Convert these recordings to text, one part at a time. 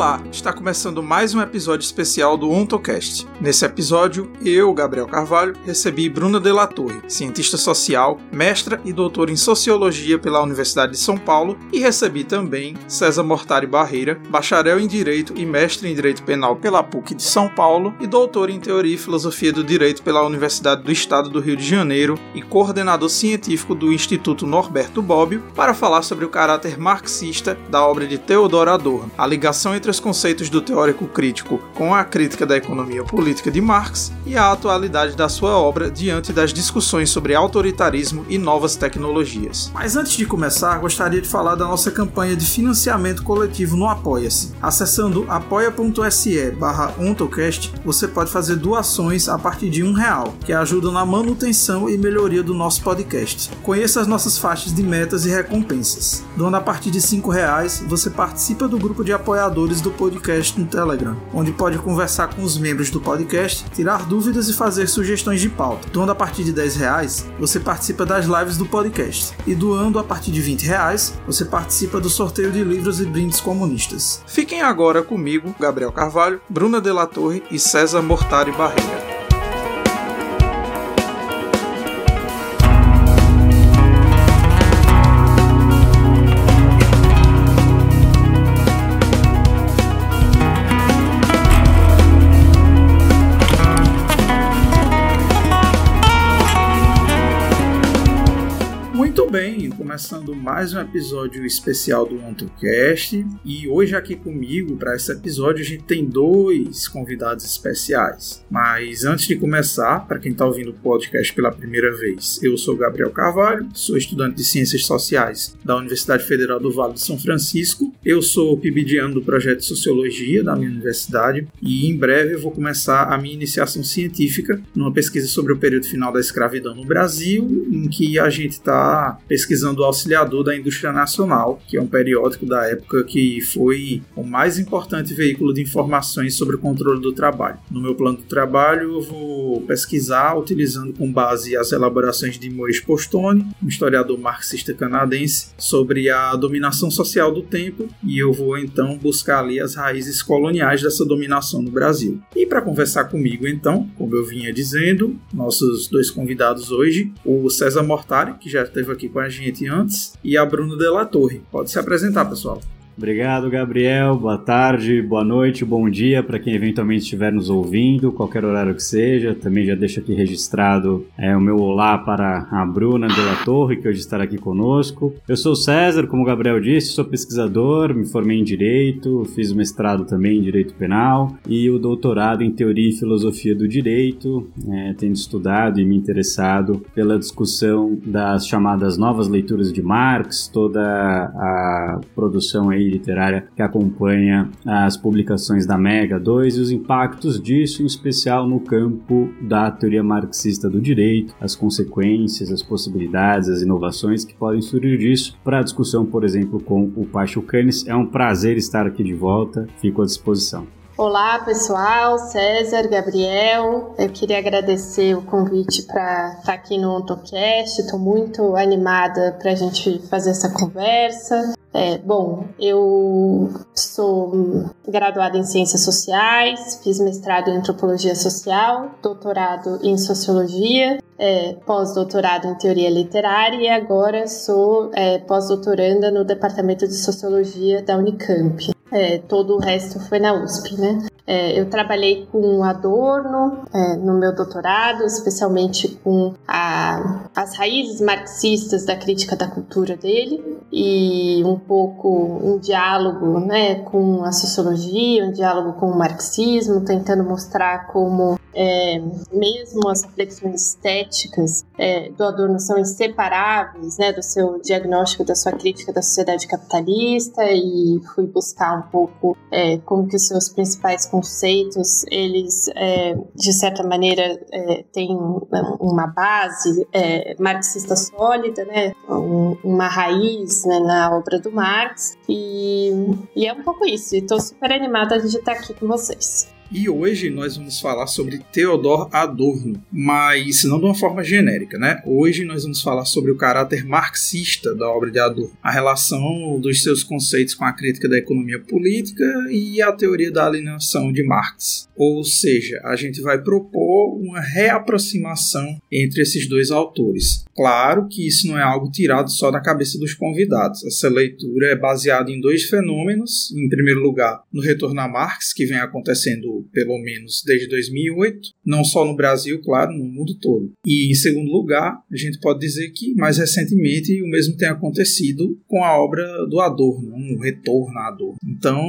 Olá, está começando mais um episódio especial do OntoCast. Nesse episódio, eu, Gabriel Carvalho, recebi Bruna de la Torre, cientista social, mestra e doutora em Sociologia pela Universidade de São Paulo, e recebi também César Mortari Barreira, bacharel em Direito e mestre em Direito Penal pela PUC de São Paulo e doutor em Teoria e Filosofia do Direito pela Universidade do Estado do Rio de Janeiro e coordenador científico do Instituto Norberto Bobbio, para falar sobre o caráter marxista da obra de Theodor Adorno, a ligação entre os conceitos do teórico crítico com a crítica da economia política de Marx e a atualidade da sua obra diante das discussões sobre autoritarismo e novas tecnologias. Mas antes de começar, gostaria de falar da nossa campanha de financiamento coletivo no Apoia-se. Acessando apoia.se barra você pode fazer doações a partir de um real, que ajuda na manutenção e melhoria do nosso podcast. Conheça as nossas faixas de metas e recompensas. Doando a partir de cinco reais, você participa do grupo de apoiadores do podcast no Telegram, onde pode conversar com os membros do podcast, tirar dúvidas e fazer sugestões de pauta. Doando a partir de 10 reais, você participa das lives do podcast. E doando a partir de 20 reais, você participa do sorteio de livros e brindes comunistas. Fiquem agora comigo, Gabriel Carvalho, Bruna de la Torre e César Mortari Barreira. Começando mais um episódio especial do OntoCast e hoje aqui comigo para esse episódio a gente tem dois convidados especiais. Mas antes de começar, para quem está ouvindo o podcast pela primeira vez, eu sou Gabriel Carvalho, sou estudante de Ciências Sociais da Universidade Federal do Vale de São Francisco. Eu sou PIBidiano do projeto de Sociologia da minha universidade e em breve eu vou começar a minha iniciação científica numa pesquisa sobre o período final da escravidão no Brasil, em que a gente está pesquisando do Auxiliador da Indústria Nacional, que é um periódico da época que foi o mais importante veículo de informações sobre o controle do trabalho. No meu plano de trabalho, eu vou pesquisar utilizando com base as elaborações de Maurice Postone, um historiador marxista canadense, sobre a dominação social do tempo, e eu vou então buscar ali as raízes coloniais dessa dominação no Brasil. E para conversar comigo, então, como eu vinha dizendo, nossos dois convidados hoje, o César Mortari, que já esteve aqui com a gente antes, e a Bruna Della Torre. Pode se apresentar, pessoal. Obrigado, Gabriel. Boa tarde, boa noite, bom dia para quem eventualmente estiver nos ouvindo, qualquer horário que seja. Também já deixo aqui registrado é, o meu olá para a Bruna de la Torre, que hoje estará aqui conosco. Eu sou César, como o Gabriel disse, sou pesquisador, me formei em Direito, fiz o mestrado também em Direito Penal e o doutorado em Teoria e Filosofia do Direito, é, tendo estudado e me interessado pela discussão das chamadas novas leituras de Marx, toda a produção aí literária que acompanha as publicações da Mega 2 e os impactos disso, em especial no campo da teoria marxista do direito, as consequências, as possibilidades, as inovações que podem surgir disso para a discussão, por exemplo, com o Pacho Canes. É um prazer estar aqui de volta, fico à disposição. Olá, pessoal, César, Gabriel. Eu queria agradecer o convite para estar aqui no OntoCast. Estou muito animada para a gente fazer essa conversa. É, bom, eu sou graduada em Ciências Sociais, fiz mestrado em Antropologia Social, doutorado em Sociologia, é, pós-doutorado em Teoria Literária e agora sou é, pós-doutoranda no Departamento de Sociologia da Unicamp. É, todo o resto foi na USP, né? É, eu trabalhei com Adorno é, no meu doutorado, especialmente com a, as raízes marxistas da crítica da cultura dele e um pouco um diálogo né, com a sociologia, um diálogo com o marxismo, tentando mostrar como é, mesmo as reflexões estéticas é, do Adorno são inseparáveis né, do seu diagnóstico, da sua crítica da sociedade capitalista e fui buscar um pouco é, como que os seus principais conceitos, eles é, de certa maneira é, têm uma base é, marxista sólida, né, um, uma raiz né, na obra do Marx e, e é um pouco isso, estou super animada de estar aqui com vocês. E hoje nós vamos falar sobre Theodor Adorno, mas não de uma forma genérica, né? Hoje nós vamos falar sobre o caráter marxista da obra de Adorno, a relação dos seus conceitos com a crítica da economia política e a teoria da alienação de Marx. Ou seja, a gente vai propor uma reaproximação entre esses dois autores. Claro que isso não é algo tirado só da cabeça dos convidados. Essa leitura é baseada em dois fenômenos. Em primeiro lugar, no retorno a Marx, que vem acontecendo pelo menos desde 2008, não só no Brasil, claro, no mundo todo. E em segundo lugar, a gente pode dizer que mais recentemente o mesmo tem acontecido com a obra do Adorno, um retorno a Adorno. Então,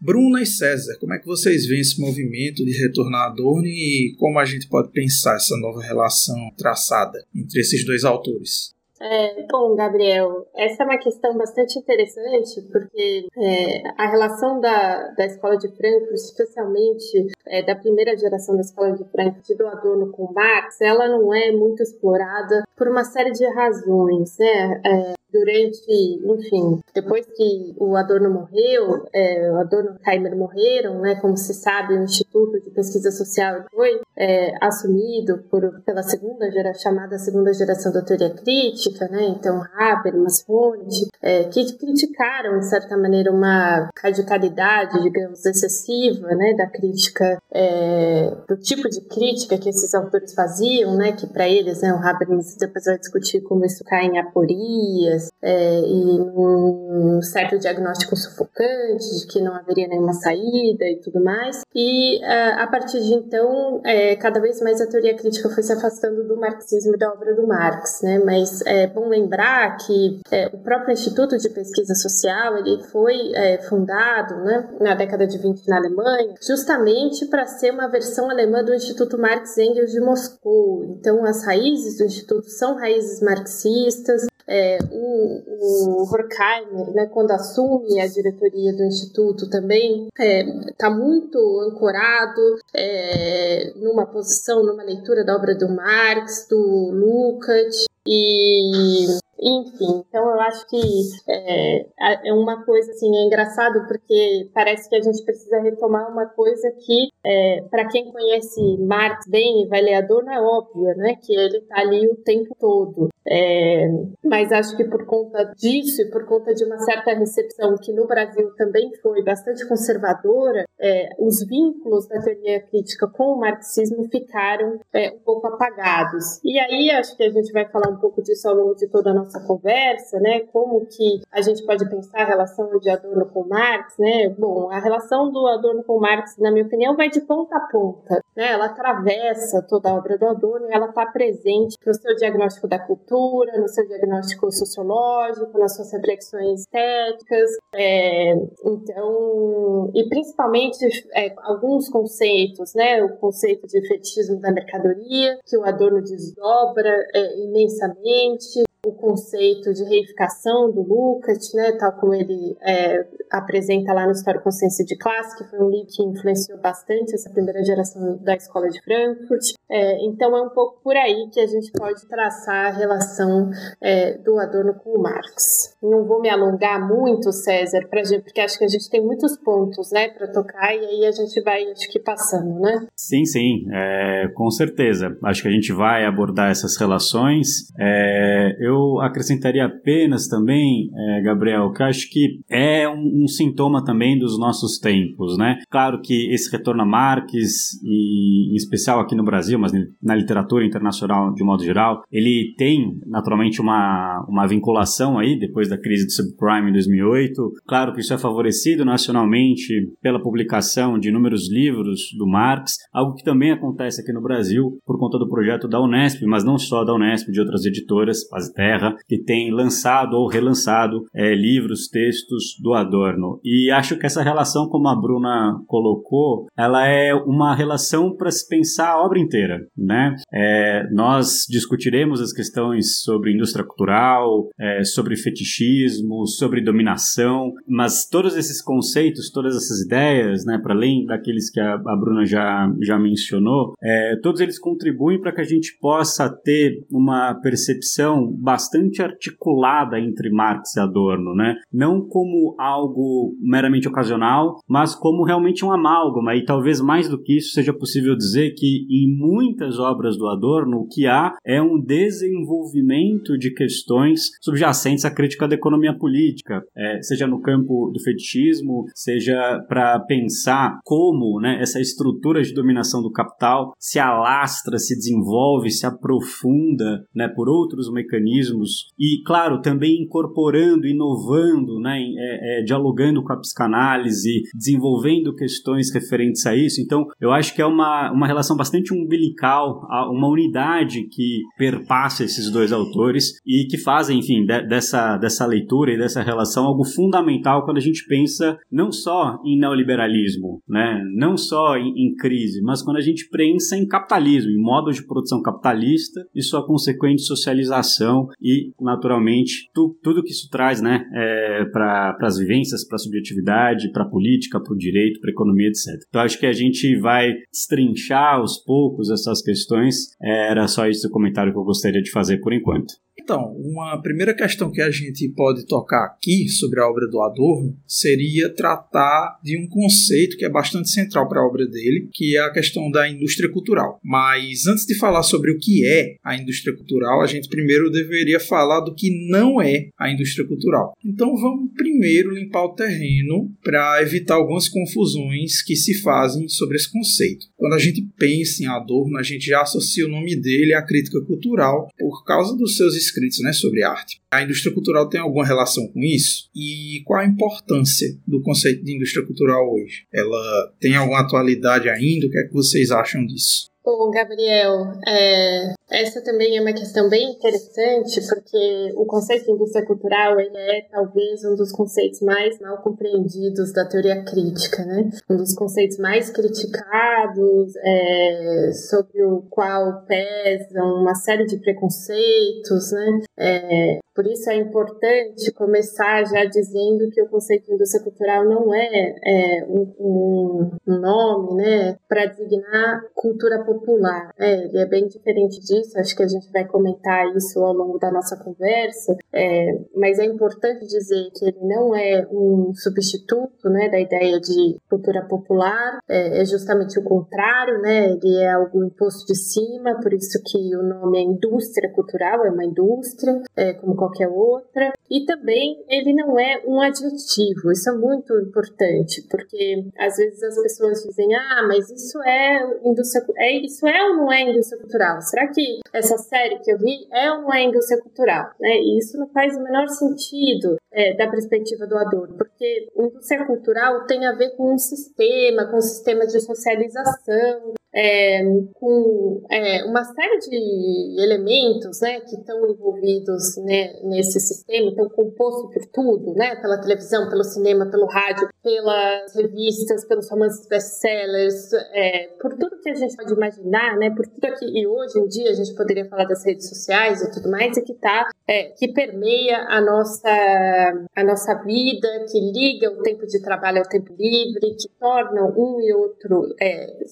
Bruna e César, como é que vocês veem esse movimento de retornar a Adorno e como a gente pode pensar essa nova relação traçada entre esses dois autores? É, bom, Gabriel, essa é uma questão bastante interessante, porque é, a relação da, da escola de Frankfurt, especialmente é, da primeira geração da escola de Frankfurt do Adorno com Marx, ela não é muito explorada por uma série de razões. Né? Durante, enfim, depois que o Adorno morreu, é, o Adorno e o Heimer morreram, né, como se sabe, o Instituto de Pesquisa Social foi é, assumido por, pela segunda geração, chamada segunda geração da teoria crítica, né, então Habermas, Fonte, é, que criticaram, de certa maneira, uma radicalidade, digamos, excessiva, né, da crítica, é, do tipo de crítica que esses autores faziam, né, que para eles, né, o Habermas depois vai discutir como isso cai em aporias, é, e um certo diagnóstico sufocante de que não haveria nenhuma saída e tudo mais. E uh, a partir de então, é, cada vez mais a teoria crítica foi se afastando do marxismo e da obra do Marx, né? Mas é bom lembrar que é, o próprio Instituto de Pesquisa Social ele foi é, fundado, né, na década de 20 na Alemanha, justamente para ser uma versão alemã do Instituto Marx Engels de Moscou. Então, as raízes do instituto são raízes marxistas. É, o, o Horkheimer, né, quando assume a diretoria do Instituto, também está é, tá muito ancorado é, numa posição, numa leitura da obra do Marx, do Lukács, e enfim, então eu acho que é, é uma coisa assim, é engraçado porque parece que a gente precisa retomar uma coisa que, é, para quem conhece Marx bem e vai ler Adorno, é óbvio, né? Que ele está ali o tempo todo. É, mas acho que por conta disso e por conta de uma certa recepção que no Brasil também foi bastante conservadora, é, os vínculos da teoria crítica com o marxismo ficaram é, um pouco apagados. E aí acho que a gente vai falar um pouco disso ao longo de toda a nossa nossa conversa, né, como que a gente pode pensar a relação de Adorno com Marx, né? Bom, a relação do Adorno com Marx, na minha opinião, vai de ponta a ponta, né? Ela atravessa toda a obra do Adorno ela está presente no seu diagnóstico da cultura, no seu diagnóstico sociológico, nas suas reflexões estéticas, é, então, e principalmente é, alguns conceitos, né? O conceito de fetichismo da mercadoria, que o Adorno desdobra é, imensamente, o conceito de reificação do Lukács, né, tal como ele é, apresenta lá no História Consciência de Classe, que foi um livro que influenciou bastante essa primeira geração da Escola de Frankfurt. É, então é um pouco por aí que a gente pode traçar a relação é, do Adorno com o Marx. Não vou me alongar muito, César, pra gente, porque acho que a gente tem muitos pontos né, para tocar e aí a gente vai acho que passando, né? Sim, sim, é, com certeza. Acho que a gente vai abordar essas relações. É, eu eu acrescentaria apenas também, é, Gabriel, que acho que é um, um, sintoma também dos nossos tempos, né? Claro que esse retorno a Marx, e em especial aqui no Brasil, mas na literatura internacional de modo geral, ele tem naturalmente uma, uma vinculação aí depois da crise do subprime em 2008. Claro que isso é favorecido nacionalmente pela publicação de inúmeros livros do Marx, algo que também acontece aqui no Brasil por conta do projeto da Unesp, mas não só da Unesp, de outras editoras, Paziterra, Que tem lançado ou relançado é, livros, textos do Adorno. E acho que essa relação, como a Bruna colocou, ela é uma relação para se pensar a obra inteira. Né? É, nós discutiremos as questões sobre indústria cultural, é, sobre fetichismo, sobre dominação, mas todos esses conceitos, todas essas ideias, né, para além daqueles que a, a, Bruna já, já mencionou, todos eles contribuem para que a gente possa ter uma percepção bastante articulada entre Marx e Adorno, né? Não como algo meramente ocasional, mas como realmente um amálgama. E talvez mais do que isso seja possível dizer que em muitas obras do Adorno o que há é um desenvolvimento de questões subjacentes à crítica da economia política, é, seja no campo do fetichismo, seja para pensar como né, essa estrutura de dominação do capital se alastra, se desenvolve, se aprofunda né, por outros mecanismos e, claro, também incorporando, inovando, né, é, é, dialogando com a psicanálise, desenvolvendo questões referentes a isso. Então, eu acho que é uma, uma relação bastante umbilical, uma unidade que perpassa esses dois autores e que fazem, enfim, de, dessa, dessa leitura e dessa relação algo fundamental quando a gente pensa não só em neoliberalismo, né, não só em, em crise, mas quando a gente pensa em capitalismo, em modo de produção capitalista e sua consequente socialização e, naturalmente, tu, tudo que isso traz né, é, para as vivências, para a subjetividade, para a política, para o direito, para a economia, etc. Então, acho que a gente vai destrinchar aos poucos essas questões. Era só esse o comentário que eu gostaria de fazer por enquanto. Então, uma primeira questão que a gente pode tocar aqui sobre a obra do Adorno seria tratar de um conceito que é bastante central para a obra dele, que é a questão da indústria cultural. Mas antes de falar sobre o que é a indústria cultural, a gente primeiro deveria falar do que não é a indústria cultural. Então, vamos primeiro limpar o terreno para evitar algumas confusões que se fazem sobre esse conceito. Quando a gente pensa em Adorno, a gente já associa o nome dele à crítica cultural por causa dos seus escritos né, sobre arte. A indústria cultural tem alguma relação com isso? E qual a importância do conceito de indústria cultural hoje? Ela tem alguma atualidade ainda? O que é que vocês acham disso? Bom, Gabriel, é, essa também é uma questão bem interessante, porque o conceito de indústria cultural ele é talvez um dos conceitos mais mal compreendidos da teoria crítica, né? Um dos conceitos mais criticados, é, sobre o qual pesam uma série de preconceitos, né? É, por isso é importante começar já dizendo que o conceito de indústria cultural não é, é um, um, nome né, para designar cultura popular. É, ele é bem diferente disso, acho que a gente vai comentar isso ao longo da nossa conversa, é, mas é importante dizer que ele não é um substituto né, da ideia de cultura popular, é, é justamente o contrário, né, ele é algo imposto de cima, por isso que o nome é indústria cultural, é uma indústria, é, como qualquer outra. E também ele não é um adjetivo, isso é muito importante, porque às vezes as pessoas dizem: "Ah, mas isso é indústria, é isso é ou não é indústria cultural? Será que essa série que eu vi é ou não é indústria cultural?", né? E isso não faz o menor sentido é, da perspectiva do Adorno, porque indústria cultural tem a ver com um sistema, com um sistema de socialização, é, com é, uma série de elementos né, que estão envolvidos né, nesse sistema, então composto por tudo, né, pela televisão, pelo cinema, pelo rádio, pelas revistas, pelos romances best-sellers, é, por tudo que a gente pode imaginar, né, por tudo que e hoje em dia a gente poderia falar das redes sociais e tudo mais, e que tá, é, que permeia a nossa, a nossa vida, que liga o tempo de trabalho ao tempo livre, que torna um e outro é,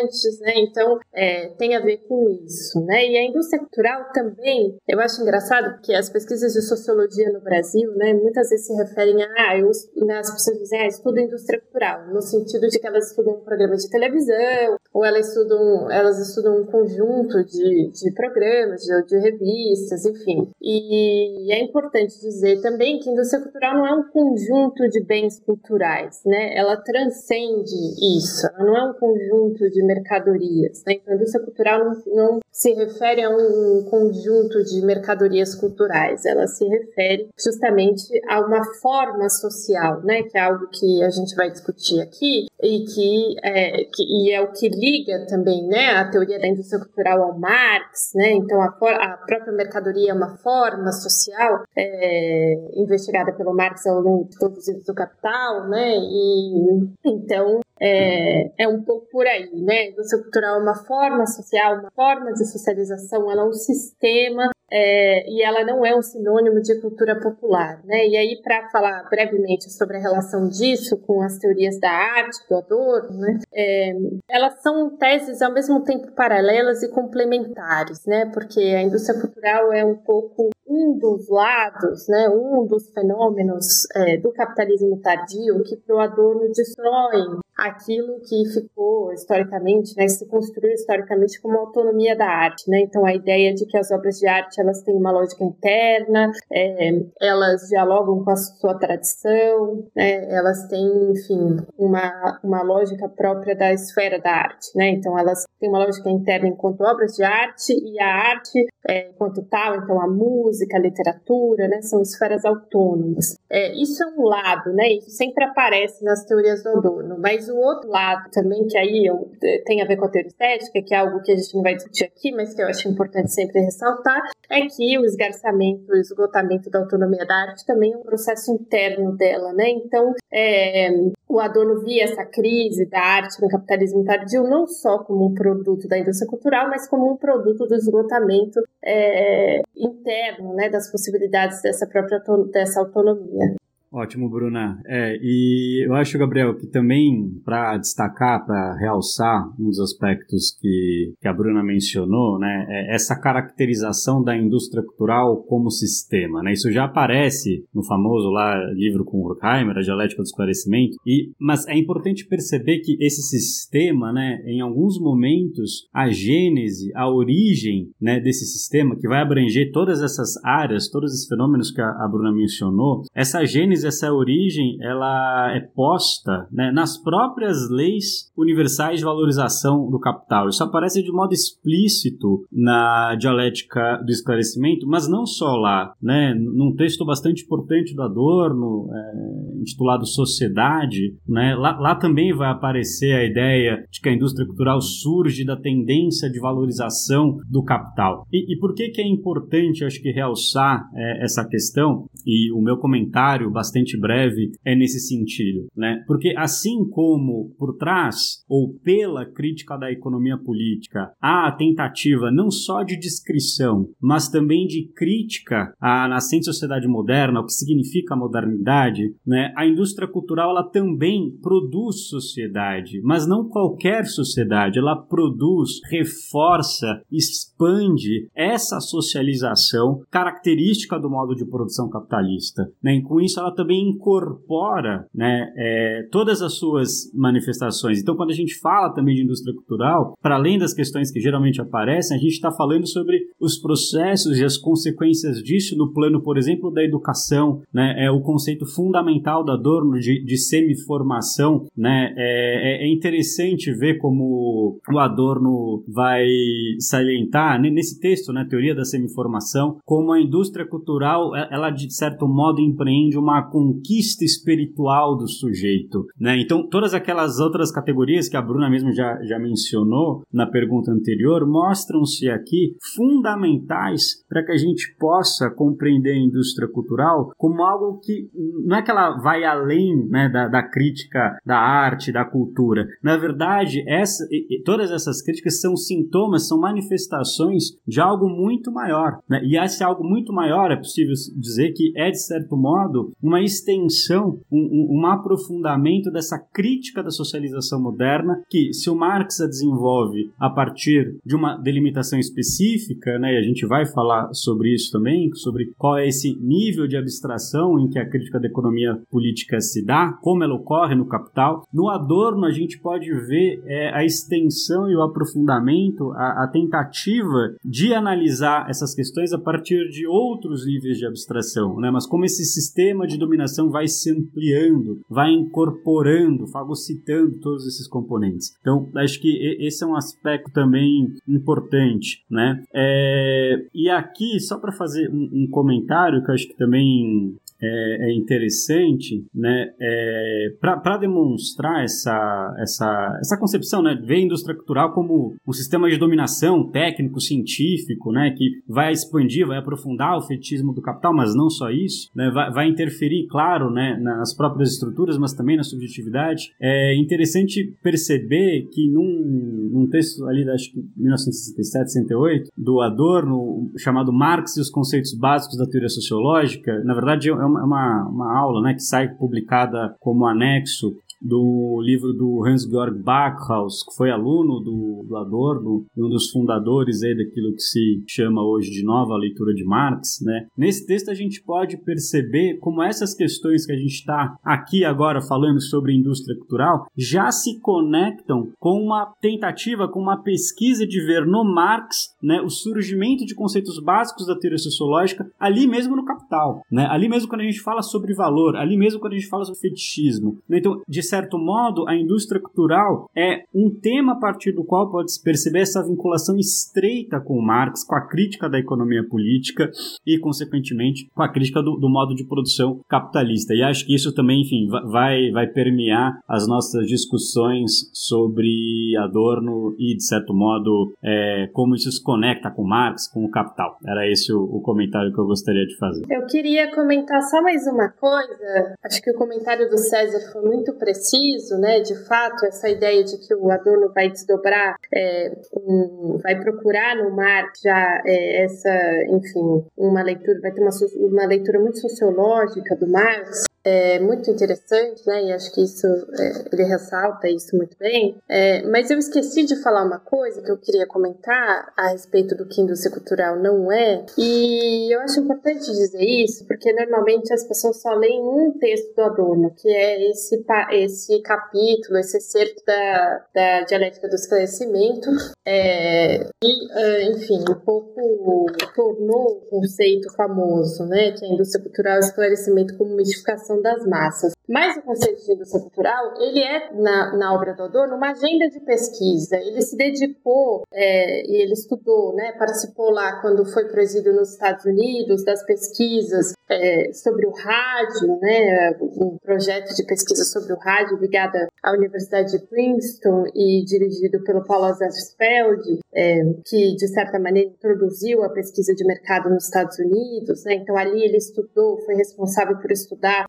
semelhantes, né? Então, é, tem a ver com isso, né? E a indústria cultural também, eu acho engraçado porque as pesquisas de sociologia no Brasil, né, muitas vezes se referem a, ah, eu, né, as pessoas dizem, ah, estudo indústria cultural, no sentido de que elas estudam um programa de televisão, ou elas estudam, elas estudam um conjunto de, de programas, de, de revistas, enfim. E é importante dizer também que indústria cultural não é um conjunto de bens culturais, né? Ela transcende isso, ela não é um conjunto de mercadorias. Né? Então, a indústria cultural não, não se refere a um conjunto de mercadorias culturais, ela se refere justamente a uma forma social, né? que é algo que a gente vai discutir aqui e que é, que, e é o que liga também né, a teoria da indústria cultural ao Marx. Né? Então, a, a própria mercadoria é uma forma social é, investigada pelo Marx ao longo de todos os do Capital, né? e então é, é um pouco por aí, né? Indústria cultural é uma forma social, uma forma de socialização, ela é um sistema é, e ela não é um sinônimo de cultura popular, né? E aí, para falar brevemente sobre a relação disso com as teorias da arte, do Adorno, né? É, elas são teses ao mesmo tempo paralelas e complementares, né? Porque a indústria cultural é um pouco um dos lados, né, um dos fenômenos é, do capitalismo tardio que para o Adorno destroem aquilo que ficou historicamente, né, se construiu historicamente como autonomia da arte, né? Então a ideia de que as obras de arte elas têm uma lógica interna, é, elas dialogam com a sua tradição, né? Elas têm, enfim, uma uma lógica própria da esfera da arte, né? Então elas têm uma lógica interna enquanto obras de arte e a arte é, enquanto tal, então a música, a literatura, né? São esferas autônomas. É, isso é um lado, né? Isso sempre aparece nas teorias do Adorno, mas o outro lado também, que aí eu, eh, tem a ver com a teoria estética, que é algo que a gente não vai discutir aqui, mas que eu acho importante sempre ressaltar, é que o esgarçamento, o esgotamento da autonomia da arte também é um processo interno dela, né? Então, é, o Adorno via essa crise da arte no capitalismo tardio não só como um produto da indústria cultural, mas como um produto do esgotamento é, interno, né, das possibilidades dessa própria dessa autonomia. Ótimo, Bruna. É, e eu acho, Gabriel, que também para destacar, para realçar um dos aspectos que, que a Bruna mencionou, né, é essa caracterização da indústria cultural como sistema. Né? Isso já aparece no famoso lá livro com Horkheimer, A Dialética do Esclarecimento, e, mas é importante perceber que esse sistema, né, em alguns momentos, a gênese, a origem né, desse sistema, que vai abranger todas essas áreas, todos esses fenômenos que a, a Bruna mencionou, essa gênese essa origem ela é posta né, nas próprias leis universais de valorização do capital. Isso aparece de modo explícito na dialética do esclarecimento, mas não só lá, né, num texto bastante importante do Adorno, é, intitulado Sociedade, né, lá, lá também vai aparecer a ideia de que a indústria cultural surge da tendência de valorização do capital. E, e por que, que é importante, acho que, realçar é, essa questão? E o meu comentário bastante bastante breve é nesse sentido, né? Porque assim como por trás ou pela crítica da economia política há a tentativa não só de descrição, mas também de crítica à nascente sociedade moderna, o que significa a modernidade, né? A indústria cultural ela também produz sociedade, mas não qualquer sociedade, ela produz, reforça, expande essa socialização característica do modo de produção capitalista, né? E com isso ela também incorpora né, é, todas as suas manifestações. Então, quando a gente fala também de indústria cultural, para além das questões que geralmente aparecem, a gente está falando sobre os processos e as consequências disso no plano, por exemplo, da educação, né, é o conceito fundamental da Adorno de, de semi-formação. Né, é, é interessante ver como o Adorno vai salientar nesse texto, né, Teoria da Semi-Formação, como a indústria cultural, ela de certo modo empreende uma conquista espiritual do sujeito, né? Então, todas aquelas outras categorias que a Bruna mesmo já, já mencionou na pergunta anterior mostram-se aqui fundamentais para que a gente possa compreender a indústria cultural como algo que não é que ela vai além né, da, da crítica da arte, da cultura. Na verdade, essa, todas essas críticas são sintomas, são manifestações de algo muito maior. Né? E esse algo muito maior, é possível dizer que é, de certo modo, uma extensão, um, um, aprofundamento dessa crítica da socialização moderna, que se o Marx a desenvolve a partir de uma delimitação específica, né, e a gente vai falar sobre isso também, sobre qual é esse nível de abstração em que a crítica da economia política se dá, como ela ocorre no capital. No Adorno a gente pode ver é, a extensão e o aprofundamento, a, a tentativa de analisar essas questões a partir de outros níveis de abstração, né, mas como esse sistema de dominação vai se ampliando, vai incorporando, fagocitando todos esses componentes. Então, acho que esse é um aspecto também importante, né? É, e aqui, só para fazer um, um, comentário que eu acho que também é, é interessante, né, é, para demonstrar essa, essa, essa concepção, né, ver a indústria cultural como um sistema de dominação técnico, científico, né, que vai expandir, vai aprofundar o fetismo do capital, mas não só isso, né, vai, vai interferir, claro, né, nas próprias estruturas, mas também na subjetividade. É interessante perceber que num, num texto ali, acho que 1967, 68, do Adorno, chamado Marx e os conceitos básicos da teoria sociológica, na verdade é uma, uma, uma aula né, que sai publicada como anexo do livro do Hans-Georg Backhaus, que foi aluno do, do Adorno e um dos fundadores aí daquilo que se chama hoje de nova leitura de Marx, né? Nesse texto a gente pode perceber como essas questões que a gente está aqui agora falando sobre indústria cultural já se conectam com uma tentativa, com uma pesquisa de ver no Marx, né, o surgimento de conceitos básicos da teoria sociológica ali mesmo no Capital, né? Ali mesmo quando a gente fala sobre valor, ali mesmo quando a gente fala sobre fetichismo. Né? Então, de certo modo, a indústria cultural é um tema a partir do qual pode-se perceber essa vinculação estreita com Marx, com a crítica da economia política e, consequentemente, com a crítica do, do modo de produção capitalista. E acho que isso também, enfim, vai, vai permear as nossas discussões sobre Adorno e, de certo modo, é, como isso se conecta com Marx, com o capital. Era esse o, o comentário que eu gostaria de fazer. Eu queria comentar só mais uma coisa. Acho que o comentário do César foi muito preciso preciso, né, de fato, essa ideia de que o Adorno vai desdobrar, é, um, vai procurar no Marx já é, essa, enfim, uma leitura, vai ter uma, uma leitura muito sociológica do Marx, é muito interessante, né? E acho que isso é, ele ressalta isso muito bem. É, mas eu esqueci de falar uma coisa que eu queria comentar a respeito do que indústria cultural não é. E eu acho importante dizer isso, porque normalmente as pessoas só leem um texto do Adorno, que é esse, esse capítulo, esse excerto da, da dialética do esclarecimento. É, e, é, enfim, um pouco tornou o conceito famoso, né? Que é a indústria cultural e esclarecimento como mistificação das massas. Mas o conceito de indústria cultural, ele é, na, na obra do Adorno, uma agenda de pesquisa. Ele se dedicou é, e ele estudou, né, participou lá quando foi presídio nos Estados Unidos, das pesquisas é, sobre o rádio, né, um projeto de pesquisa sobre o rádio ligado à Universidade de Princeton e dirigido pelo Paulo Azersfeld, é, que de certa maneira introduziu a pesquisa de mercado nos Estados Unidos. Né, então ali ele estudou, foi responsável por estudar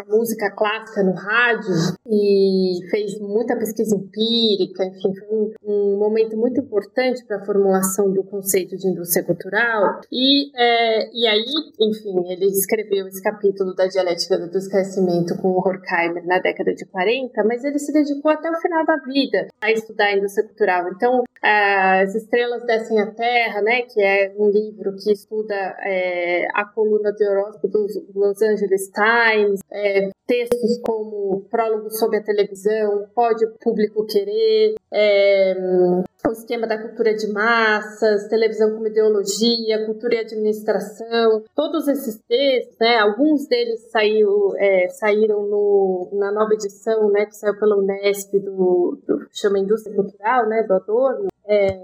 a música clássica no rádio e fez muita pesquisa empírica, enfim, foi um, um momento muito importante para a formulação do conceito de indústria cultural. E, é, e aí, enfim, ele escreveu esse capítulo da dialética do esquecimento com o Horkheimer na década de 40, mas ele se dedicou até o final da vida a estudar a indústria cultural. Então, as Estrelas Descem à Terra, né, que é um livro que estuda é, a coluna de horóscopo do Los Angeles Times, é, textos como Prólogo sobre a televisão, Pode o Público Querer, é, o esquema da cultura de massas, televisão como ideologia, cultura e administração, todos esses textos, né, alguns deles saiu, é, saíram no, na nova edição, né, que saiu pela Unesp do, do chama Indústria Cultural, né, do Adorno, é,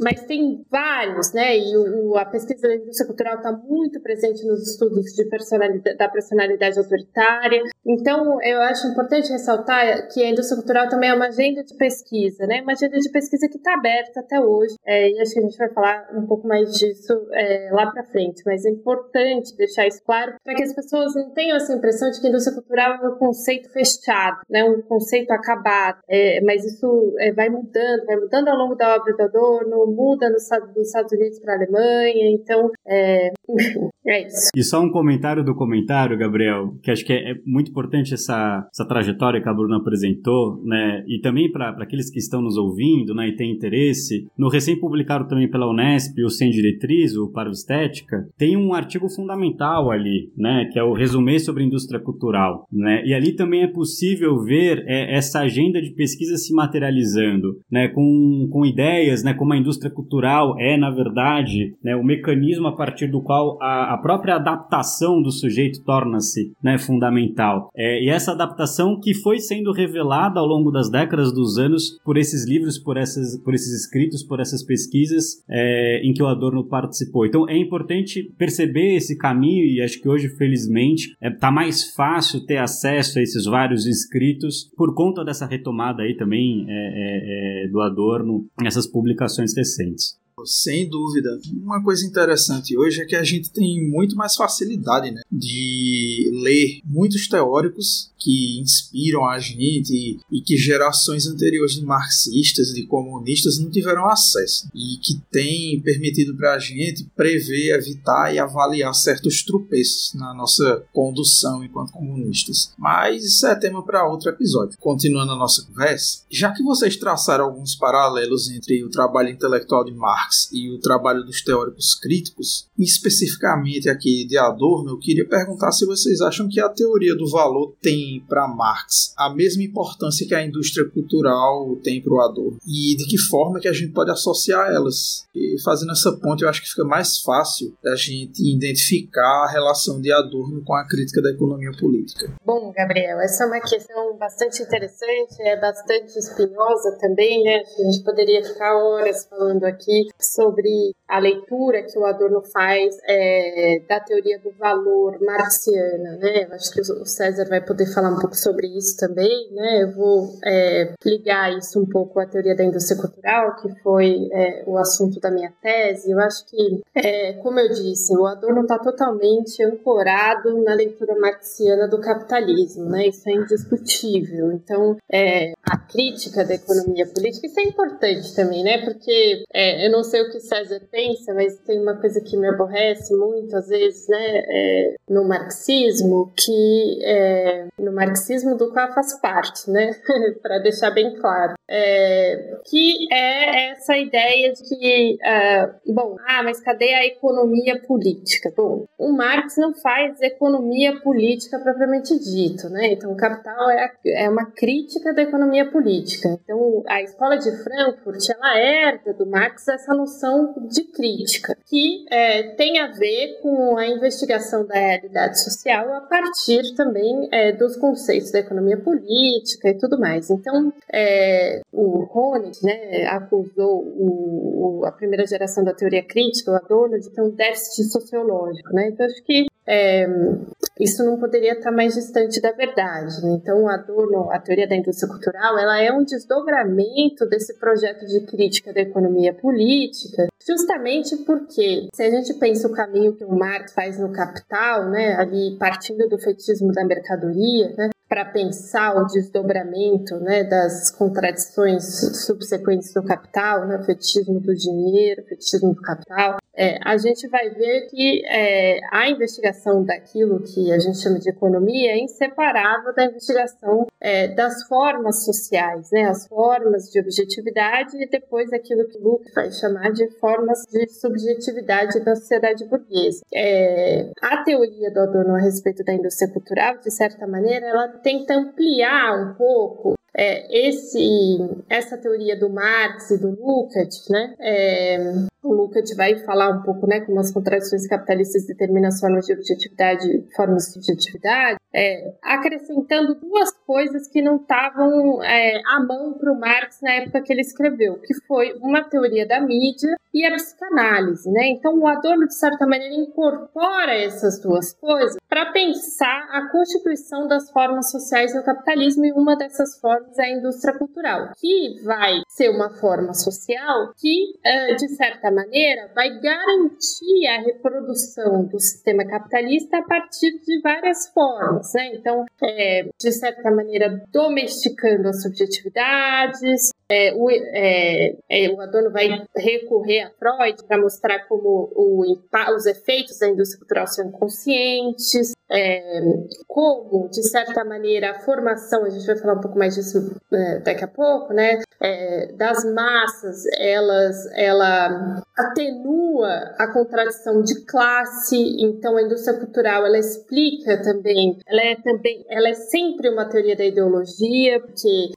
mas tem vários, né? E o, a pesquisa da indústria cultural está muito presente nos estudos de personalidade, da personalidade autoritária. Então, eu acho importante ressaltar que a indústria cultural também é uma agenda de pesquisa, né? Uma agenda de pesquisa que está aberta até hoje. É, e acho que a gente vai falar um pouco mais disso é, lá para frente. Mas é importante deixar isso claro para que as pessoas não tenham essa impressão de que a indústria cultural é um conceito fechado, né? Um conceito acabado. É, mas isso é, vai mudando, vai mudando ao longo da do Adorno, muda dos Estados Unidos para a Alemanha, então é, é isso. E só um comentário do comentário, Gabriel, que acho que é, é muito importante essa, essa trajetória que a Bruna apresentou, né? E também para aqueles que estão nos ouvindo, né, e têm interesse, no recém-publicado também pela Unesp, o Sem Diretriz, o Parvo Estética, tem um artigo fundamental ali, né, que é o resumê sobre indústria cultural, né? E ali também é possível ver é, essa agenda de pesquisa se materializando, né, com, com ideias, né, como a indústria cultural é, na verdade, né, o mecanismo a partir do qual a, a própria adaptação do sujeito torna-se né, fundamental. É, e essa adaptação que foi sendo revelada ao longo das décadas dos anos por esses livros, por, essas, por esses escritos, por essas pesquisas é, em que o Adorno participou. Então é importante perceber esse caminho e acho que hoje, felizmente, está é, tá mais fácil ter acesso a esses vários escritos por conta dessa retomada aí também é, é, é do Adorno nessas publicações recentes. Sem dúvida. Uma coisa interessante hoje é que a gente tem muito mais facilidade né, de ler muitos teóricos que inspiram a gente e, que gerações anteriores de marxistas, de comunistas não tiveram acesso e que tem permitido para a gente prever, evitar e avaliar certos tropeços na nossa condução enquanto comunistas. Mas isso é tema para outro episódio. Continuando a nossa conversa, já que vocês traçaram alguns paralelos entre o trabalho intelectual de Marx e o trabalho dos teóricos críticos, especificamente aqui de Adorno, eu queria perguntar se vocês acham que a teoria do valor tem para Marx a mesma importância que a indústria cultural tem para o Adorno e de que forma que a gente pode associar elas. E fazendo essa ponte, eu acho que fica mais fácil da gente identificar a relação de Adorno com a crítica da economia política. Bom, Gabriel, essa é uma questão bastante interessante, é bastante espinhosa também, né? A gente poderia ficar horas falando aqui sobre a leitura que o Adorno faz é, da teoria do valor marxiana, né? Eu acho que o César vai poder falar um pouco sobre isso também, né? Eu vou é, ligar isso um pouco à teoria da indústria cultural, que foi é, o assunto da minha tese. Eu acho que, é, como eu disse, o Adorno está totalmente ancorado na leitura marxiana do capitalismo, né? Isso é indiscutível. Então, é, a crítica da economia política, isso é importante também, né? Porque é, eu não sei o que César pensa, mas tem uma coisa que me aborrece muito, às vezes, né, é, no marxismo, que é, no marxismo do qual faz parte, né, para deixar bem claro, é, que é essa ideia de que, uh, bom, ah, mas cadê a economia política? Bom, o Marx não faz economia política propriamente dito, né, então o Capital é, é uma crítica da economia política. Então, a escola de Frankfurt, ela herda do Marx essa noção de crítica, que é, tem a ver com a investigação da realidade social a partir também é, dos conceitos da economia política e tudo mais. Então, é, o Honeth né, acusou o, o, a primeira geração da teoria crítica, o Adorno, de ter um déficit sociológico. Né? Então, acho que é, isso não poderia estar mais distante da verdade. Né? Então, Adorno, a teoria da indústria cultural, ela é um desdobramento desse projeto de crítica da economia política, justamente porque, se a gente pensa o caminho que o Marx faz no Capital, né, ali partindo do fetismo da mercadoria, né, para pensar o desdobramento né, das contradições subsequentes do capital, né, fetismo do dinheiro, fetismo do capital, é, a gente vai ver que é, a investigação daquilo que a gente chama de economia é inseparável da investigação é, das formas sociais, né, as formas de objetividade e depois aquilo que Luke vai chamar de formas de subjetividade da sociedade burguesa. É, a teoria do Adorno a respeito da indústria cultural, de certa maneira, ela tenta ampliar um pouco é, esse, essa teoria do Marx e do Lukács, né? É, o Lukács vai falar um pouco, né, como as contradições capitalistas determinam as formas de objetividade formas de subjetividade, é, acrescentando duas coisas que não estavam é, à mão para o Marx na época que ele escreveu, que foi uma teoria da mídia e a psicanálise, né? Então o Adorno de certa maneira incorpora essas duas coisas para pensar a constituição das formas sociais no capitalismo e uma dessas formas a indústria cultural, que vai ser uma forma social que é, de certa maneira vai garantir a reprodução do sistema capitalista a partir de várias formas né? Então, é, de certa maneira, domesticando as subjetividades, é, o, é, é, o Adorno vai recorrer a Freud para mostrar como o, os efeitos da indústria cultural são conscientes, é, como, de certa maneira, a formação, a gente vai falar um pouco mais disso é, daqui a pouco, né, é, das massas, elas, ela atenua a contradição de classe, então a indústria cultural, ela explica também, ela é também, ela é sempre uma teoria da ideologia, porque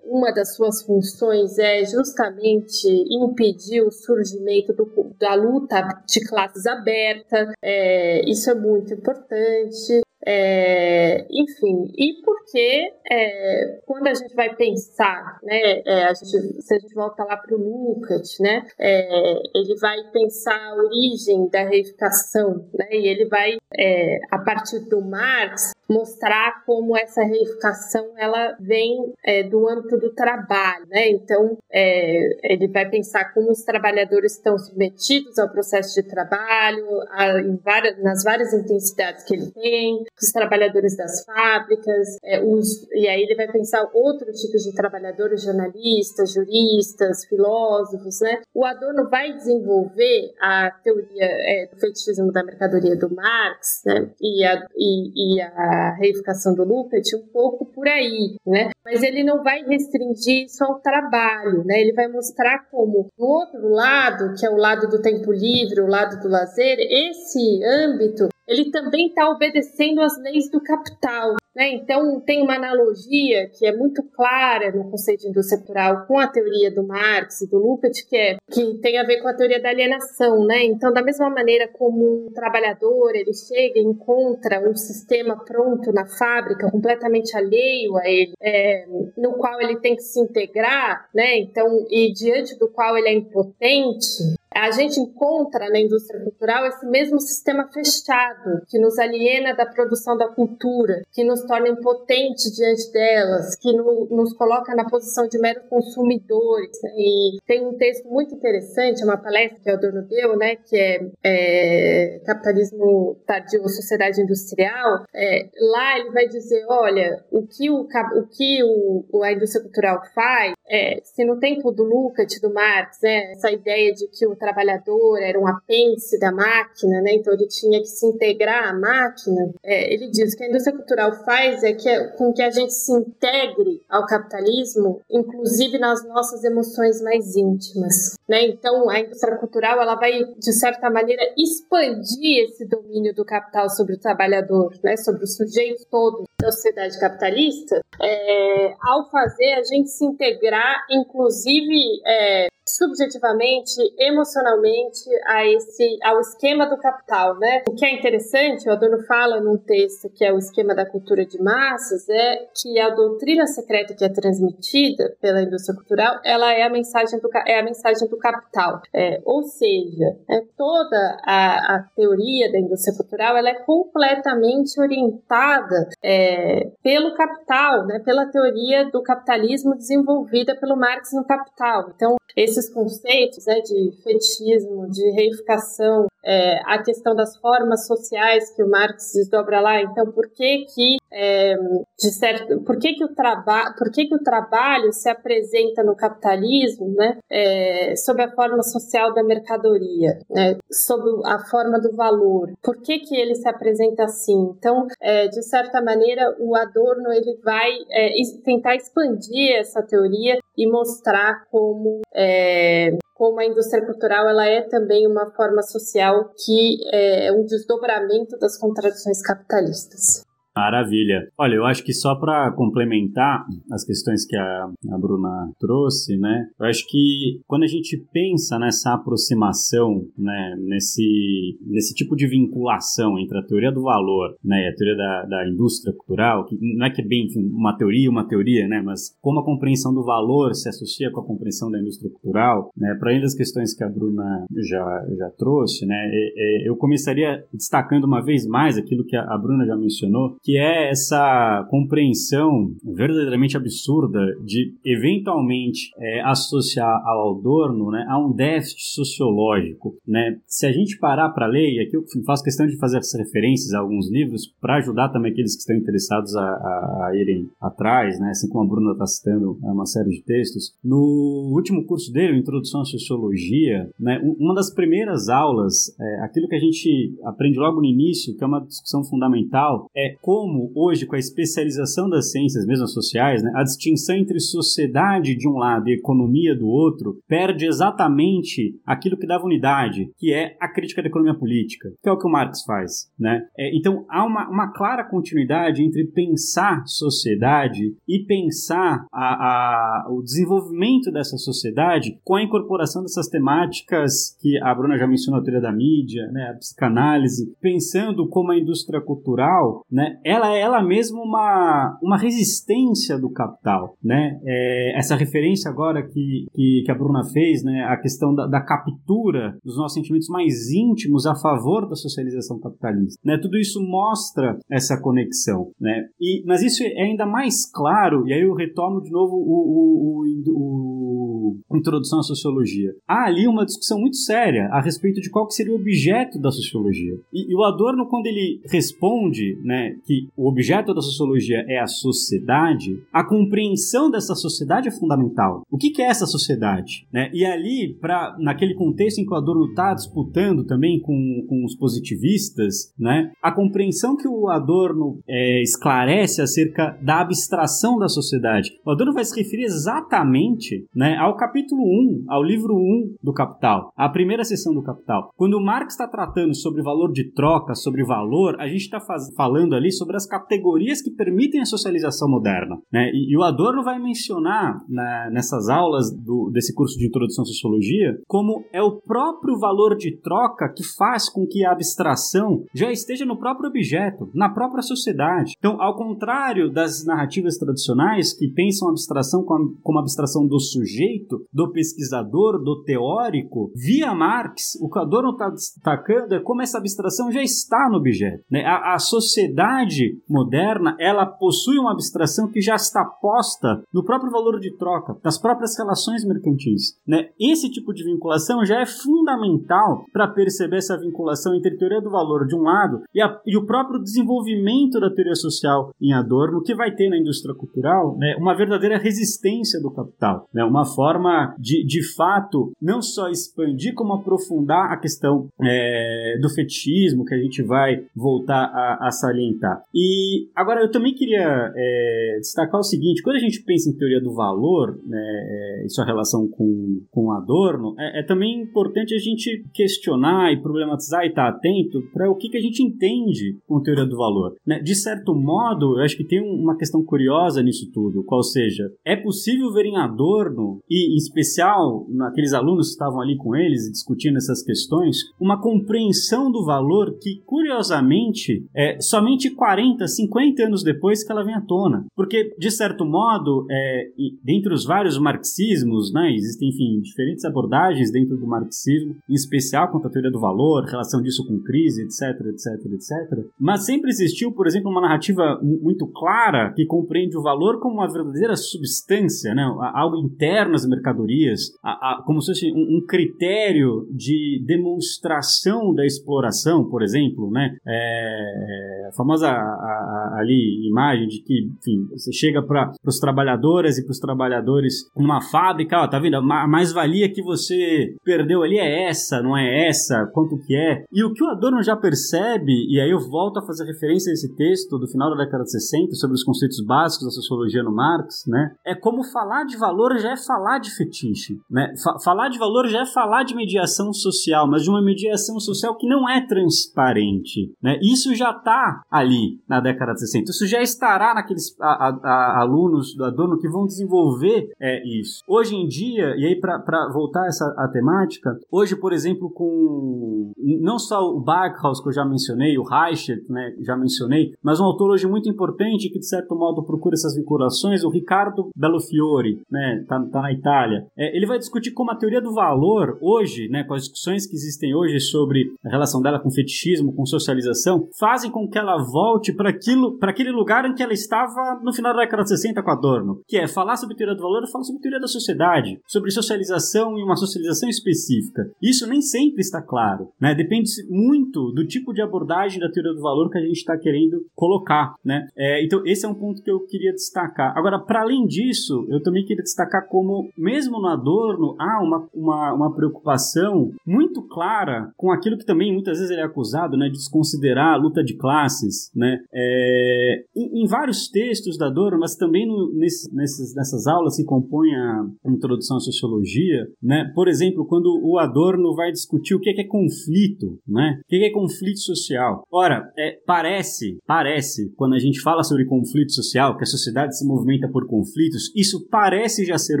uma das suas funções condições é justamente impedir o surgimento do, da luta de classes aberta. É, isso é muito importante. É, enfim, e porque é, quando a gente vai pensar, né, é, a gente, se a gente volta lá para o Lukács, né, é, ele vai pensar a origem da reificação, né, e ele vai, é, a partir do Marx, mostrar como essa reificação ela vem é, do âmbito do trabalho, né? Então ele vai pensar como os trabalhadores estão submetidos ao processo de trabalho, a, várias, nas várias intensidades que ele tem, os trabalhadores das fábricas, é, os, e aí ele vai pensar outros tipos de trabalhadores, jornalistas, juristas, filósofos, né? O Adorno vai desenvolver a teoria é, do fetichismo da mercadoria do Marx, né? E a, e, e a reificação do Lukács um pouco por aí, né? Mas ele não vai restringir isso ao trabalho, né? Ele vai mostrar como do outro lado, que é o lado do tempo livre, o lado do lazer, esse âmbito ele também está obedecendo às leis do capital. Né? Então, tem uma analogia que é muito clara no conceito de indústria cultural com a teoria do Marx e do Lukács, que, é, que tem a ver com a teoria da alienação. Né? Então, da mesma maneira como um trabalhador ele chega e encontra um sistema pronto na fábrica, completamente alheio a ele, é, no qual ele tem que se integrar, né? então, e diante do qual ele é impotente, a gente encontra na indústria cultural esse mesmo sistema fechado que nos aliena da produção da cultura, que nos torna impotentes diante delas, que no, nos coloca na posição de meros consumidores. Né? E tem um texto muito interessante, uma palestra que o Adorno deu, né, que é, é Capitalismo Tardio, Sociedade Industrial. É, lá ele vai dizer, olha, o que, o, o que o, a indústria cultural faz, é, se no tempo do Lukács, do Marx, né, essa ideia de que o trabalhador era um apêndice da máquina, né? Então ele tinha que se integrar à máquina. É, ele diz que a indústria cultural faz é que é, com que a gente se integre ao capitalismo, inclusive nas nossas emoções mais íntimas, né? Então a indústria cultural ela vai de certa maneira expandir esse domínio do capital sobre o trabalhador, né? Sobre o sujeito todo da sociedade capitalista, é, ao fazer a gente se integrar, inclusive é, subjetivamente, emocionalmente a esse ao esquema do capital, né? O que é interessante, o Adorno fala num texto que é o esquema da cultura de massas, é que a doutrina secreta que é transmitida pela indústria cultural, ela é a mensagem do é a mensagem do capital, é, ou seja, é, toda a, a teoria da indústria cultural ela é completamente orientada é, pelo capital, né? Pela teoria do capitalismo desenvolvida pelo Marx no Capital. Então, esses conceitos né, de fetichismo, de reificação, é, a questão das formas sociais que o Marx desdobra lá. Então, por que que é, de certo, por que que o trabalho, por que que o trabalho se apresenta no capitalismo, né, é, sob a forma social da mercadoria, né, sob a forma do valor? Por que que ele se apresenta assim? Então, é, de certa maneira, o Adorno ele vai é, tentar expandir essa teoria e mostrar como é, como a indústria cultural ela é também uma forma social que é um desdobramento das contradições capitalistas. Maravilha. Olha, eu acho que só para complementar as questões que a, a, Bruna trouxe, né? Eu acho que quando a gente pensa nessa aproximação, né, nesse, nesse tipo de vinculação entre a teoria do valor, né, e a teoria da, da indústria cultural, que não é que é bem uma teoria, uma teoria, né, mas como a compreensão do valor se associa com a compreensão da indústria cultural, né, para além das questões que a Bruna já, já trouxe, né, é, é, eu começaria destacando uma vez mais aquilo que a, a Bruna já mencionou, que é essa compreensão verdadeiramente absurda de eventualmente é, associar ao Adorno né, a um déficit sociológico. Né? Se a gente parar para ler, e aqui eu faço questão de fazer essas referências a alguns livros para ajudar também aqueles que estão interessados a, a, a irem atrás, né? assim como a Bruna está citando é uma série de textos. No último curso dele, Introdução à Sociologia, né, uma das primeiras aulas, é, aquilo que a gente aprende logo no início, que é uma discussão fundamental, é como como hoje, com a especialização das ciências, mesmo sociais, né, a distinção entre sociedade de um lado e economia do outro perde exatamente aquilo que dava unidade, que é a crítica da economia política, que é o que o Marx faz. Né? É, então há uma, uma clara continuidade entre pensar sociedade e pensar a, a, o desenvolvimento dessa sociedade com a incorporação dessas temáticas que a Bruna já mencionou, a teoria da mídia, né, a psicanálise, pensando como a indústria cultural, né, ela é ela mesma uma, uma resistência do capital. Né? É, essa referência agora que, que, que, a Bruna fez, né, a questão da, da captura dos nossos sentimentos mais íntimos a favor da socialização capitalista. Né? Tudo isso mostra essa conexão. Né? E, mas isso é ainda mais claro, e aí eu retomo de novo o, o, o, o Introdução à Sociologia. Há ali uma discussão muito séria a respeito de qual que seria o objeto da sociologia. E, e o Adorno, quando ele responde né, que o objeto da sociologia é a sociedade, a compreensão dessa sociedade é fundamental. O que, que é essa sociedade? Né? E ali, pra, naquele contexto em que o Adorno está disputando também com, com os positivistas, né, a compreensão que o Adorno é, esclarece acerca da abstração da sociedade. O Adorno vai se referir exatamente né, ao capítulo 1, ao livro 1 do Capital, a primeira seção do Capital. Quando o Marx está tratando sobre valor de troca, sobre valor, a gente está falando ali sobre as categorias que permitem a socialização moderna. Né? E, e o Adorno vai mencionar na, nessas aulas do, desse curso de introdução à sociologia como é o próprio valor de troca que faz com que a abstração já esteja no próprio objeto, na própria sociedade. Então, ao contrário das narrativas tradicionais que pensam a abstração como, como abstração do sujeito, do pesquisador, do teórico, via Marx, o que Adorno está destacando é como essa abstração já está no objeto. Né? A, a sociedade moderna ela possui uma abstração que já está posta no próprio valor de troca, nas próprias relações mercantis. Né? Esse tipo de vinculação já é fundamental para perceber essa vinculação entre teoria do valor de um lado e, a, e o próprio desenvolvimento da teoria social em Adorno, que vai ter na indústria cultural né, uma verdadeira resistência do capital, né, uma forma de, de fato, não só expandir, como aprofundar a questão é, do fetichismo, que a gente vai voltar a, a salientar. E agora eu também queria é, destacar o seguinte: quando a gente pensa em teoria do valor né, é, e sua relação com, com Adorno, é, é também importante a gente questionar e problematizar e estar atento para o que, que a gente entende com teoria do valor. Né? De certo modo, eu acho que tem uma questão curiosa nisso tudo, qual seja, é possível ver em Adorno, e em especial naqueles alunos que estavam ali com eles discutindo essas questões, uma compreensão do valor que, curiosamente, é somente 40, 50 anos depois que ela vem à tona. Porque, de certo modo, é, dentre os vários marxismos, né, existem, enfim, diferentes abordagens dentro do marxismo, em especial quanto à teoria do valor, relação disso com crise, etc, etc, etc. Mas sempre existiu, por exemplo, uma narrativa muito clara que compreende o valor como uma verdadeira substância, né, algo interno às mercadorias, a, a, como se fosse um, um, critério de demonstração da exploração, por exemplo, né, é, a famosa a, ali imagem de que, enfim, você chega para os trabalhadores e para os trabalhadores numa fábrica, ó, tá vendo? A mais-valia que você perdeu ali é essa, não é essa, quanto que é. E o que o Adorno já percebe, e aí eu volto a fazer referência a esse texto do final da década de 60 sobre os conceitos básicos da sociologia no Marx, né? É como falar de valor já é falar de fetiche, né? Fa falar de valor já é falar de mediação social, mas de uma mediação social que não é transparente, né? Isso já está ali na década de 60. Isso já estará naqueles a, a, a, alunos do Adorno que vão desenvolver é, isso. Hoje em dia, e aí para voltar essa a temática, hoje, por exemplo, com não só o Barkhaus que eu já mencionei, o Reichert, né, já mencionei, mas um autor hoje muito importante que de certo modo procura essas vinculações, o Ricardo Bellofiore, né, tá, tá na Itália. É, ele vai discutir como a teoria do valor hoje, né, com as discussões que existem hoje sobre a relação dela com fetichismo, com socialização, fazem com que ela volte para aquilo, para aquele lugar em que ela estava no final da década de 60 com Adorno, que é falar sobre teoria do valor, falar sobre teoria da sociedade, sobre socialização e uma socialização específica. Isso nem sempre está claro, né? Depende muito do tipo de abordagem da teoria do valor que a gente está querendo colocar, né? É, então esse é um ponto que eu queria destacar. Agora, para além disso, eu também queria destacar como mesmo no Adorno há uma, uma, uma preocupação muito clara com aquilo que também muitas vezes ele é acusado, né, de desconsiderar a luta de classes, né? Né? É, em, em, vários textos da Adorno, mas também no, nesse, nesses, nessas aulas que compõem a introdução à sociologia, né? Por exemplo, quando o Adorno vai discutir o que é, que é conflito, né? O que é, que é conflito social? Ora, é, parece, parece, quando a gente fala sobre conflito social, que a sociedade se movimenta por conflitos, isso parece já ser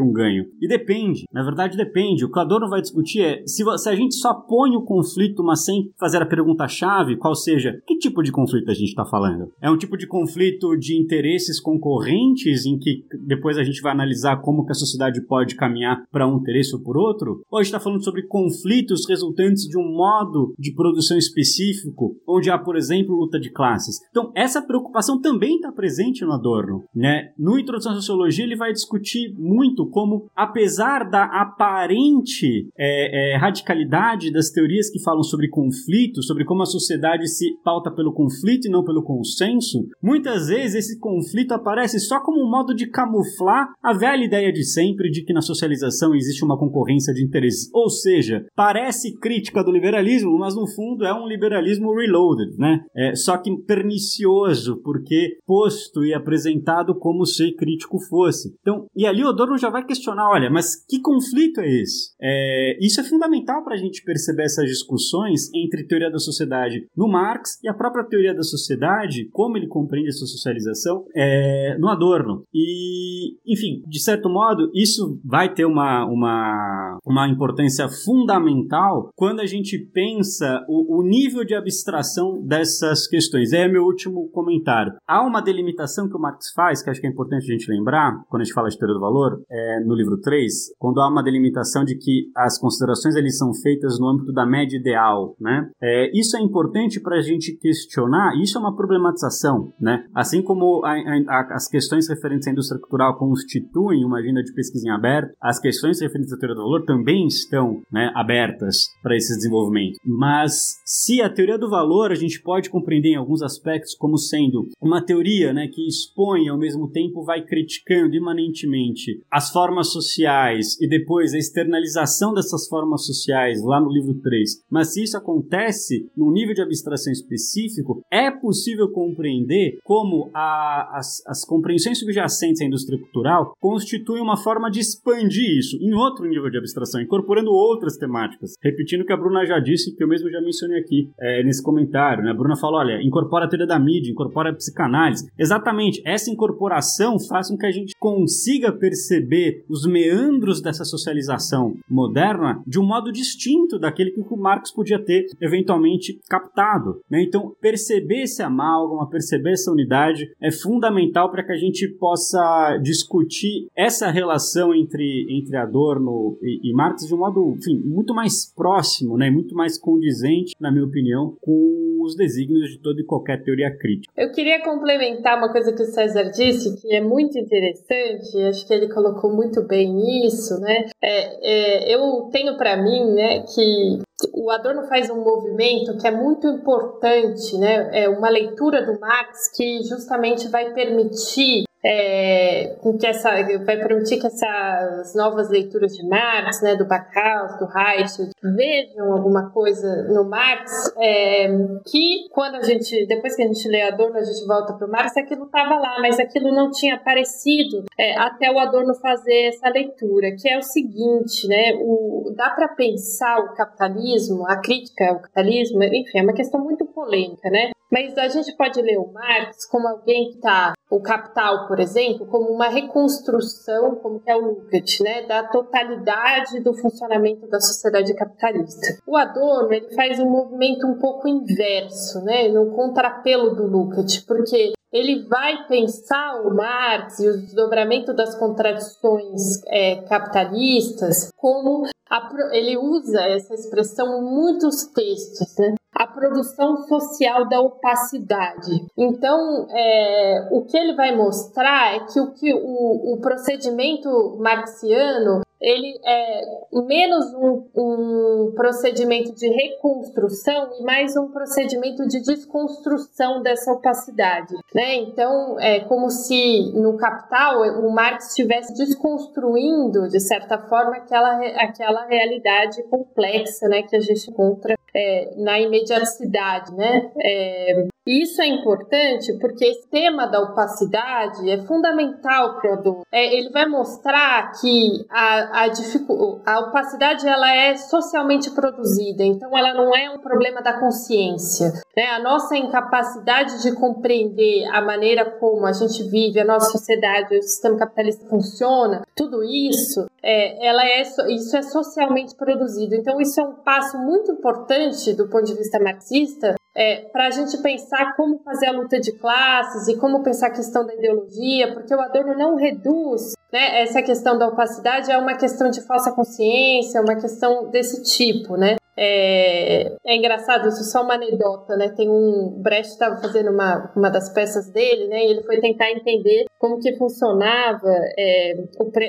um ganho. E depende, na verdade depende. O que o Adorno vai discutir é se, se a gente só põe o conflito, mas sem fazer a pergunta-chave, qual seja, que tipo de conflito a gente está falando? É um tipo de conflito de interesses concorrentes, em que depois a gente vai analisar como que a sociedade pode caminhar para um interesse ou por outro? Ou a gente está falando sobre conflitos resultantes de um modo de produção específico, onde há, por exemplo, luta de classes? Então, essa preocupação também está presente no Adorno. Né? No Introdução à Sociologia, ele vai discutir muito como, apesar da aparente é, é, radicalidade das teorias que falam sobre conflito, sobre como a sociedade se pauta pelo conflito e não pelo consenso, muitas vezes esse conflito aparece só como um modo de camuflar a velha ideia de sempre de que na socialização existe uma concorrência de interesses. Ou seja, parece crítica do liberalismo, mas no fundo é um liberalismo reloaded, né? É, só que pernicioso, porque posto e apresentado como se crítico fosse. Então, e ali o Adorno já vai questionar, olha, mas que conflito é esse? É, isso é fundamental para a gente perceber essas discussões entre teoria da sociedade no Marx e a própria teoria da sociedade, como ele compreende essa socialização, é, no Adorno. E, enfim, de certo modo, isso vai ter uma, uma, uma importância fundamental quando a gente pensa o, o nível de abstração dessas questões. É meu último comentário. Há uma delimitação que o Marx faz, que acho que é importante a gente lembrar, quando a gente fala de teoria do valor, é, no livro 3, quando há uma delimitação de que as considerações eles são feitas no âmbito da média ideal, né? É, isso é importante para a gente questionar, isso é uma problematização, né? Assim como a, a, as questões referentes à indústria cultural constituem uma agenda de pesquisa em aberto, as questões referentes à teoria do valor também estão né, abertas para esse desenvolvimento. Mas se a teoria do valor a gente pode compreender em alguns aspectos como sendo uma teoria né, que expõe ao mesmo tempo vai criticando imanentemente as formas sociais e depois a externalização dessas formas sociais lá no livro 3. Mas se isso acontece num nível de abstração específico, é possível compreender como a, as, as compreensões subjacentes à indústria cultural constituem uma forma de expandir isso em outro nível de abstração, incorporando outras temáticas. Repetindo o que a Bruna já disse, que eu mesmo já mencionei aqui é, nesse comentário. Né? A Bruna falou: olha, incorpora a teoria da mídia, incorpora a psicanálise. Exatamente, essa incorporação faz com que a gente consiga perceber os meandros dessa socialização moderna de um modo distinto daquele que o Marx podia ter eventualmente captado. Né? Então, perceber esse amálgama, perceber essa unidade é fundamental para que a gente possa discutir essa relação entre, entre Adorno e, e Marx de um modo, enfim, muito mais próximo, né? muito mais condizente, na minha opinião, com os desígnios de toda e qualquer teoria crítica. Eu queria complementar uma coisa que o César disse, que é muito interessante, acho que ele colocou muito bem isso, né? É, é, eu tenho para mim, né, que o Adorno faz um movimento que é muito importante, né? É uma leitura do Marx que justamente vai permitir é, que essa vai permitir que essas novas leituras de Marx, né, do Bacaus, do Reich, vejam alguma coisa no Marx é, que quando a gente depois que a gente lê Adorno a gente volta para o Marx aquilo estava lá, mas aquilo não tinha aparecido é, até o Adorno fazer essa leitura, que é o seguinte, né, o, dá para pensar o capitalismo, a crítica ao capitalismo, enfim, é uma questão muito polêmica, né? Mas a gente pode ler o Marx como alguém que está, o Capital, por exemplo, como uma reconstrução, como que é o Lukács, né, da totalidade do funcionamento da sociedade capitalista. O Adorno ele faz um movimento um pouco inverso, né, no contrapelo do Lukács, porque ele vai pensar o Marx e o desdobramento das contradições é, capitalistas como a, ele usa essa expressão em muitos textos, né? A produção social da opacidade. Então, é, o que ele vai mostrar é que o, que o, o procedimento marxiano ele é menos um, um procedimento de reconstrução e mais um procedimento de desconstrução dessa opacidade, né? Então, é como se no Capital o Marx estivesse desconstruindo, de certa forma, aquela, aquela realidade complexa, né, que a gente encontra é, na imediaticidade, né? É, isso é importante porque esse tema da opacidade é fundamental para o adulto. É, ele vai mostrar que a, a, a opacidade ela é socialmente produzida, então ela não é um problema da consciência. Né? A nossa incapacidade de compreender a maneira como a gente vive, a nossa sociedade, o sistema capitalista funciona, tudo isso, é, ela é, isso é socialmente produzido. Então isso é um passo muito importante do ponto de vista marxista é, para a gente pensar como fazer a luta de classes e como pensar a questão da ideologia, porque o Adorno não reduz né, essa questão da opacidade a uma questão de falsa consciência, uma questão desse tipo, né? É, é engraçado, isso é só uma anedota, né? Tem um. Brecht estava fazendo uma, uma das peças dele, né? E ele foi tentar entender como que funcionava é,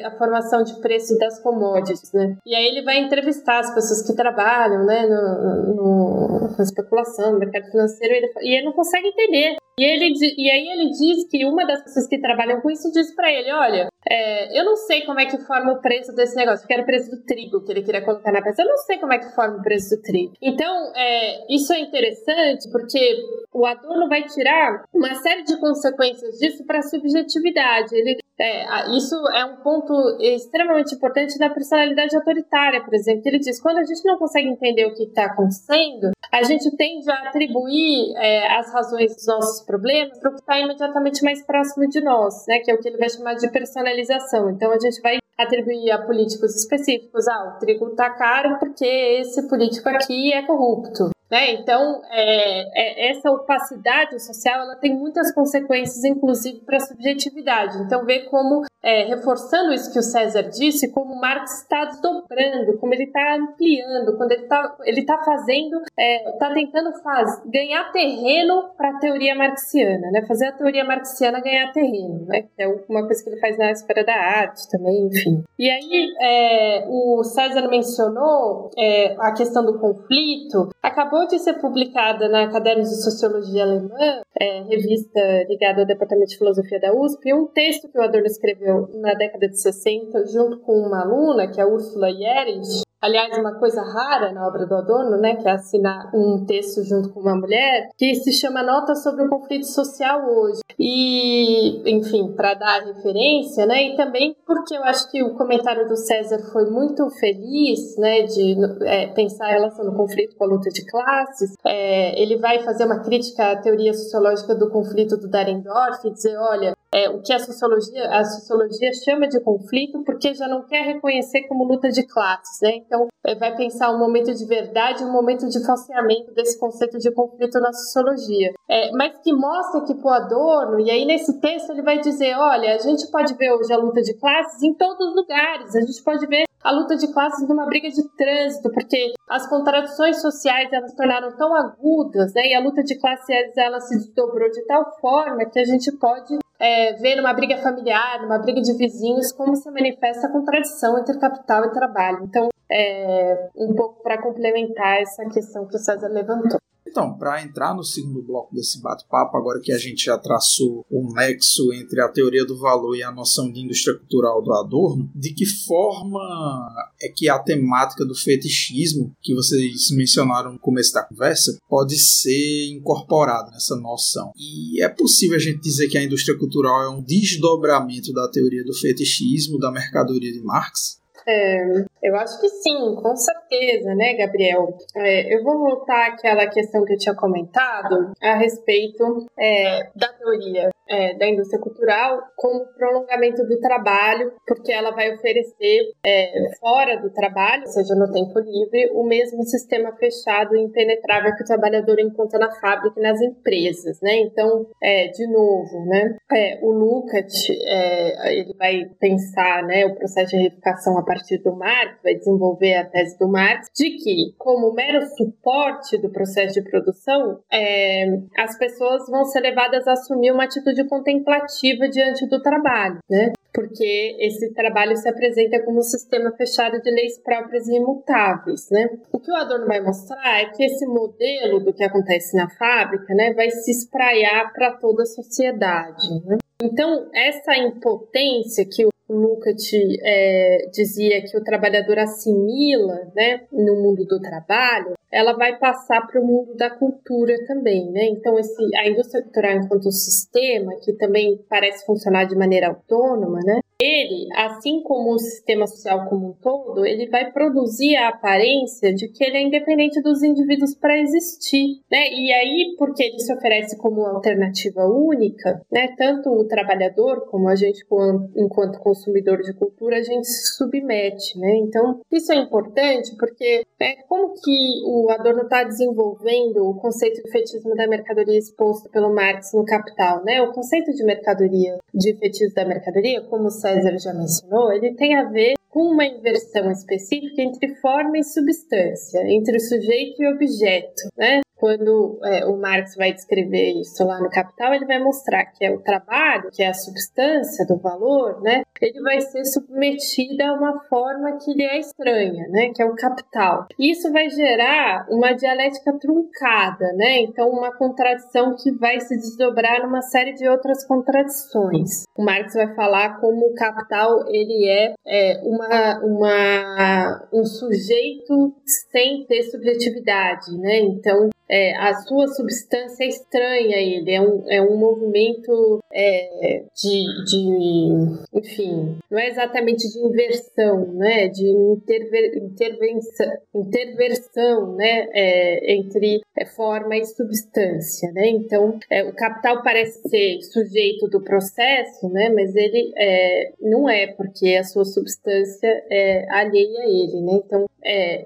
a formação de preço das commodities, né? E aí ele vai entrevistar as pessoas que trabalham, né? No, no, na especulação, no mercado financeiro, e ele, e ele não consegue entender. E, ele, e aí ele diz que uma das pessoas que trabalham com isso diz para ele, olha, é, eu não sei como é que forma o preço desse negócio, que era o preço do trigo que ele queria colocar na peça. Eu não sei como é que forma o preço do trigo. Então, é, isso é interessante porque o Adorno vai tirar uma série de consequências disso para a subjetividade. Ele, é, isso é um ponto extremamente importante da personalidade autoritária, por exemplo. Ele diz: quando a gente não consegue entender o que está acontecendo, a gente tende a atribuir é, as razões dos nossos problemas para o que está imediatamente mais próximo de nós, né? Que é o que ele vai chamar de personalização. Então a gente vai atribuir a políticos específicos, ah, o trigo está caro porque esse político aqui é corrupto. Né? Então, é, é, essa opacidade social ela tem muitas consequências, inclusive para a subjetividade. Então, ver como, é, reforçando isso que o César disse, como Marx está desdobrando, como ele está ampliando, quando ele está ele tá fazendo, está é, tentando faz, ganhar terreno para a teoria marxiana, né? fazer a teoria marxiana ganhar terreno, né? que é uma coisa que ele faz na esfera da arte também, enfim. E aí, é, o César mencionou é, a questão do conflito, acabou acabou de ser publicada na Cadernos de Sociologia Alemã, é, revista ligada ao Departamento de Filosofia da USP, um texto que o Adorno escreveu na década de 60, junto com uma aluna, que é a Ursula Yerich, Aliás, uma coisa rara na obra do Adorno, né, que é assinar um texto junto com uma mulher, que se chama Nota sobre o Conflito Social hoje. E, enfim, para dar referência, né, e também porque eu acho que o comentário do César foi muito feliz, né, de é, pensar a relação do conflito com a luta de classes. É, ele vai fazer uma crítica à teoria sociológica do conflito do Darendorf e dizer, olha, é, o que a sociologia, a sociologia chama de conflito porque já não quer reconhecer como luta de classes, né? Então, é, vai pensar um momento de verdade um momento de falseamento desse conceito de conflito na sociologia. É, mas que mostra que pro Adorno, e aí nesse texto ele vai dizer, olha, a gente pode ver hoje a luta de classes em todos os lugares, a gente pode ver a luta de classes numa briga de trânsito, porque as contradições sociais elas se tornaram tão agudas, né? E a luta de classes ela se desdobrou de tal forma que a gente pode é, ver numa briga familiar, numa briga de vizinhos, como se manifesta a contradição entre capital e trabalho. Então, é, um pouco para complementar essa questão que o César levantou. Então, para entrar no segundo bloco desse bate-papo, agora que a gente já traçou um nexo entre a teoria do valor e a noção de indústria cultural do Adorno, de que forma é que a temática do fetichismo, que vocês mencionaram no começo da conversa, pode ser incorporada nessa noção? E é possível a gente dizer que a indústria cultural é um desdobramento da teoria do fetichismo, da mercadoria de Marx? É, eu acho que sim, com certeza, né, Gabriel? É, eu vou voltar àquela questão que eu tinha comentado a respeito é, da teoria é, da indústria cultural como prolongamento do trabalho, porque ela vai oferecer é, fora do trabalho, ou seja, no tempo livre, o mesmo sistema fechado e impenetrável que o trabalhador encontra na fábrica e nas empresas, né? Então, é, de novo, né? O Lukács, ele vai pensar, né, o processo de reificação a partir do Marx, vai desenvolver a tese do Marx, de que, como mero suporte do processo de produção, é, as pessoas vão ser levadas a assumir uma atitude contemplativa diante do trabalho, né? porque esse trabalho se apresenta como um sistema fechado de leis próprias e imutáveis, né? O que o Adorno vai mostrar é que esse modelo do que acontece na fábrica, né, vai se espraiar para toda a sociedade, né? Então, essa impotência que o Lukács é, dizia que o trabalhador assimila né, no mundo do trabalho, ela vai passar para o mundo da cultura também, né? Então, esse, a indústria cultural enquanto sistema, que também parece funcionar de maneira autônoma, né? Ele, assim como o sistema social como um todo, ele vai produzir a aparência de que ele é independente dos indivíduos para existir, né? E aí, porque ele se oferece como alternativa única, né? Tanto o trabalhador como a gente, enquanto consumidor de cultura, a gente se submete, né? Então, isso é importante porque né, como que o Adorno está desenvolvendo o conceito de fetismo da mercadoria exposto pelo Marx no Capital, né? O conceito de mercadoria, de fetismo da mercadoria, como César já mencionou, ele tem a ver com uma inversão específica entre forma e substância, entre o sujeito e o objeto, né? Quando é, o Marx vai descrever isso lá no Capital, ele vai mostrar que é o trabalho, que é a substância do valor, né? Ele vai ser submetido a uma forma que lhe é estranha, né? Que é o capital. Isso vai gerar uma dialética truncada, né? Então, uma contradição que vai se desdobrar numa série de outras contradições. O Marx vai falar como o capital ele é, é uma, uma, um sujeito sem ter subjetividade, né? Então, é, a sua substância é estranha a ele, é um, é um movimento é, de, de, enfim, não é exatamente de inversão, né, de interver, intervenção, interversão, né, é, entre é, forma e substância, né, então é, o capital parece ser sujeito do processo, né, mas ele é, não é, porque a sua substância é alheia a ele, né, então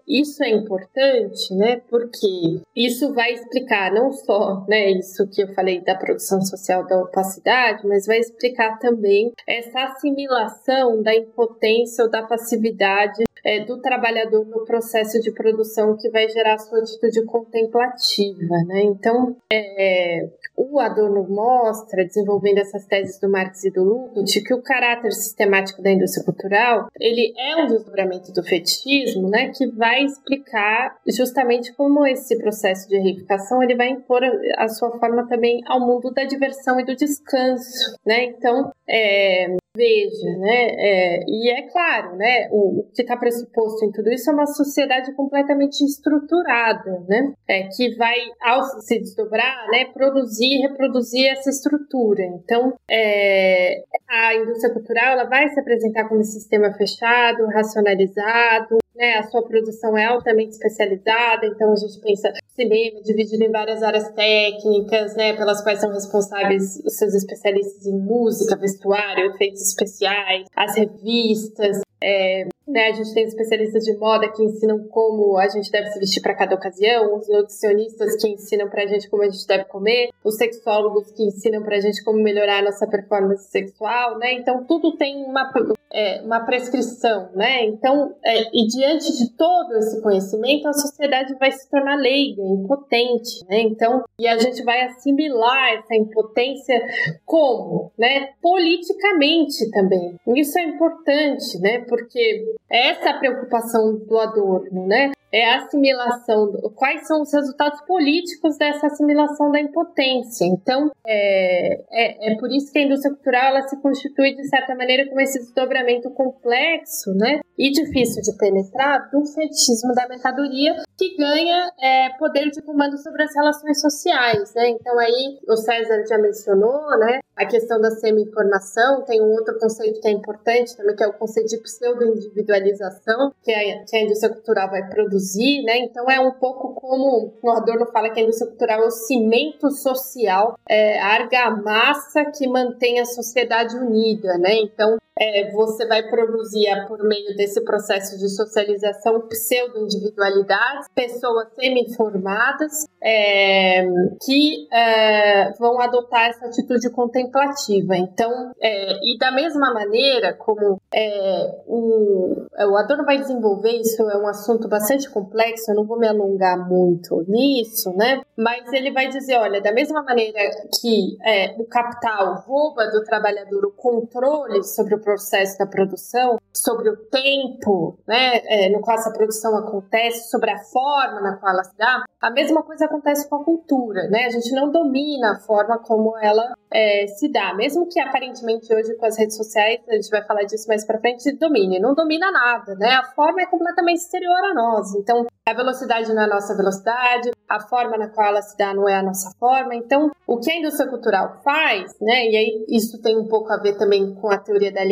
isso é importante, né, porque isso vai explicar não só né, isso que eu falei da produção social da opacidade, mas vai explicar também essa assimilação da impotência ou da passividade é, do trabalhador no processo de produção que vai gerar sua atitude contemplativa. Né? Então, é, o Adorno mostra, desenvolvendo essas teses do Marx e do Lukács, que o caráter sistemático da indústria cultural ele é um desdobramento do fetichismo, né, que vai explicar justamente como esse processo de reificação ele vai impor a sua forma também ao mundo da diversão e do descanso, né? Então, é, veja, né? É, e é claro, né? O, o que está pressuposto em tudo isso é uma sociedade completamente estruturada, né? É, que vai, ao se desdobrar, né? Produzir e reproduzir essa estrutura. Então, é, a indústria cultural ela vai se apresentar como um sistema fechado, racionalizado, né? A sua produção é altamente especializada, então a gente pensa cinema dividido em várias áreas técnicas, né? Pelas quais são responsáveis os seus especialistas em música, vestuário, efeitos especiais, as revistas, é, né, a gente tem especialistas de moda que ensinam como a gente deve se vestir para cada ocasião, os nutricionistas que ensinam para a gente como a gente deve comer, os sexólogos que ensinam para a gente como melhorar a nossa performance sexual, né? Então tudo tem uma, é, uma prescrição, né? Então, é, e diante de todo esse conhecimento, a sociedade vai se tornar leiga, impotente, né? Então, e a gente vai assimilar essa impotência como, né? Politicamente também. Isso é importante, né? Porque essa é a preocupação do Adorno, né? É a assimilação. Quais são os resultados políticos dessa assimilação da impotência? Então, é, é, é por isso que a indústria cultural ela se constitui, de certa maneira, como esse desdobramento complexo né, e difícil de penetrar do fetichismo da mercadoria, que ganha é, poder de comando sobre as relações sociais. Né? Então, aí, o César já mencionou né, a questão da semi-informação, tem um outro conceito que é importante também, que é o conceito de pseudo-individualização, que, a, que a indústria cultural vai produzir, né? Então é um pouco como o Adorno fala que a indústria cultural é o cimento social, é, a argamassa que mantém a sociedade unida, né? Então é, você vai produzir por meio desse processo de socialização pseudo-individualidades, pessoas semi-informadas é, que é, vão adotar essa atitude contemplativa. Então, é, e da mesma maneira como é, o, o Adorno vai desenvolver, isso é um assunto bastante complexo, eu não vou me alongar muito nisso, né? Mas ele vai dizer, olha, da mesma maneira que é, o capital rouba do trabalhador o controle sobre o processo da produção, sobre o tempo né, é, no qual essa produção acontece, sobre a forma na qual ela se dá, a mesma coisa acontece com a cultura. Né? A gente não domina a forma como ela é, se dá, mesmo que aparentemente hoje com as redes sociais, a gente vai falar disso mais para frente, domine. Não domina nada, né? A forma é completamente exterior a nós. Então, a velocidade não é a nossa velocidade, a forma na qual ela se dá não é a nossa forma. Então, o que a indústria cultural faz, né? E aí isso tem um pouco a ver também com a teoria da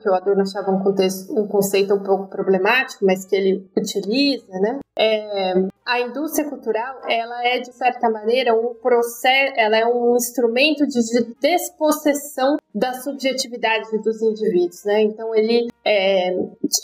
que o Adorno achava um, contexto, um conceito um pouco problemático, mas que ele utiliza, né? É, a indústria cultural, ela é de certa maneira um processo, ela é um instrumento de, de despossessão da subjetividade dos indivíduos, né? Então ele é,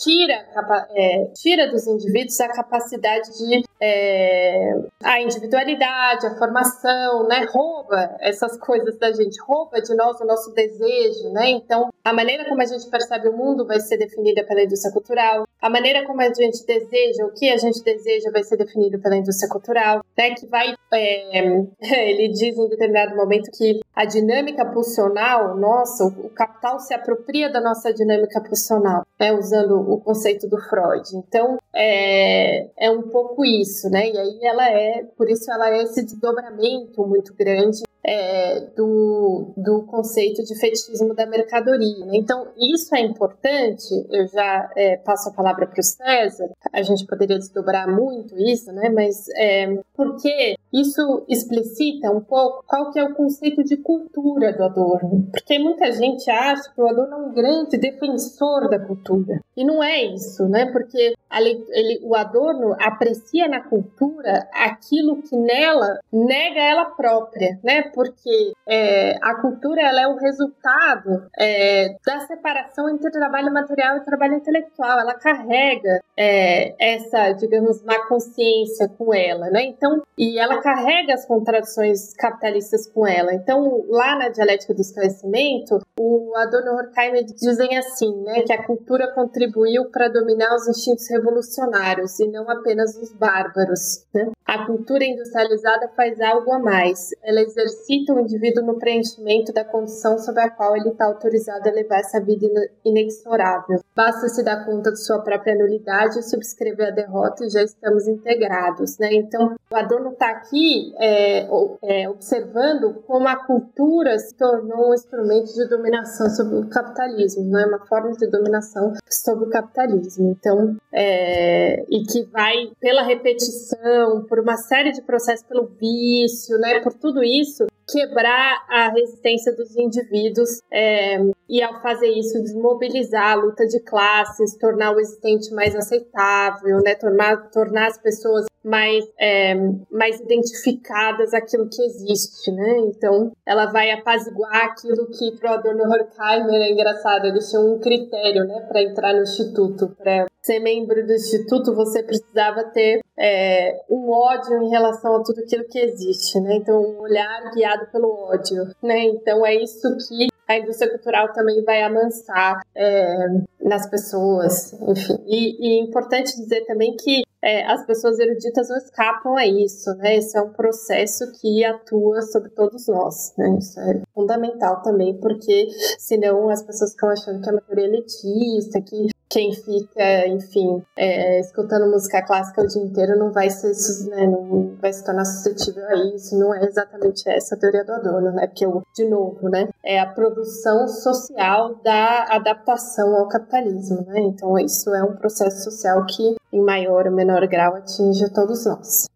tira, é, tira dos indivíduos a capacidade de é, a individualidade, a formação, né? Rouba essas coisas da gente, rouba de nós o nosso desejo, né? Então a maneira como a gente percebe o mundo vai ser definida pela indústria cultural, a maneira como a gente deseja, o que a gente deseja vai ser definido pela indústria cultural, né? Que vai, é, ele diz em determinado momento que a dinâmica pulsional nossa, o capital se apropria da nossa dinâmica pulsional, né? Usando o conceito do Freud. Então é, é um pouco isso, né? E aí ela é, por isso ela é esse desdobramento muito grande é, do, do conceito de fetichismo da mercadoria. Né? Então, isso é importante, eu já é, passo a palavra para o César, a gente poderia desdobrar muito isso, né? mas é, porque isso explicita um pouco qual que é o conceito de cultura do Adorno. Porque muita gente acha que o Adorno é um grande defensor da cultura. E não é isso, né? Porque ele, ele, o Adorno aprecia na cultura aquilo que nela nega ela própria, né? Porque é, a cultura ela é o resultado é, da separação entre trabalho material e trabalho intelectual. Ela carrega é, essa, digamos, má consciência com ela, né? Então, e ela carrega as contradições capitalistas com ela. Então, lá na dialética do esclarecimento, o Adorno e Horkheimer dizem assim, né, que a cultura contribuiu para dominar os instintos revolucionários e não apenas os bárbaros. Né? A cultura industrializada faz algo a mais. Ela exercita o indivíduo no preenchimento da condição sobre a qual ele está autorizado a levar essa vida inexorável. Basta se dar conta de sua própria nulidade, subscrever a derrota e já estamos integrados. Né? Então, o Adorno está aqui é, é, observando como a cultura se tornou um instrumento de dominação sobre o capitalismo, né? uma forma de dominação sobre o capitalismo. Então, é, e que vai pela repetição, por uma série de processos, pelo vício, né? por tudo isso, quebrar a resistência dos indivíduos é, e, ao fazer isso, desmobilizar a luta de classes, tornar o existente mais aceitável, né? tornar, tornar as pessoas mais, é, mais identificadas aquilo que existe, né? Então, ela vai apaziguar aquilo que pro Adorno Horkheimer é engraçado, eles tinham um critério, né, para entrar no instituto. Para ser membro do instituto, você precisava ter é, um ódio em relação a tudo aquilo que existe, né? Então, um olhar guiado pelo ódio, né? Então, é isso que a indústria cultural também vai amansar é, nas pessoas, enfim. E, e é importante dizer também que é, as pessoas eruditas não escapam a isso, né? Esse é um processo que atua sobre todos nós, né? Isso é fundamental também, porque senão as pessoas ficam achando que é uma teoria elitista, que quem fica, enfim, é, escutando música clássica o dia inteiro não vai, ser, né, não vai se tornar suscetível a isso. Não é exatamente essa a teoria do Adorno, né? Porque, de novo, né, é a produção social da adaptação ao capitalismo, né? Então, isso é um processo social que, em maior ou menor grau, atinge todos nós.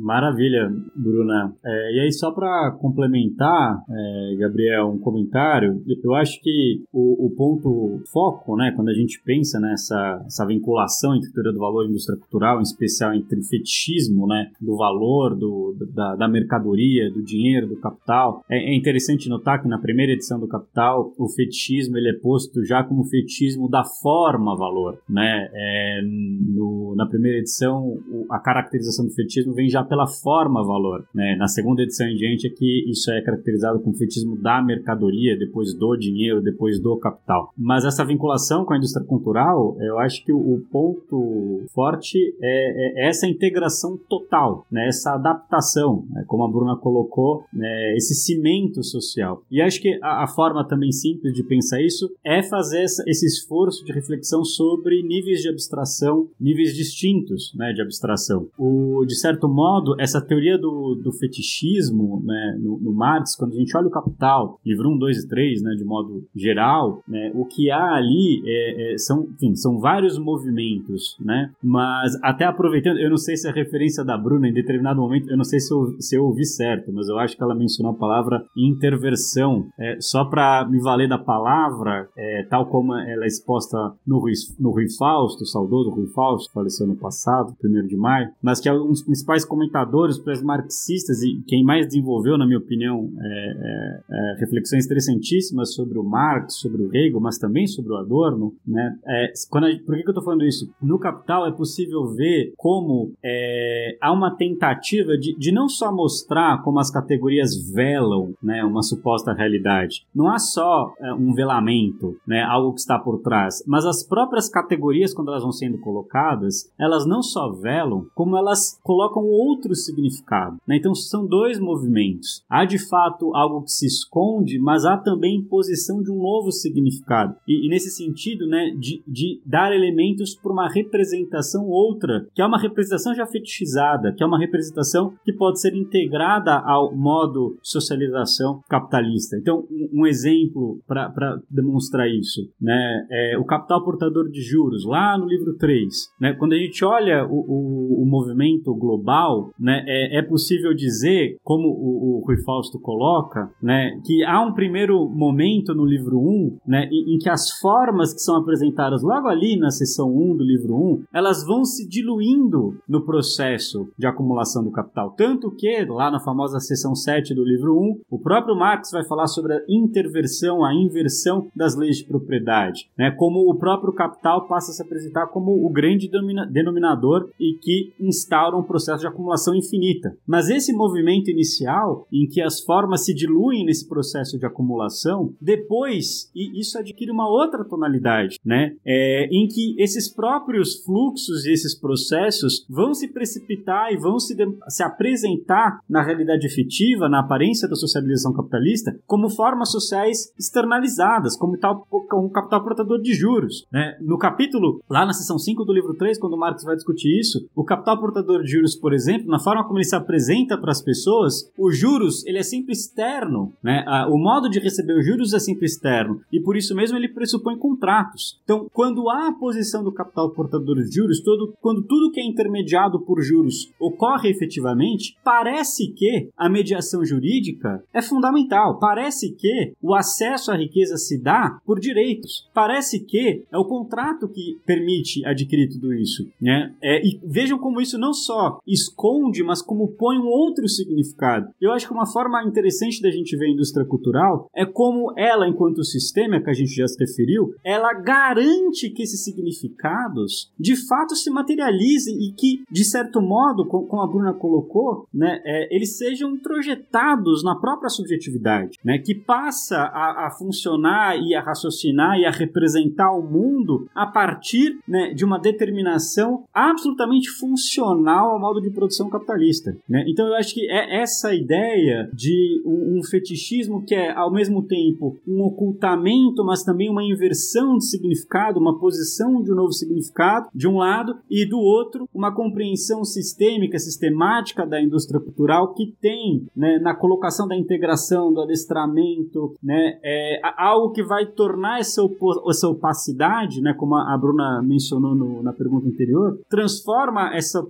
Maravilha, Bruna. É, e aí, só para complementar, é, Gabriel, um comentário, eu acho que o, o, ponto foco, né, quando a gente pensa nessa essa vinculação entre teoria do valor e indústria cultural, em especial entre fetichismo, né, do valor, do, da, da mercadoria, do dinheiro, do capital, é, é, interessante notar que na primeira edição do Capital, o fetichismo ele é posto já como fetichismo da forma valor, né? É, no, na primeira edição, a caracterização do fetichismo vem já pela forma valor. Né? Na segunda edição em diante é que isso é caracterizado como fetismo da mercadoria, depois do dinheiro, depois do capital. Mas essa vinculação com a indústria cultural, eu acho que o ponto forte é, é essa integração total, né? essa adaptação, né? como a Bruna colocou, né? esse cimento social. E acho que a, a, forma também simples de pensar isso é fazer essa, esse esforço de reflexão sobre níveis de abstração, níveis distintos né? de abstração. O, de certo modo, essa teoria do, do fetichismo né? no, no Marx, quando a gente olha o Capital, livro 1, 2 e 3, né? de modo geral, né? o que há ali é, é, são, enfim, são vários movimentos, né? mas até aproveitando, eu não sei se a referência da Bruna em determinado momento, eu não sei se eu, se eu ouvi certo, mas eu acho que ela mencionou a palavra interversão. É, só para me valer da palavra, é, tal como ela é exposta no Rui, no Rui Fausto, saudoso Rui Fausto, faleceu no passado, 1 de maio, mas que é um dos principais comentadores pré-marxistas e quem mais desenvolveu, na minha opinião, é, é, é, reflexões interessantíssimas sobre o Marx, sobre o Hegel, mas também sobre o Adorno. Né? É, quando a, por que, que eu estou falando isso? No Capital é possível ver como é, há uma tentativa de, de não só mostrar como as categorias velam né, uma suposta realidade. Não há só um velamento, né, algo que está por trás, mas as próprias categorias, quando elas vão sendo colocadas, elas não só velam, como elas colocam outro significado. Né? Então são dois movimentos. Há de fato algo que se esconde, mas há também imposição de um novo significado. E, e nesse sentido, né, de, de dar elementos para uma representação outra, que é uma representação já fetichizada, que é uma representação que pode ser integrada ao modo socialização capitalista. Então, um, um exemplo para demonstrar isso, né, é o capital portador de juros, lá no livro 3. Né, quando a gente olha o, o, o movimento global, né, é, é possível dizer, como o, o Rui Fausto coloca, né, que há um primeiro momento no livro 1, né, em, em, que as formas que são apresentadas logo ali na seção 1 do livro 1, elas vão se diluindo no processo de acumulação do capital. Tanto que, lá na famosa seção 7 do livro 1, o próprio Marx vai falar sobre a interversão, a inversão das leis de propriedade, né, como o próprio capital passa a se apresentar como o grande denominador e que instaura um processo de acumulação infinita. Mas esse movimento inicial, em que as formas se diluem nesse processo de acumulação, depois e isso adquire uma outra tonalidade, né? É, em que esses próprios fluxos e esses processos vão se precipitar e vão se, se apresentar na realidade efetiva, na aparência da socialização capitalista, como formas sociais externalizadas, como tal como capital portador de juros. Né? No capítulo, lá na seção 5 do livro 3, quando Marx vai discutir isso, o capital portador de juros, por exemplo, na forma como ele se apresenta para as pessoas, os juros ele é sempre externo. Né? O modo de receber os juros é sempre externo e por isso mesmo ele pressupõe contratos. Então, quando há a posição do capital portador de juros, todo, quando tudo que é intermediado por juros ocorre efetivamente, parece que a mediação jurídica é fundamental. Parece que o acesso à riqueza se dá por direitos. Parece que é o contrato que permite adquirir tudo isso. Né? É, e vejam como isso não só esconde, mas como põe um outro significado. Eu acho que uma forma interessante da gente ver a indústria cultural é como ela, enquanto sistema que a gente já se referiu, ela garante que esses significados de fato se materializem e que, de certo modo, como a Bruna colocou, né, é, eles sejam projetados na própria subjetividade, né, que passa a, a, funcionar e a raciocinar e a representar o mundo a partir né, de uma determinação absolutamente funcional ao modo de produção capitalista. Né? Então eu acho que é essa ideia de um, um fetichismo que é ao mesmo tempo um ocultamento, mas também uma inversão de significado, uma posição de um novo significado, de um lado, e do outro, uma compreensão sistêmica, sistemática da indústria cultural que tem né, na colocação da integração, do adestramento, né, é, algo que vai tornar essa, essa opacidade, né, como a Bruna mencionou no, na pergunta anterior, transforma essa,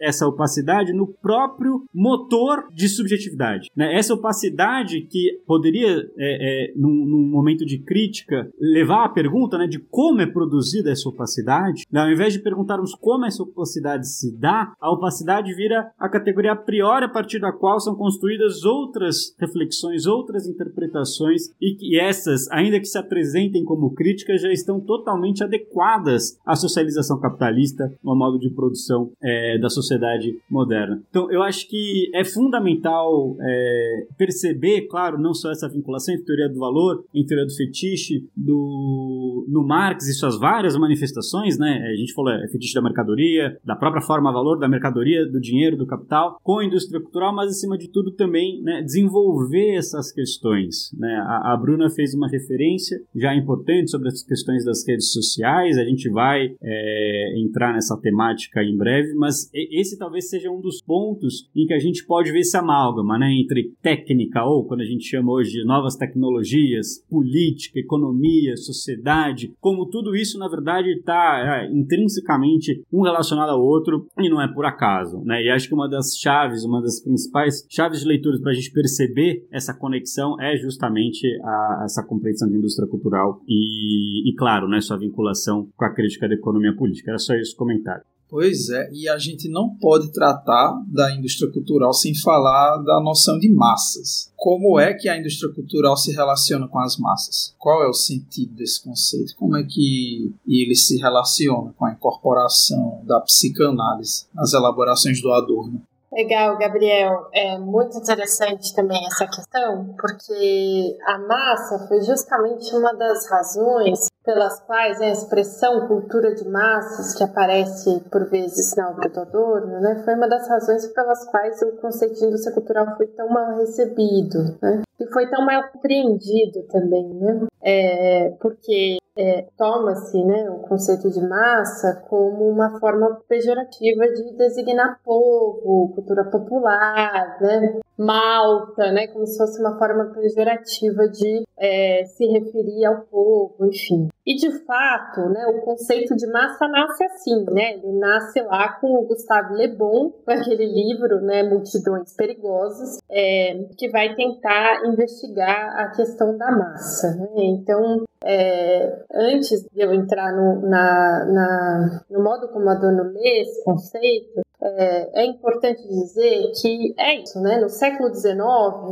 essa opacidade no próprio motor de subjetividade. Né? Essa opacidade que poderia, é, é, num, num momento de crítica, levar a pergunta né, de como é produzida essa opacidade, né, ao invés de perguntarmos como essa opacidade se dá, a opacidade vira a categoria a priori a partir da qual são construídas outras reflexões, outras interpretações e que essas, ainda que se apresentem como críticas, já estão totalmente adequadas à socialização capitalista, ao modo de produção é, da sociedade moderna. Então, eu acho que é fundamental é, perceber, claro, não só essa vinculação entre teoria do valor, em teoria do fetiche, do, no Marx e suas várias manifestações, né? A gente falou é, fetiche da mercadoria, da própria forma valor da mercadoria, do dinheiro, do capital, com a indústria cultural, mas acima de tudo também né, desenvolver essas questões. Né? A, a Bruna fez uma referência já importante sobre as questões das redes sociais, a gente vai é, entrar nessa temática em breve, mas esse talvez seja um dos pontos em que a gente pode ver esse amálgama né, entre técnica, ou quando a gente chama hoje de novas tecnologias, política, economia, sociedade, como tudo isso na verdade está é, intrinsecamente um relacionado ao outro e não é por acaso. Né? E acho que uma das chaves, uma das principais chaves de leitura para a gente perceber essa conexão é justamente a, essa compreensão de indústria cultural e, e, claro, né, sua vinculação com a crítica da economia política. Era só esse comentário. Pois é, e a gente não pode tratar da indústria cultural sem falar da noção de massas. Como é que a indústria cultural se relaciona com as massas? Qual é o sentido desse conceito? Como é que ele se relaciona com a incorporação da psicanálise nas elaborações do Adorno? Legal, Gabriel. É muito interessante também essa questão, porque a massa foi justamente uma das razões pelas quais a expressão cultura de massas, que aparece por vezes na obra do Adorno, né, foi uma das razões pelas quais o conceito de indústria cultural foi tão mal recebido. Né? E foi tão mal compreendido também, né? É, porque é, toma-se né, o conceito de massa como uma forma pejorativa de designar povo, cultura popular, né, malta, né, como se fosse uma forma pejorativa de é, se referir ao povo, enfim. E de fato, né, o conceito de massa nasce assim, né? Ele nasce lá com o Gustavo Le Bon, com aquele livro, né, Multidões Perigosas, é, que vai tentar investigar a questão da massa. Né? Então, é, antes de eu entrar no, na, na, no modo como a Adorno lê esse conceito, é, é, importante dizer que é isso, né? No século XIX,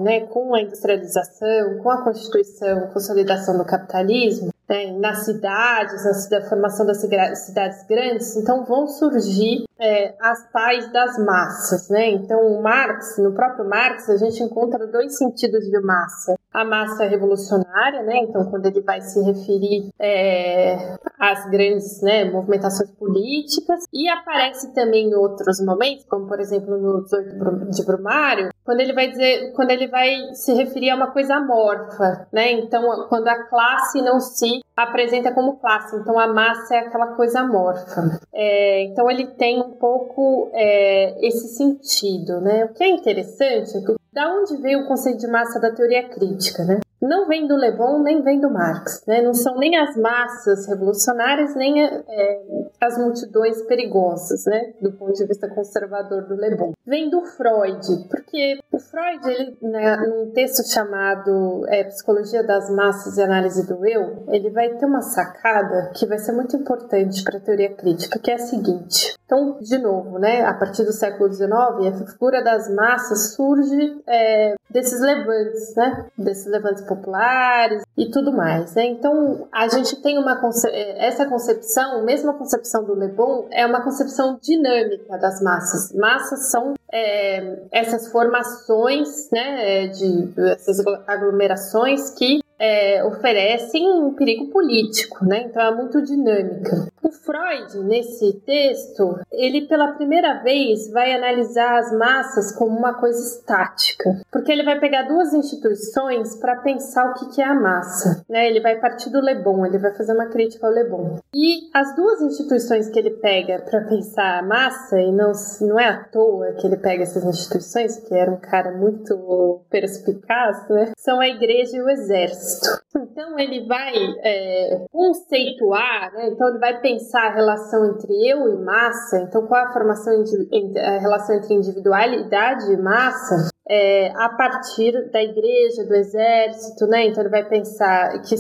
né, com a industrialização, com a constituição, consolidação do capitalismo, né, nas cidades, na formação das cidades grandes, então vão surgir é, as tais das massas, né? Então, o Marx, no próprio Marx, a gente encontra dois sentidos de massa. A massa revolucionária, né? Então, quando ele vai se referir é, às grandes né, movimentações políticas, e aparece também em outros momentos, como por exemplo no 18 de Brumário, quando ele vai dizer, quando ele vai se referir a uma coisa amorfa, né? Então, quando a classe não se apresenta como classe, então a massa é aquela coisa amorfa. É, então, ele tem um pouco é, esse sentido, né? O que é interessante é que da onde veio o conceito de massa da teoria crítica, né? Não vem do Le Bon nem vem do Marx, né? não são nem as massas revolucionárias nem é, as multidões perigosas, né? do ponto de vista conservador do Le Bon. Vem do Freud, porque o Freud, ele, né, num texto chamado é, Psicologia das Massas e Análise do Eu, ele vai ter uma sacada que vai ser muito importante para a teoria crítica, que é a seguinte. Então, de novo, né, a partir do século XIX, a figura das massas surge é, desses levantes, né, desses levantes populares e tudo mais. Né? Então, a gente tem uma conce é, essa concepção, mesmo a concepção do Le Bon, é uma concepção dinâmica das massas. Massas são é, essas formações, né, de essas aglomerações que é, oferecem um perigo político, né? Então é muito dinâmica. O Freud, nesse texto, ele pela primeira vez vai analisar as massas como uma coisa estática, porque ele vai pegar duas instituições para pensar o que é a massa, né? Ele vai partir do Le Bon, ele vai fazer uma crítica ao Le Bon. E as duas instituições que ele pega para pensar a massa, e não, não é à toa que ele pega essas instituições, que era um cara muito perspicaz, né? São a igreja e o exército. Então ele vai é, conceituar, né? então ele vai pensar a relação entre eu e massa, então qual a, formação, a relação entre individualidade e massa, é, a partir da igreja, do exército, né? Então ele vai pensar que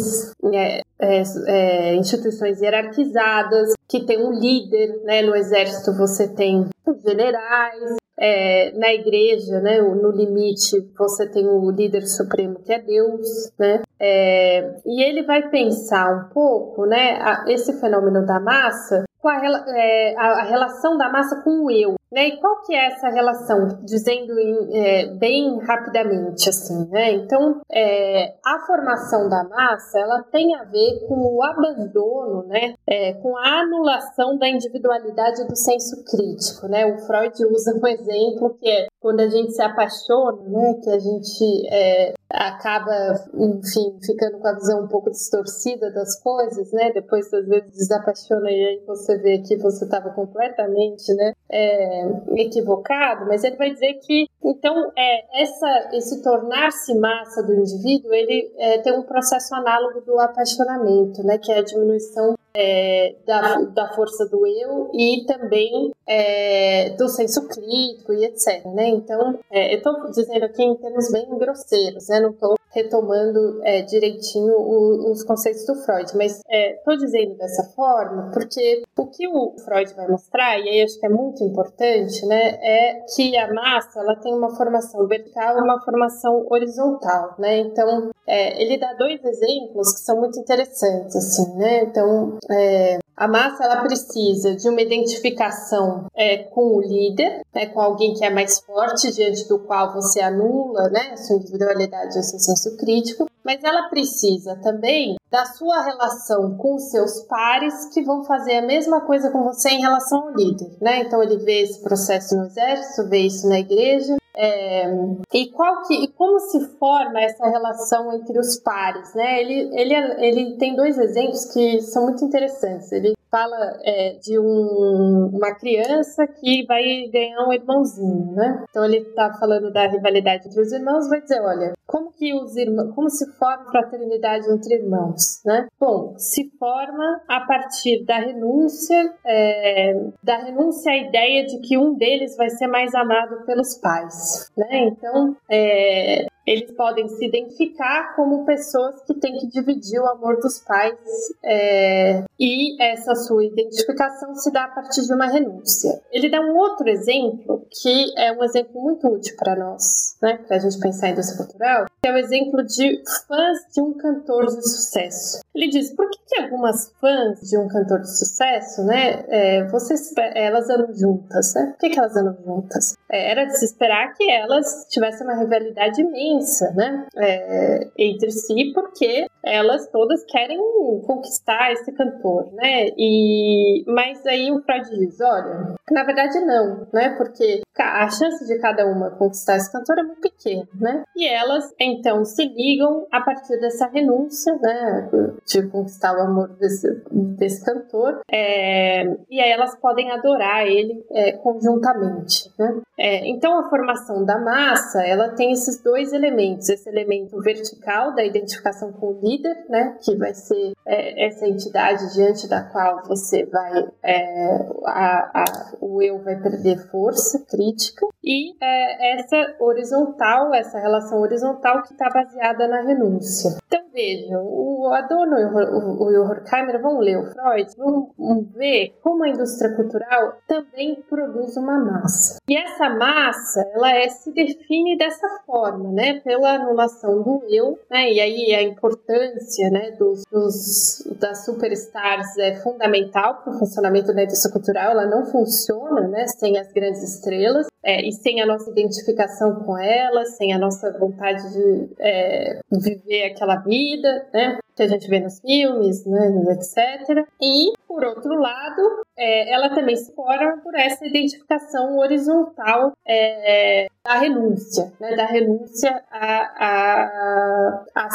é, é, é, instituições hierarquizadas, que tem um líder, né? No exército você tem generais, é, na igreja, né, no limite, você tem o líder supremo que é Deus, né, é, e ele vai pensar um pouco, né, a, esse fenômeno da massa com a, é, a, a, relação da massa com o eu. Né? E qual que é essa relação? Dizendo em, é, bem rapidamente, assim, né? Então, é, a formação da massa, ela tem a ver com o abandono, né? É, com a anulação da individualidade do senso crítico, né? O Freud usa um exemplo que é quando a gente se apaixona, né? Que a gente é, acaba, enfim, ficando com a visão um pouco distorcida das coisas, né? Depois, às vezes, desapaixona e aí você vê que você estava completamente, né? É, equivocado, mas ele vai dizer que, então, é, essa, esse tornar-se massa do indivíduo, ele é, tem um processo análogo do apaixonamento, né? Que é a diminuição é, da, da força do eu e também é, do senso crítico e etc. Né? Então, é, eu estou dizendo aqui em termos bem grosseiros, né? não estou retomando é, direitinho o, os conceitos do Freud, mas estou é, dizendo dessa forma porque o que o Freud vai mostrar, e aí acho que é muito importante, né, é que a massa ela tem uma formação vertical e uma formação horizontal, né? Então, é, ele dá dois exemplos que são muito interessantes, assim, né? Então, é, a massa ela precisa de uma identificação é, com o líder, né, com alguém que é mais forte, diante do qual você anula né, a sua individualidade e o seu senso crítico, mas ela precisa também da sua relação com seus pares que vão fazer a mesma coisa com você em relação ao líder. Né? Então ele vê esse processo no exército, vê isso na igreja, é, e qual que, e como se forma essa relação entre os pares, né? Ele, ele, ele tem dois exemplos que são muito interessantes. Ele fala é, de um, uma criança que vai ganhar um irmãozinho, né? Então ele está falando da rivalidade entre os irmãos, vai dizer, olha, como que os irmãos, como se forma fraternidade entre irmãos, né? Bom, se forma a partir da renúncia, é, da renúncia à ideia de que um deles vai ser mais amado pelos pais, né? Então, é, eles podem se identificar como pessoas que têm que dividir o amor dos pais é, e essa sua identificação se dá a partir de uma renúncia. Ele dá um outro exemplo que é um exemplo muito útil para nós, né, para a gente pensar em indústria cultural, que é o exemplo de fãs de um cantor de sucesso. Ele diz, por que, que algumas fãs de um cantor de sucesso, né, é, vocês, elas andam juntas, né? Por que, que elas andam juntas? É, era de se esperar que elas tivessem uma rivalidade imensa, né, é, entre si, porque elas todas querem conquistar esse cantor, né? E mas aí o Freud diz, olha, na verdade não, né? Porque a chance de cada uma conquistar esse cantor é muito pequena, né? E elas então se ligam a partir dessa renúncia, né? De conquistar o amor desse, desse cantor, é, e aí elas podem adorar ele é, conjuntamente, né? É, então a formação da massa, ela tem esses dois elementos, esse elemento vertical da identificação com o líder, né? Que vai ser é, essa entidade diante da qual você vai, é, a, a, o eu vai perder força crítica, e é, essa horizontal, essa relação horizontal que está baseada na renúncia. Então vejam, o Adorno e o, Horkheimer vão ler o Freud, vão ver como a indústria cultural também produz uma massa. E essa massa, ela é, se define dessa forma, né, pela anulação do eu, né, e aí a importância, né, dos, dos das superstars é fundamental para o funcionamento da indústria cultural, ela não funciona, né, sem as grandes estrelas, é, e sem a nossa identificação com elas, sem a nossa vontade de é, viver aquela vida, né? Que a gente vê nos filmes, né, etc. E, por outro lado, é, ela também se forma por essa identificação horizontal é, da renúncia, né, da renúncia a, a, a,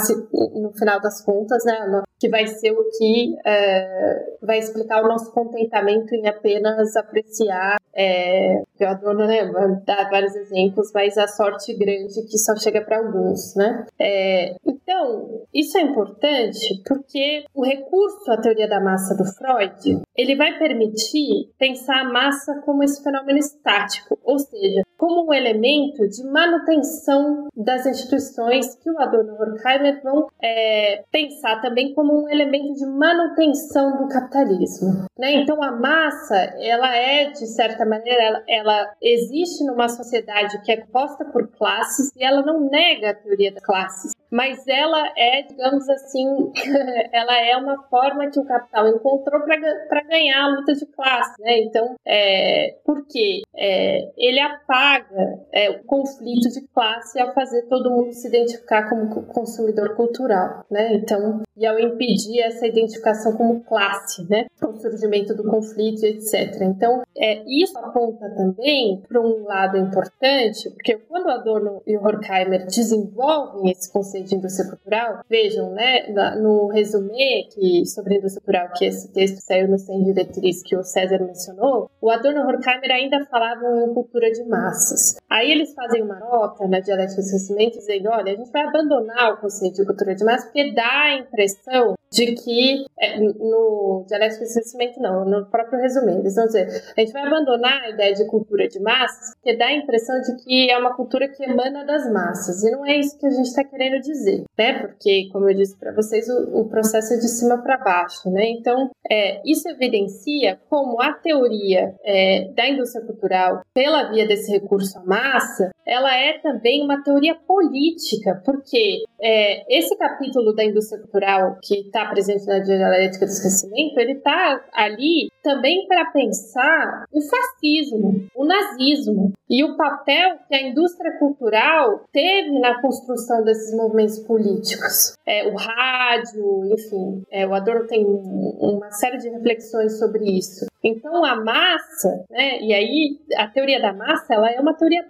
no final das contas, né, que vai ser o que é, vai explicar o nosso contentamento em apenas apreciar é, eu adoro, né, dar vários exemplos, mas a sorte grande que só chega para alguns, né? É, então, isso é importante porque o recurso à teoria da massa do Freud, ele vai permitir pensar a massa como esse fenômeno estático, ou seja, como um elemento de manutenção das instituições que o Adorno e o Horkheimer vão é, pensar também como um elemento de manutenção do capitalismo. Né? Então, a massa, ela é, de certa maneira, ela, ela existe numa sociedade que é composta por classes e ela não nega a teoria das classes, mas ela é, digamos assim, ela é uma forma que o capital encontrou para ganhar a luta de classe, né? Então, é, por quê? É, ele apaga é, o conflito de classe ao fazer todo mundo se identificar como consumidor cultural, né? Então, e ao impedir essa identificação como classe, né? O surgimento do conflito, etc. Então, é, isso aponta também para um lado importante, porque quando Adorno e Horkheimer desenvolvem esse conceito de indústria cultural, vejam, né, no resumê que, sobre indústria cultural, que esse texto saiu no Sem Diretriz que o César mencionou, o Adorno Horkheimer ainda falavam em cultura de massas. Aí eles fazem uma nota na dialética dos conhecimentos dizendo, olha, a gente vai abandonar o conceito de cultura de massas porque dá a impressão de que é, no dialético de conhecimento não, no próprio resumo, eles vão dizer, a gente vai abandonar a ideia de cultura de massas, porque dá a impressão de que é uma cultura que emana das massas, e não é isso que a gente está querendo dizer, né? Porque, como eu disse para vocês, o, o, processo é de cima para baixo, né? Então, é, isso evidencia como a teoria é, da indústria cultural, pela via desse recurso à massa, ela é também uma teoria política, porque é, esse capítulo da indústria cultural que está presente na dialética do esquecimento, ele está ali também para pensar o fascismo, o nazismo e o papel que a indústria cultural teve na construção desses movimentos políticos. É, o rádio, enfim, é, o Adorno tem uma série de reflexões sobre isso. Então a massa, né, e aí a teoria da massa, ela é uma teoria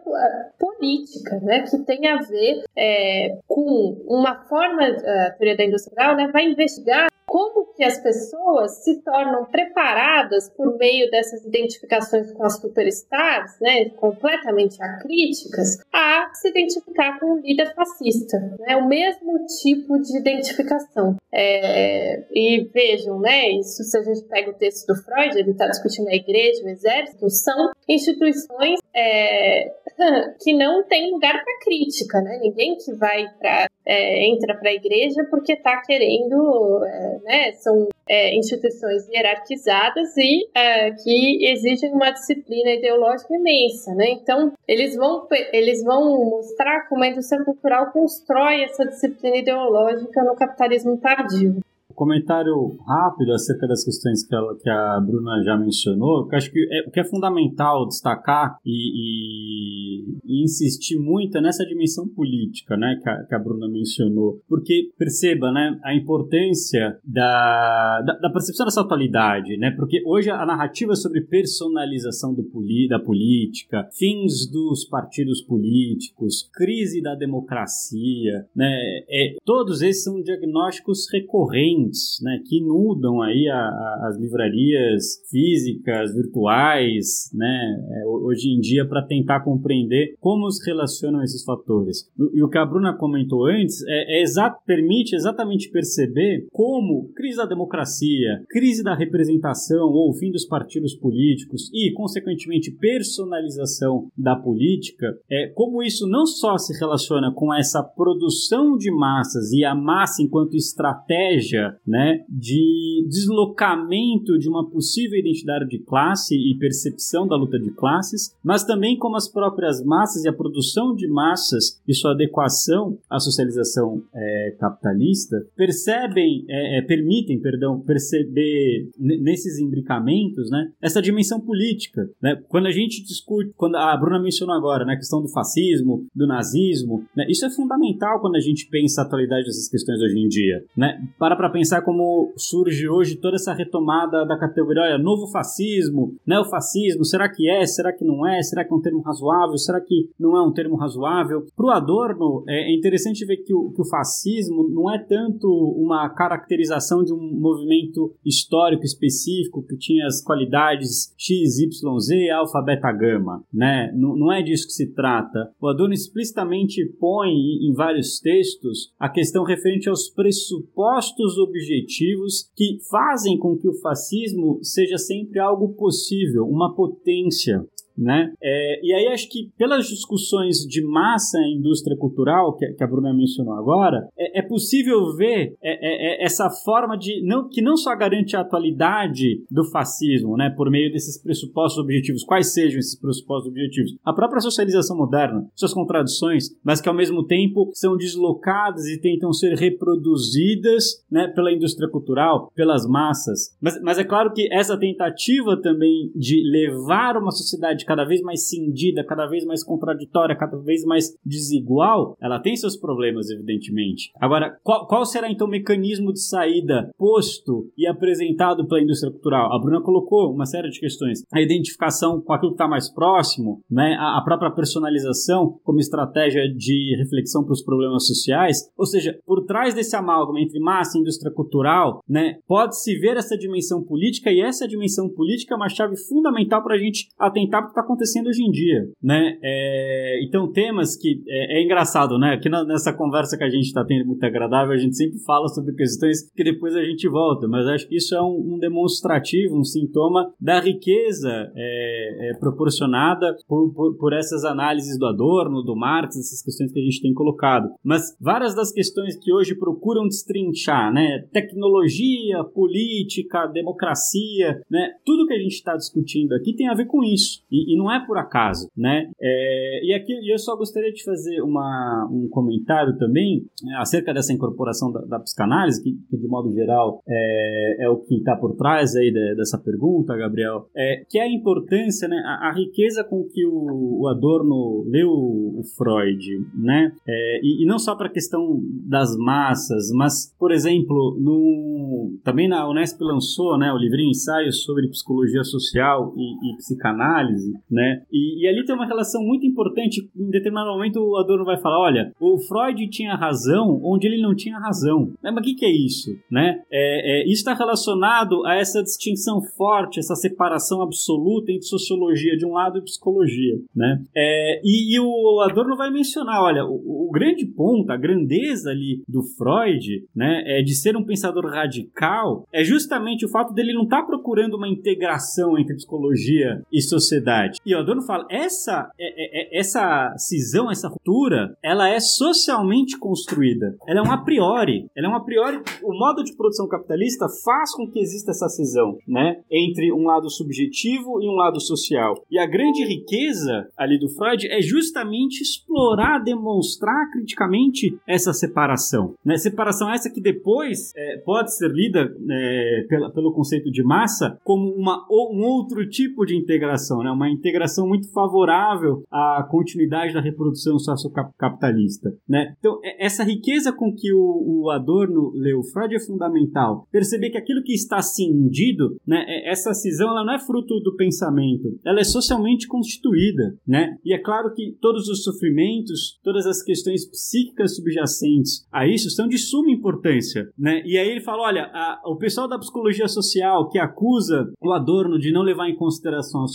política, né, que tem a ver é, com uma forma, a teoria da indústria cultural, né, vai investigar como que as pessoas se tornam preparadas por meio dessas identificações com as superstars, né, completamente acríticas, a se identificar com um líder fascista, né, o mesmo tipo de identificação. É, e vejam, né, isso se a gente pega o texto do Freud, ele está discutindo a igreja, o exército, são instituições é, que não tem lugar para crítica, né? Ninguém que vai para é, entra para a igreja porque está querendo, é, né? São é, instituições hierarquizadas e é, que exigem uma disciplina ideológica imensa, né? Então eles vão eles vão mostrar como a indústria cultural constrói essa disciplina ideológica no capitalismo tardio comentário rápido acerca das questões que, ela, que a Bruna já mencionou, que acho que é, o que é fundamental destacar e, e, e, insistir muito é nessa dimensão política, né, que a, que a, Bruna mencionou, porque perceba, né, a importância da, da, da, percepção dessa atualidade, né, porque hoje a narrativa sobre personalização do poli, da política, fins dos partidos políticos, crise da democracia, né, é, todos esses são diagnósticos recorrentes né, que inundam aí a, a, as livrarias físicas, virtuais, né, é, hoje em dia para tentar compreender como se relacionam esses fatores. E, o que a Bruna comentou antes é, é permite exatamente perceber como crise da democracia, crise da representação ou fim dos partidos políticos e, consequentemente, personalização da política, é, como isso não só se relaciona com essa produção de massas e a massa enquanto estratégia né, de deslocamento de uma possível identidade de classe e percepção da luta de classes, mas também como as próprias massas e a produção de massas e sua adequação à socialização é, capitalista percebem, é, é, permitem, perdão, perceber nesses imbricamentos, né, essa dimensão política, né? Quando a gente discute, quando a Bruna mencionou agora, né, a questão do fascismo, do nazismo, né, isso é fundamental quando a gente pensa a atualidade dessas questões hoje em dia, né? Para para pensar como surge hoje toda essa retomada da categoria, olha, novo fascismo, neofascismo, será que é, será que não é, será que é um termo razoável, será que não é um termo razoável? Para o Adorno, é, é interessante ver que o, que o fascismo não é tanto uma caracterização de um movimento histórico específico que tinha as qualidades X, Y, Z, alfa, beta, gama, né? Não, não é disso que se trata. O Adorno explicitamente põe em vários textos a questão referente aos pressupostos objetivos que fazem com que o fascismo seja sempre algo possível, uma potência, né? É, e aí acho que pelas discussões de massa em indústria cultural, que, que a Bruna mencionou agora, é, é possível ver é, é, é, essa forma de não, que não só garante a atualidade do fascismo, né, por meio desses pressupostos objetivos, quais sejam esses pressupostos objetivos, a própria socialização moderna, suas contradições, mas que ao mesmo tempo são deslocadas e tentam ser reproduzidas, né, pela indústria cultural, pelas massas. Mas, mas é claro que essa tentativa também de levar uma sociedade cada vez mais cindida, cada vez mais contraditória, cada vez mais desigual, ela tem seus problemas, evidentemente. Agora, qual, qual será então o mecanismo de saída posto e apresentado pela indústria cultural? A Bruna colocou uma série de questões. A identificação com aquilo que está mais próximo, né? a, a própria personalização como estratégia de reflexão para os problemas sociais. Ou seja, por trás desse amálgama entre massa e indústria cultural, né, pode-se ver essa dimensão política e essa dimensão política é uma chave fundamental para a gente atentar que está acontecendo hoje em dia. Né? É, então, temas que é, é engraçado, né? Aqui na, nessa conversa que a gente está tendo muito agradável, a gente sempre fala sobre questões que depois a gente volta, mas acho que isso é um, um demonstrativo, um sintoma da riqueza é, é, proporcionada por, por, por, essas análises do Adorno, do Marx, essas questões que a gente tem colocado. Mas várias das questões que hoje procuram destrinchar, né? Tecnologia, política, democracia, né? Tudo que a gente está discutindo aqui tem a ver com isso. E, e não é por acaso, né? É, e aqui eu só gostaria de fazer uma, um comentário também né, acerca dessa incorporação da, da psicanálise, que, que, de modo geral é, é o que está por trás aí de, dessa pergunta, Gabriel, é, que é a importância, né, a, a riqueza com que o, o, Adorno leu o Freud, né, é, e, e, não só para a questão das massas, mas, por exemplo, no, também na Unesp lançou né, o livrinho Ensaios sobre Psicologia Social e, e Psicanálise, né, e, e ali tem uma relação muito importante em determinado momento o Adorno vai falar, olha, o Freud tinha razão onde ele não tinha razão. Mas o que, que é isso? Né? É, é, isso está relacionado a essa distinção forte, essa separação absoluta entre sociologia de um lado e psicologia. Né? É, e, e, o Adorno vai mencionar, olha, o, o, grande ponto, a grandeza ali do Freud, né, é de ser um pensador radical, é justamente o fato dele não estar tá procurando uma integração entre psicologia e sociedade. E o Adorno fala, essa, é, é, é essa cisão, essa ruptura, ela é socialmente construída. Ela é um a priori. Ela é um a priori. O modo de produção capitalista faz com que exista essa cisão, né? Entre um lado subjetivo e um lado social. E a grande riqueza ali do Freud é justamente explorar, demonstrar criticamente essa separação. Né? Separação essa que depois é, pode ser lida é, pela, pelo conceito de massa como uma, um outro tipo de integração, né? uma integração muito favorável à continuidade da reprodução sociocapitalista. Né? Então, é, essa riqueza com que o, o Adorno leu Freud é fundamental. Perceber que aquilo que está cindido, né, é, essa cisão ela não é fruto do pensamento, ela é socialmente constituída. Né? E é claro que todos os sofrimentos, todas as questões psíquicas subjacentes a isso são de suma importância. Né? E aí ele fala: olha, a, o pessoal da psicologia social que acusa o Adorno de não levar em consideração a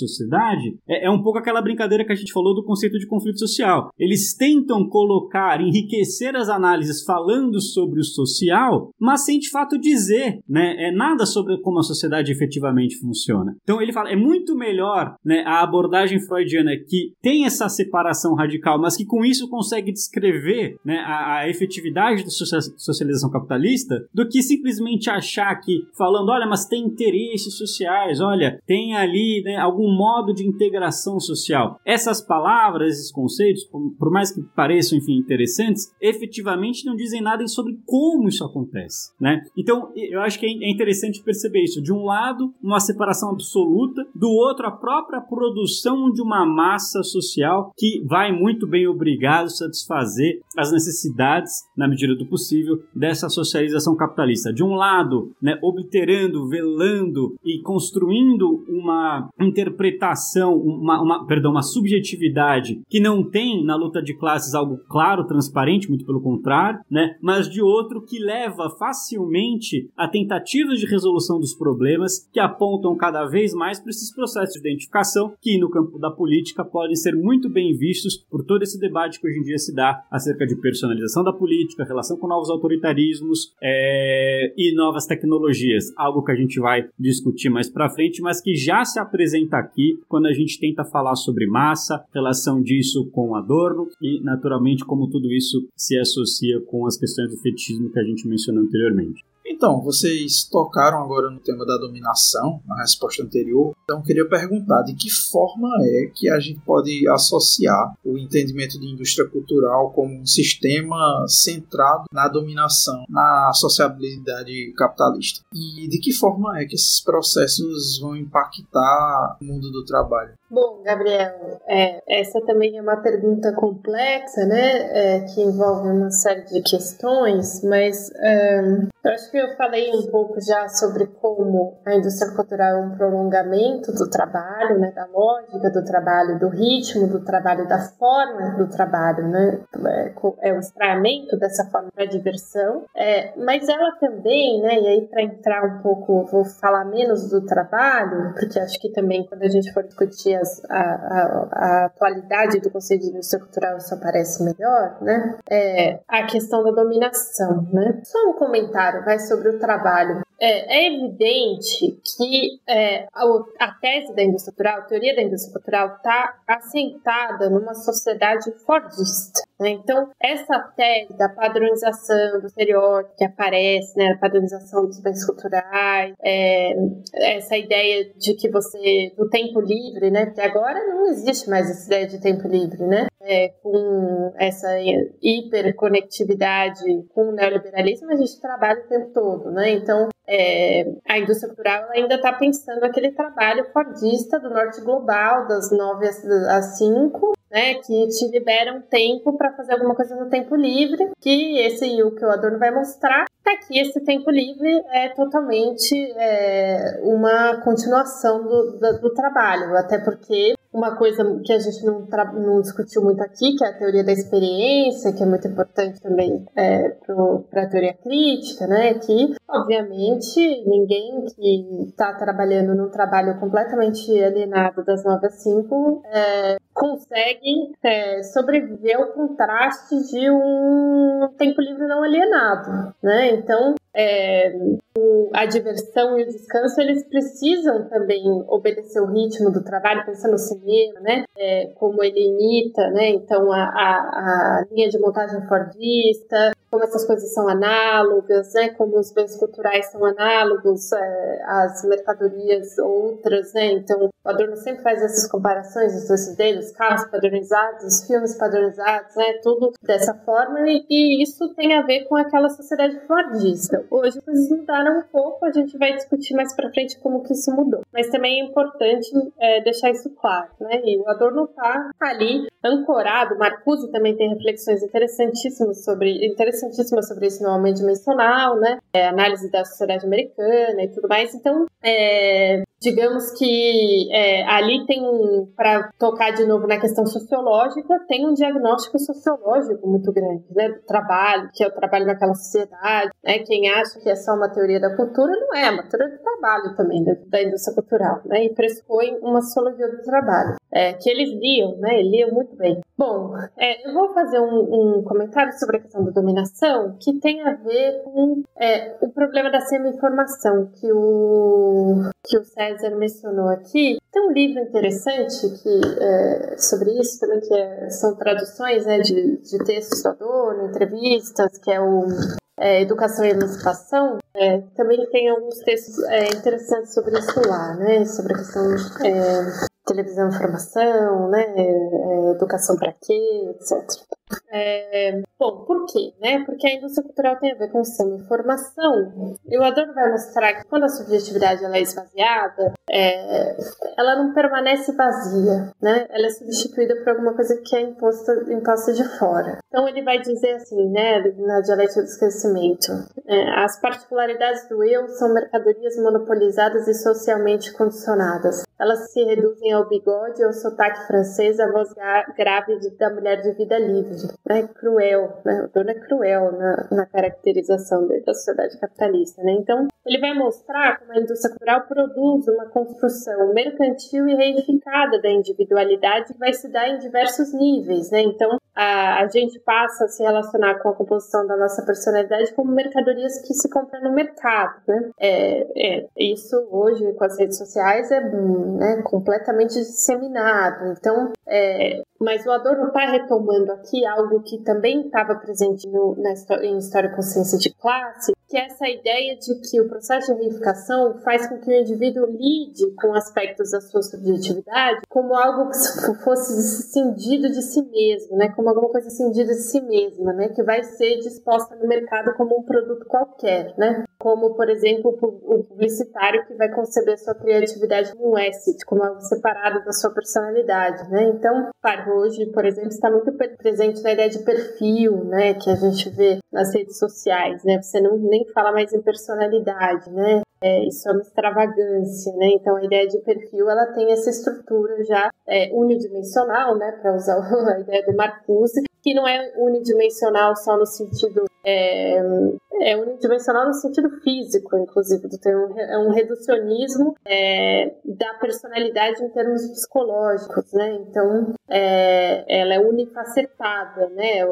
é, é um pouco aquela brincadeira que a gente falou do conceito de conflito social. Eles tentam colocar, enriquecer as análises falando sobre o social, mas sem de fato dizer né, é nada sobre como a sociedade efetivamente funciona. Então ele fala, é muito melhor né, a abordagem freudiana que tem essa separação radical, mas que com isso consegue descrever né, a, a efetividade da socialização capitalista, do que simplesmente achar que, falando, olha, mas tem interesses sociais, olha, tem ali né, algum modo de integração social. Essas palavras, esses conceitos, por mais que pareçam, enfim, interessantes, efetivamente não dizem nada sobre como isso acontece, né? Então, eu acho que é interessante perceber isso. De um lado, uma separação absoluta, do outro, a própria produção de uma massa social que vai muito bem obrigado a satisfazer as necessidades, na medida do possível, dessa socialização capitalista. De um lado, né, obterando, velando e construindo uma interpretação, uma, uma, perdão, uma subjetividade que não tem na luta de classes algo claro, transparente, muito pelo contrário, né? Mas de outro que leva facilmente a tentativas de resolução dos problemas que apontam cada vez mais para esses processos de identificação que no campo da política podem ser muito bem vistos por todo esse debate que hoje em dia se dá acerca de personalização da política, relação com novos autoritarismos é, e novas tecnologias, algo que a gente vai discutir mais para frente, mas que já se apresenta aqui quando quando a gente tenta falar sobre massa, relação disso com Adorno e, naturalmente, como tudo isso se associa com as questões do fetichismo que a gente mencionou anteriormente. Então, vocês tocaram agora no tema da dominação, na resposta anterior. Então, queria perguntar de que forma é que a gente pode associar o entendimento de indústria cultural como um sistema centrado na dominação, na sociabilidade capitalista. E de que forma é que esses processos vão impactar o mundo do trabalho? Bom, Gabriel, é, essa também é uma pergunta complexa, né? É, que envolve uma série de questões, mas um, eu acho que eu falei um pouco já sobre como a indústria cultural é um prolongamento do trabalho, né? Da lógica do trabalho, do ritmo do trabalho, da forma do trabalho, né? É, é o extraimento dessa forma para diversão, é, mas ela também, né? E aí para entrar um pouco, vou falar menos do trabalho, porque acho que também quando a gente for discutir as, a, a, a, atualidade do conceito de indústria cultural isso aparece melhor, né? É a questão da dominação, né? Só um comentário, sobre o trabalho. É, é evidente que é, a, a, tese da indústria cultural, a teoria da indústria cultural, está assentada numa sociedade fordista. Né? Então, essa tese da padronização do estereótipo que aparece, né, a padronização dos bens culturais, é, essa ideia de que você, do tempo livre, né, porque agora não existe mais essa ideia de tempo livre, né? É, com essa hiperconectividade com o neoliberalismo, a gente trabalha o tempo todo, né? Então, é, a indústria cultural ainda está pensando aquele trabalho fordista do norte global, das 9 às 5, né, que te liberam tempo para fazer alguma coisa no tempo livre, que esse o que o Adorno vai mostrar é que esse tempo livre é totalmente é, uma continuação do, do, do, trabalho, até porque uma coisa que a gente não, não, discutiu muito aqui, que é a teoria da experiência, que é muito importante também é, para a teoria crítica, né, que, obviamente, ninguém que está trabalhando num trabalho completamente alienado das 9 às 5 é, conseguem é, sobreviver ao contraste de um tempo livre não alienado, né? Então, é, a diversão e o descanso, eles precisam também obedecer o ritmo do trabalho, pensando no cinema, né? É, como ele imita, né? Então, a, a, a linha de montagem fordista, como essas coisas são análogas, né? Como os bens culturais são análogos é, às mercadorias outras, né? Então, o Adorno sempre faz essas comparações, esses deles, carros padronizados, filmes padronizados, né? Tudo dessa forma e, e isso tem a ver com aquela sociedade fordista. Hoje as coisas mudaram um pouco, a gente vai discutir mais para frente como que isso mudou. Mas também é importante é, deixar isso claro, né? E o Adorno está ali ancorado, Marcuse também tem reflexões interessantíssimas sobre, interessantíssimas sobre isso no Aumento Dimensional, né? É, análise da sociedade americana e tudo mais. Então, é, digamos que é, ali tem, para tocar de novo na questão sociológica, tem um diagnóstico sociológico muito grande, né? Do trabalho, que é o trabalho naquela sociedade, né? Quem acha que é só uma teoria da cultura, não é, é uma teoria do trabalho também, da, da indústria cultural, né? E pressupõe uma sociologia do trabalho, é, que eles liam, né? Liam muito bem. Bom, é, eu vou fazer um, um, comentário sobre a questão da dominação que tem a ver com é, o problema da semi-informação que o, que o César César mencionou aqui, tem um livro interessante que, é, sobre isso também, que é, são traduções né, de, de textos do Adorno, entrevistas, que é o é, Educação e Emancipação, é, também tem alguns textos é, interessantes sobre isso lá, né? Sobre a questão é, televisão informação, né? É, educação para quê, etc. É, bom, por quê? Né? Porque a indústria cultural tem a ver com semi informação. E o Adorno vai mostrar que quando a subjetividade ela é esvaziada, é, ela não permanece vazia, né? Ela é substituída por alguma coisa que é imposta, imposta de fora. Então ele vai dizer assim, né, na dialética do esquecimento, é, as particularidades do eu são mercadorias monopolizadas e socialmente condicionadas. Elas se reduzem ao bigode, ao sotaque francês, à voz grave da mulher de vida livre né, cruel, né? O dono é cruel na, na caracterização da sociedade capitalista, né? Então, ele vai mostrar como a indústria cultural produz uma construção mercantil e reificada da individualidade que vai se dar em diversos níveis, né? Então, a, gente passa a se relacionar com a composição da nossa personalidade como mercadorias que se compram no mercado, né? É, é, isso hoje com as redes sociais é né, completamente disseminado. Então, é, mas o Adorno está retomando aqui algo que também estava presente no, na, em História e Consciência de Classe, que é essa ideia de que o processo de reificação faz com que o indivíduo lide com aspectos da sua subjetividade como algo que fosse cindido de si mesmo, né? como alguma coisa cindida de si mesma, né? que vai ser disposta no mercado como um produto qualquer, né? como, por exemplo, o publicitário que vai conceber sua criatividade como um asset, como algo separado da sua personalidade. Né? Então, claro, hoje, por exemplo, está muito presente na ideia de perfil, né? que a gente vê nas redes sociais. Né? Você não nem fala mais em personalidade, né? É, isso é uma extravagância, né? Então a ideia de perfil ela tem essa estrutura já é, unidimensional, né? Para usar a ideia do Marcuse, que não é unidimensional só no sentido é, é unidimensional no sentido físico, inclusive, tem um, é um reducionismo é, da personalidade em termos psicológicos, né? Então, é, ela é unifacetada, né?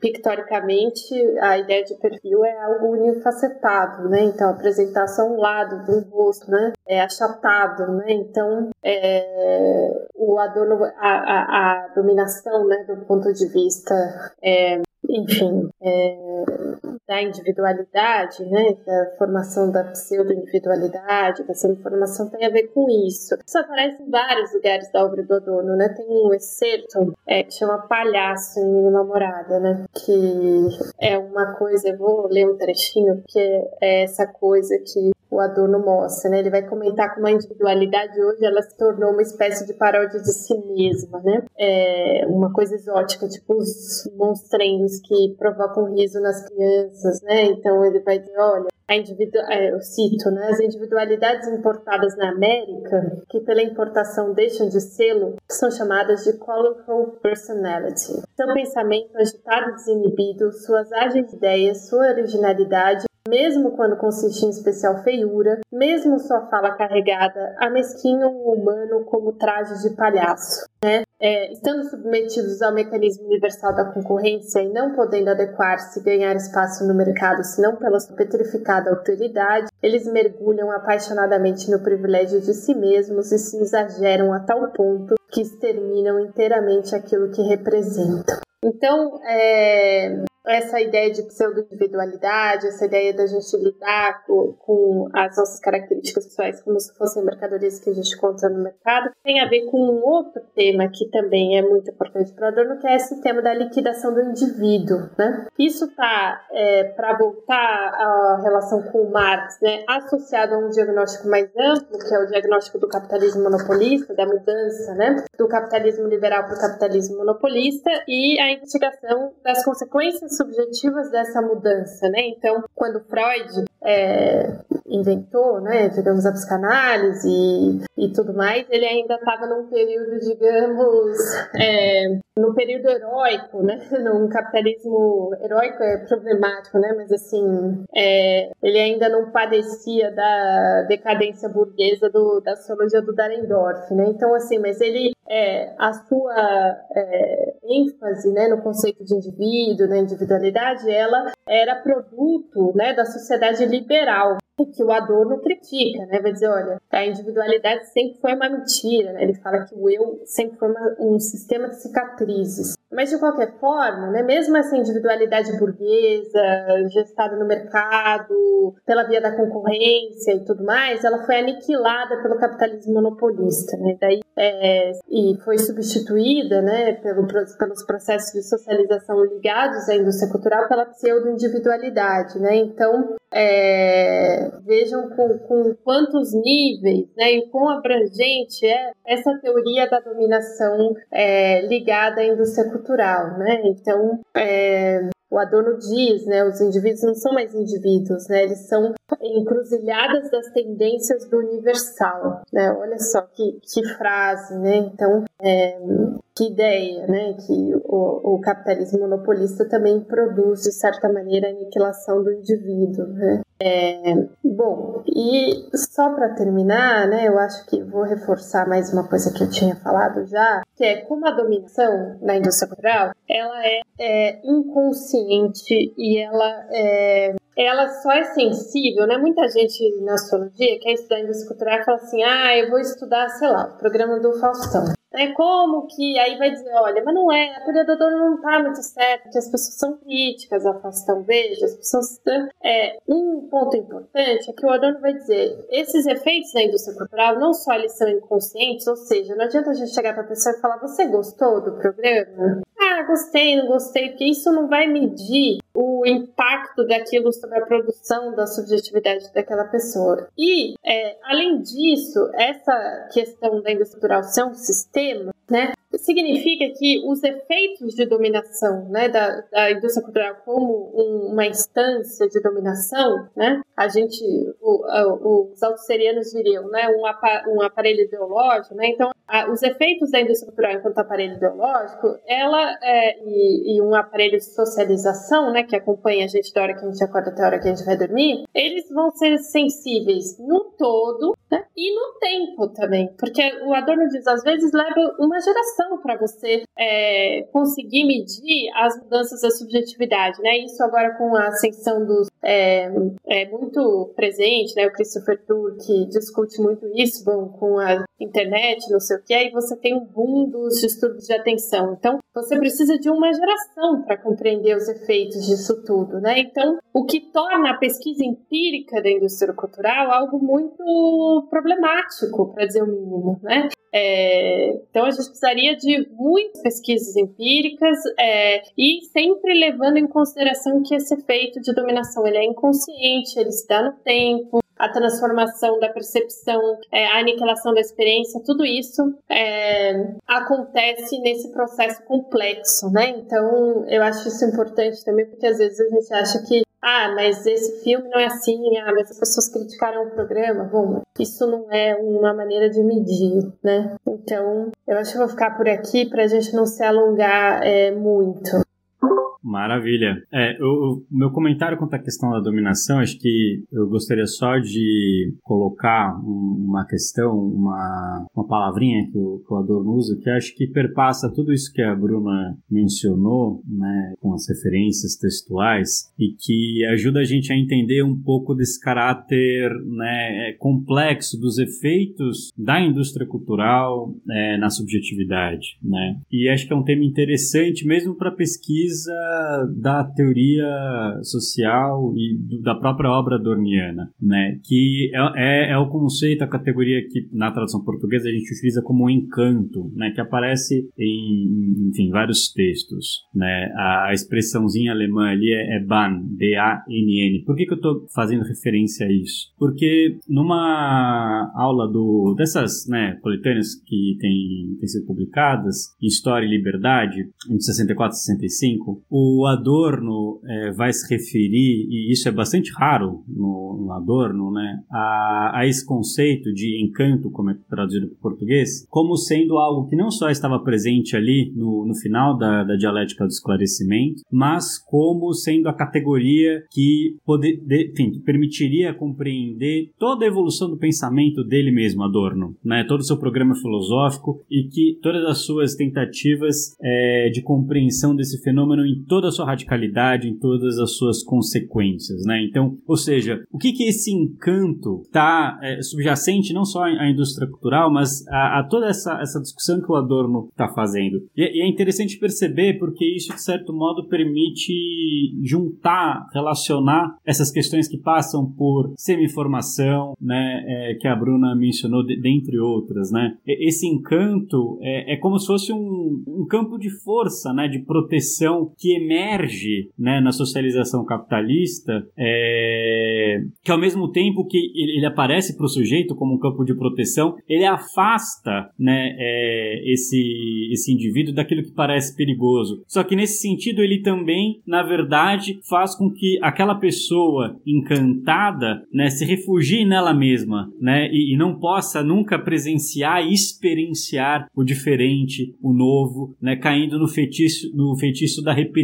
Pictoricamente, a ideia de perfil é algo unifacetado, né? Então, apresentar só um lado do rosto, né? É achatado, né? Então, é, o Adorno, a, a, a, dominação, né, do ponto de vista é, enfim, é, da individualidade, né, da formação da pseudo-individualidade, dessa informação tem a ver com isso. Isso aparece em vários lugares da obra do Adorno, né, tem um excerto é, que chama Palhaço em Mínima Morada, né, que é uma coisa, eu vou ler um trechinho, porque é essa coisa que o Adorno mostra, né? Ele vai comentar como a individualidade hoje ela se tornou uma espécie de paródia de si mesma, né? É uma coisa exótica, tipo os monstrenhos que provocam riso nas crianças, né? Então ele vai dizer, olha, a individu é, eu cito, né, as individualidades importadas na América, que pela importação deixam de sê-lo, são chamadas de colorful personality. Seu pensamento agitado e desinibido, suas ágeis ideias, sua originalidade mesmo quando consiste em especial feiura, mesmo sua fala carregada, amesquinham o humano como trajes de palhaço. Né? É, estando submetidos ao mecanismo universal da concorrência e não podendo adequar-se e ganhar espaço no mercado senão pela sua petrificada autoridade, eles mergulham apaixonadamente no privilégio de si mesmos e se exageram a tal ponto que exterminam inteiramente aquilo que representam. Então, é, essa ideia de pseudo-individualidade, essa ideia da gente lidar com, com, as nossas características pessoais como se fossem mercadorias que a gente compra no mercado, tem a ver com um outro tema que também é muito importante para Adorno, que é esse tema da liquidação do indivíduo. Né? Isso está, é, para voltar à relação com o Marx, né, associado a um diagnóstico mais amplo, que é o diagnóstico do capitalismo monopolista, da mudança né, do capitalismo liberal para o capitalismo monopolista e a investigação das consequências subjetivas dessa mudança, né? Então, quando Freud é, inventou, né, digamos, a psicanálise e, e tudo mais, ele ainda estava num período, digamos, é, no período heróico, né, num capitalismo heróico é problemático, né, mas assim, é, ele ainda não padecia da decadência burguesa do, da sociologia do Dahrendorf, né, então assim, mas ele, é, a sua é, ênfase, né, no conceito de indivíduo, na individualidade, ela era produto, né, da sociedade liberal, que o Adorno critica, né? Vai dizer, olha, a individualidade sempre foi uma mentira, né? Ele fala que o eu sempre foi uma, um sistema de cicatrizes. Mas, de qualquer forma, né, mesmo essa individualidade burguesa, gestada no mercado, pela via da concorrência e tudo mais, ela foi aniquilada pelo capitalismo monopolista. Né? Daí, é, e foi substituída né, pelo, pelos processos de socialização ligados à indústria cultural pela pseudo-individualidade. Né? Então, é, vejam com, com, quantos níveis né, e quão abrangente é essa teoria da dominação é, ligada à indústria cultural. Né? Então, é, o Adorno diz, né, os indivíduos não são mais indivíduos, né, eles são encruzilhadas das tendências do universal, né, olha só que, que frase, né, então é, que ideia, né, que o, o, capitalismo monopolista também produz, de certa maneira, a aniquilação do indivíduo, né? É, bom, e só para terminar, né, eu acho que vou reforçar mais uma coisa que eu tinha falado já, que é como a dominação na indústria cultural, ela é, é inconsciente e ela é, ela só é sensível, né? Muita gente na astrologia quer estudar indústria cultural e fala assim, ah, eu vou estudar, sei lá, o programa do Faustão. É como que aí vai dizer, olha, mas não é, a dono não tá muito certa, que as pessoas são críticas à Faustão. Veja, as pessoas. É, um ponto importante é que o Adorno vai dizer, esses efeitos da indústria cultural não só eles são inconscientes, ou seja, não adianta a gente chegar para a pessoa e falar, você gostou do programa? Ah, gostei, não gostei, porque isso não vai medir o impacto daquilo sobre a produção da subjetividade daquela pessoa. E, é, além disso, essa questão da indústria cultural ser um sistema, né, significa que os efeitos de dominação né, da, da indústria cultural como um, uma instância de dominação, né, a gente, o, a, os autosserianos diriam, né, um, apa, um aparelho ideológico, né, então a, os efeitos da indústria cultural enquanto aparelho ideológico, ela é, e, e, um aparelho de socialização, né, que acompanha a gente da hora que a gente acorda até a hora que a gente vai dormir, eles vão ser sensíveis no todo né, e no tempo também, porque o Adorno diz, às vezes leva uma geração para você é, conseguir medir as mudanças da subjetividade, né? Isso agora com a ascensão dos é, é muito presente, né? O Christopher que discute muito isso, bom, com a internet, não sei o que, aí você tem um boom dos distúrbios de atenção. Então, você precisa de uma geração para compreender os efeitos disso tudo, né? Então, o que torna a pesquisa empírica da indústria cultural algo muito problemático, para dizer o mínimo, né? É, então, a gente precisaria de muitas pesquisas empíricas é, e sempre levando em consideração que esse efeito de dominação ele é inconsciente, ele se dá no tempo, a transformação da percepção, é, a aniquilação da experiência, tudo isso é, acontece nesse processo complexo, né? Então, eu acho isso importante também, porque às vezes a gente acha que ah, mas esse filme não é assim, ah, mas as pessoas criticaram o programa. Bom, isso não é uma maneira de medir, né? Então, eu acho que vou ficar por aqui para a gente não se alongar é, muito. Maravilha. É, o, meu comentário quanto à questão da dominação, acho que eu gostaria só de colocar um, uma questão, uma, uma palavrinha que o, que o Adorno usa, que acho que perpassa tudo isso que a Bruna mencionou, né, com as referências textuais, e que ajuda a gente a entender um pouco desse caráter né, é, complexo dos efeitos da indústria cultural é, na subjetividade. Né? E acho que é um tema interessante, mesmo para pesquisa da teoria social e do, da própria obra dorniana, né? Que é, é, é, o conceito, a categoria que na tradução portuguesa a gente utiliza como encanto, né? Que aparece em, enfim, vários textos, né? A, a expressãozinha alemã ali é, é Ban, B-A-N-N. Por que, que eu estou fazendo referência a isso? Porque numa aula do, dessas né, coletâneas que tem, tem sido publicadas, História e Liberdade, em 64 e 65, o o Adorno é, vai se referir, e isso é bastante raro no, no Adorno, né, a, a, esse conceito de encanto, como é traduzido para o português, como sendo algo que não só estava presente ali no, no final da, da dialética do esclarecimento, mas como sendo a categoria que, poder, de, enfim, permitiria compreender toda a evolução do pensamento dele mesmo, Adorno, né, todo o seu programa filosófico e que todas as suas tentativas é, de compreensão desse fenômeno em toda a sua radicalidade, em todas as suas consequências, né? Então, ou seja, o que que esse encanto está é, subjacente não só à indústria cultural, mas a, a, toda essa, essa discussão que o Adorno está fazendo. E, e, é interessante perceber porque isso, de certo modo, permite juntar, relacionar essas questões que passam por semi-informação, né, é, que a Bruna mencionou, de, dentre outras, né? Esse encanto é, é como se fosse um, um campo de força, né, de proteção que emerge né, na socialização capitalista, é, que ao mesmo tempo que ele aparece para o sujeito como um campo de proteção, ele afasta né, é, esse, esse indivíduo daquilo que parece perigoso. Só que nesse sentido, ele também, na verdade, faz com que aquela pessoa encantada né, se refugie nela mesma né, e, e não possa nunca presenciar e experienciar o diferente, o novo, né, caindo no feitiço, no feitiço da repetição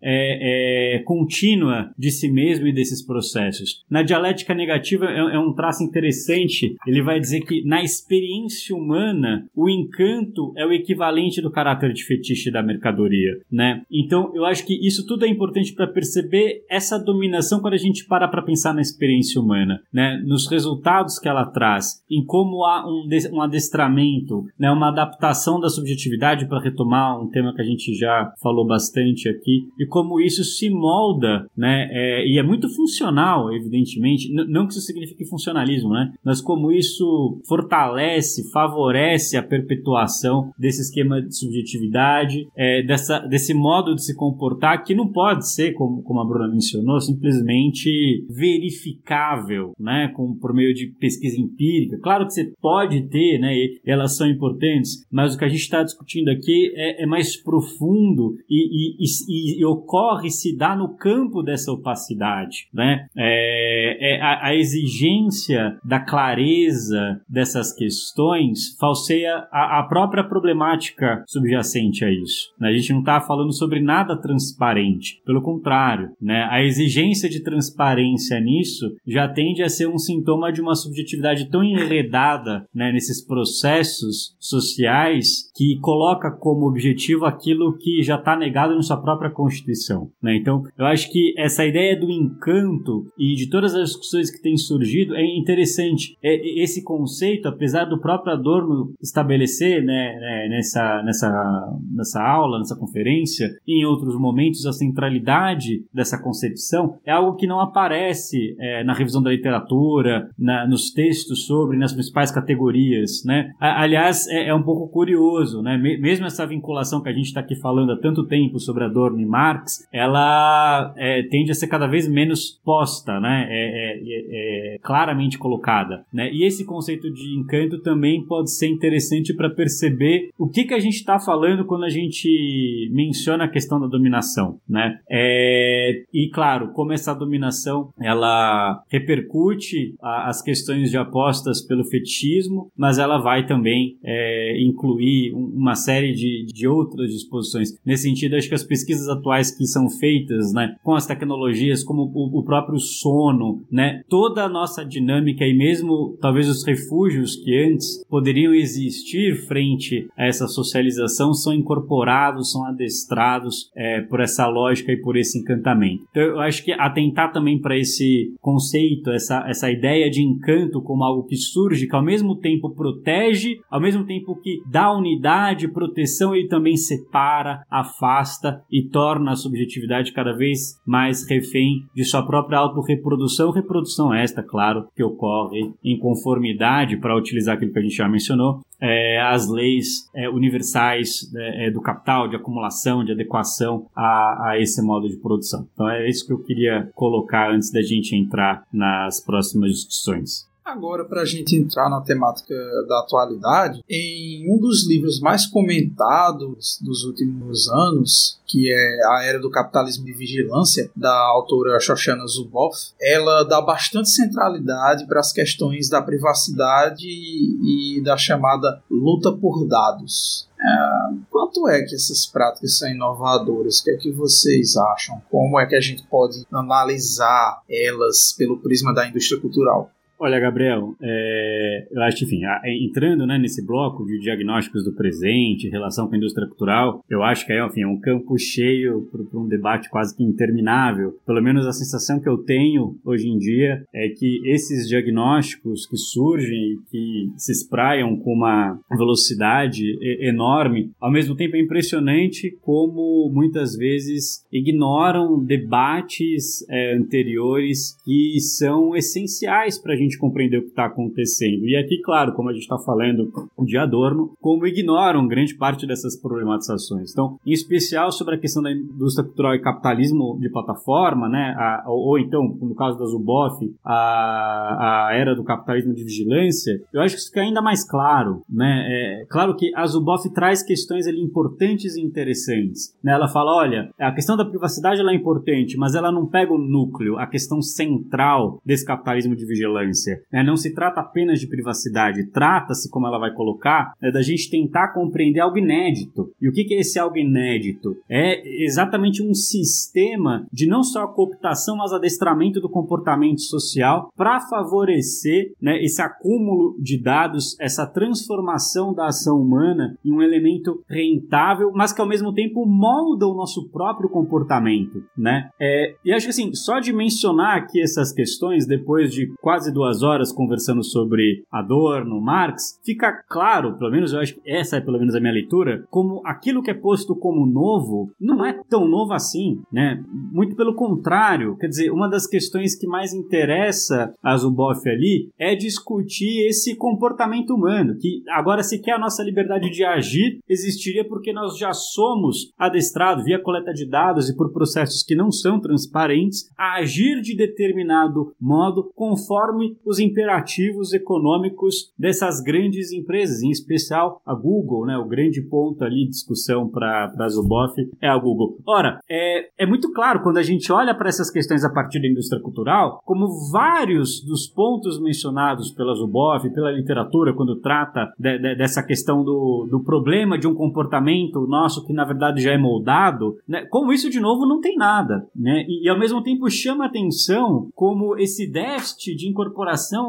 é, é, contínua de si mesmo e desses processos. Na dialética negativa é, é um traço interessante. Ele vai dizer que na experiência humana o encanto é o equivalente do caráter de fetiche da mercadoria, né? Então eu acho que isso tudo é importante para perceber essa dominação quando a gente para para pensar na experiência humana, né? Nos resultados que ela traz, em como há um, um adestramento, né? Uma adaptação da subjetividade para retomar um tema que a gente já falou bastante aqui e como isso se molda, né? É, e é muito funcional, evidentemente. Não que isso signifique funcionalismo, né? Mas como isso fortalece, favorece a perpetuação desse esquema de subjetividade, é, dessa, desse modo de se comportar que não pode ser, como, como a Bruna mencionou, simplesmente verificável, né? Com, por meio de pesquisa empírica. Claro que você pode ter, né? E elas são importantes, mas o que a gente está discutindo aqui é, é mais profundo e, e, e, e ocorre se dá no campo dessa opacidade, né? É, é a, a, exigência da clareza dessas questões falseia a, a, própria problemática subjacente a isso. Né? A gente não está falando sobre nada transparente, pelo contrário, né? A exigência de transparência nisso já tende a ser um sintoma de uma subjetividade tão enredada né, nesses processos sociais que coloca como objetivo aquilo que já está negado na sua própria Constituição. Né? Então, eu acho que essa ideia do encanto e de todas as discussões que têm surgido é interessante. É, esse conceito, apesar do próprio Adorno estabelecer né, né, nessa, nessa, nessa aula, nessa conferência, em outros momentos, a centralidade dessa concepção é algo que não aparece é, na revisão da literatura, na, nos textos sobre, nas principais categorias. Né? Aliás, é, é um pouco curioso, né? mesmo essa vinculação que a gente está aqui falando há tanto tempo sobre Adorno e Marx, ela é, tende a ser cada vez menos posta, né? É, é, é, é claramente colocada. Né? E esse conceito de encanto também pode ser interessante para perceber o que, que a gente está falando quando a gente menciona a questão da dominação. Né? É, e claro, como essa dominação ela repercute a, as questões de apostas pelo fetichismo, mas ela vai também incluir uma série de, de outras disposições. Nesse sentido, acho que as pesquisas atuais que são feitas né, com as tecnologias, como o, o próprio sono, né, toda a nossa dinâmica e mesmo talvez os refúgios que antes poderiam existir frente a essa socialização são incorporados, são adestrados é, por essa lógica e por esse encantamento. Então, eu acho que atentar também para esse conceito, essa, essa ideia de encanto como algo que surge, que ao mesmo tempo protege, ao mesmo tempo que dá unidade, proteção, ele também separa, afasta e torna a subjetividade cada vez mais refém de sua própria autorreprodução, reprodução esta, claro, que ocorre em conformidade, para utilizar aquilo que a gente já mencionou, é, as leis é, universais é, é, do capital, de acumulação, de adequação a, a, esse modo de produção. Então é isso que eu queria colocar antes da gente entrar nas próximas discussões. Agora, para a gente entrar na temática da atualidade, em um dos livros mais comentados dos últimos anos, que é A Era do Capitalismo de Vigilância, da autora Shoshana Zuboff, ela dá bastante centralidade para as questões da privacidade e da chamada luta por dados. É, quanto é que essas práticas são inovadoras? O que é que vocês acham? Como é que a gente pode analisar elas pelo prisma da indústria cultural? Olha, Gabriel, é, eu acho enfim, entrando né, nesse bloco de diagnósticos do presente, relação com a indústria cultural, eu acho que é, enfim, é um campo cheio para um debate quase que interminável. Pelo menos a sensação que eu tenho hoje em dia é que esses diagnósticos que surgem e que se espraiam com uma velocidade enorme, ao mesmo tempo é impressionante como muitas vezes ignoram debates é, anteriores que são essenciais para a gente gente compreender o que está acontecendo. E aqui, claro, como a gente está falando de Adorno, como ignoram grande parte dessas problematizações. Então, em especial sobre a questão da indústria cultural e capitalismo de plataforma, né? A, ou, ou, então, no caso da Zuboff, a, a era do capitalismo de vigilância, eu acho que isso fica ainda mais claro, né? É, claro que a Zuboff traz questões ali importantes e interessantes. Né? Ela fala, olha, a questão da privacidade ela é importante, mas ela não pega o núcleo, a questão central desse capitalismo de vigilância. Né? Não se trata apenas de privacidade, trata-se, como ela vai colocar, né, da gente tentar compreender algo inédito. E o que, que é esse algo inédito? É exatamente um sistema de não só a cooptação, mas adestramento do comportamento social para favorecer né, esse acúmulo de dados, essa transformação da ação humana em um elemento rentável, mas que ao mesmo tempo molda o nosso próprio comportamento, né? É, e acho que assim, só de mencionar aqui essas questões, depois de quase duas horas conversando sobre Adorno, Marx, fica claro, pelo menos eu acho que essa é pelo menos a minha leitura, como aquilo que é posto como novo não é tão novo assim, né? Muito pelo contrário, quer dizer, uma das questões que mais interessa a Zuboff ali é discutir esse comportamento humano, que agora se quer a nossa liberdade de agir, existiria porque nós já somos adestrados via coleta de dados e por processos que não são transparentes a agir de determinado modo conforme os imperativos econômicos dessas grandes empresas, em especial a Google, né? O grande ponto ali de discussão para Zuboff é a Google. Ora, é, é muito claro quando a gente olha para essas questões a partir da indústria cultural, como vários dos pontos mencionados pela Zuboff, pela literatura, quando trata de, de, dessa questão do, do problema de um comportamento nosso que na verdade já é moldado, né? como isso de novo não tem nada, né? E, e ao mesmo tempo chama atenção como esse déficit de incorporação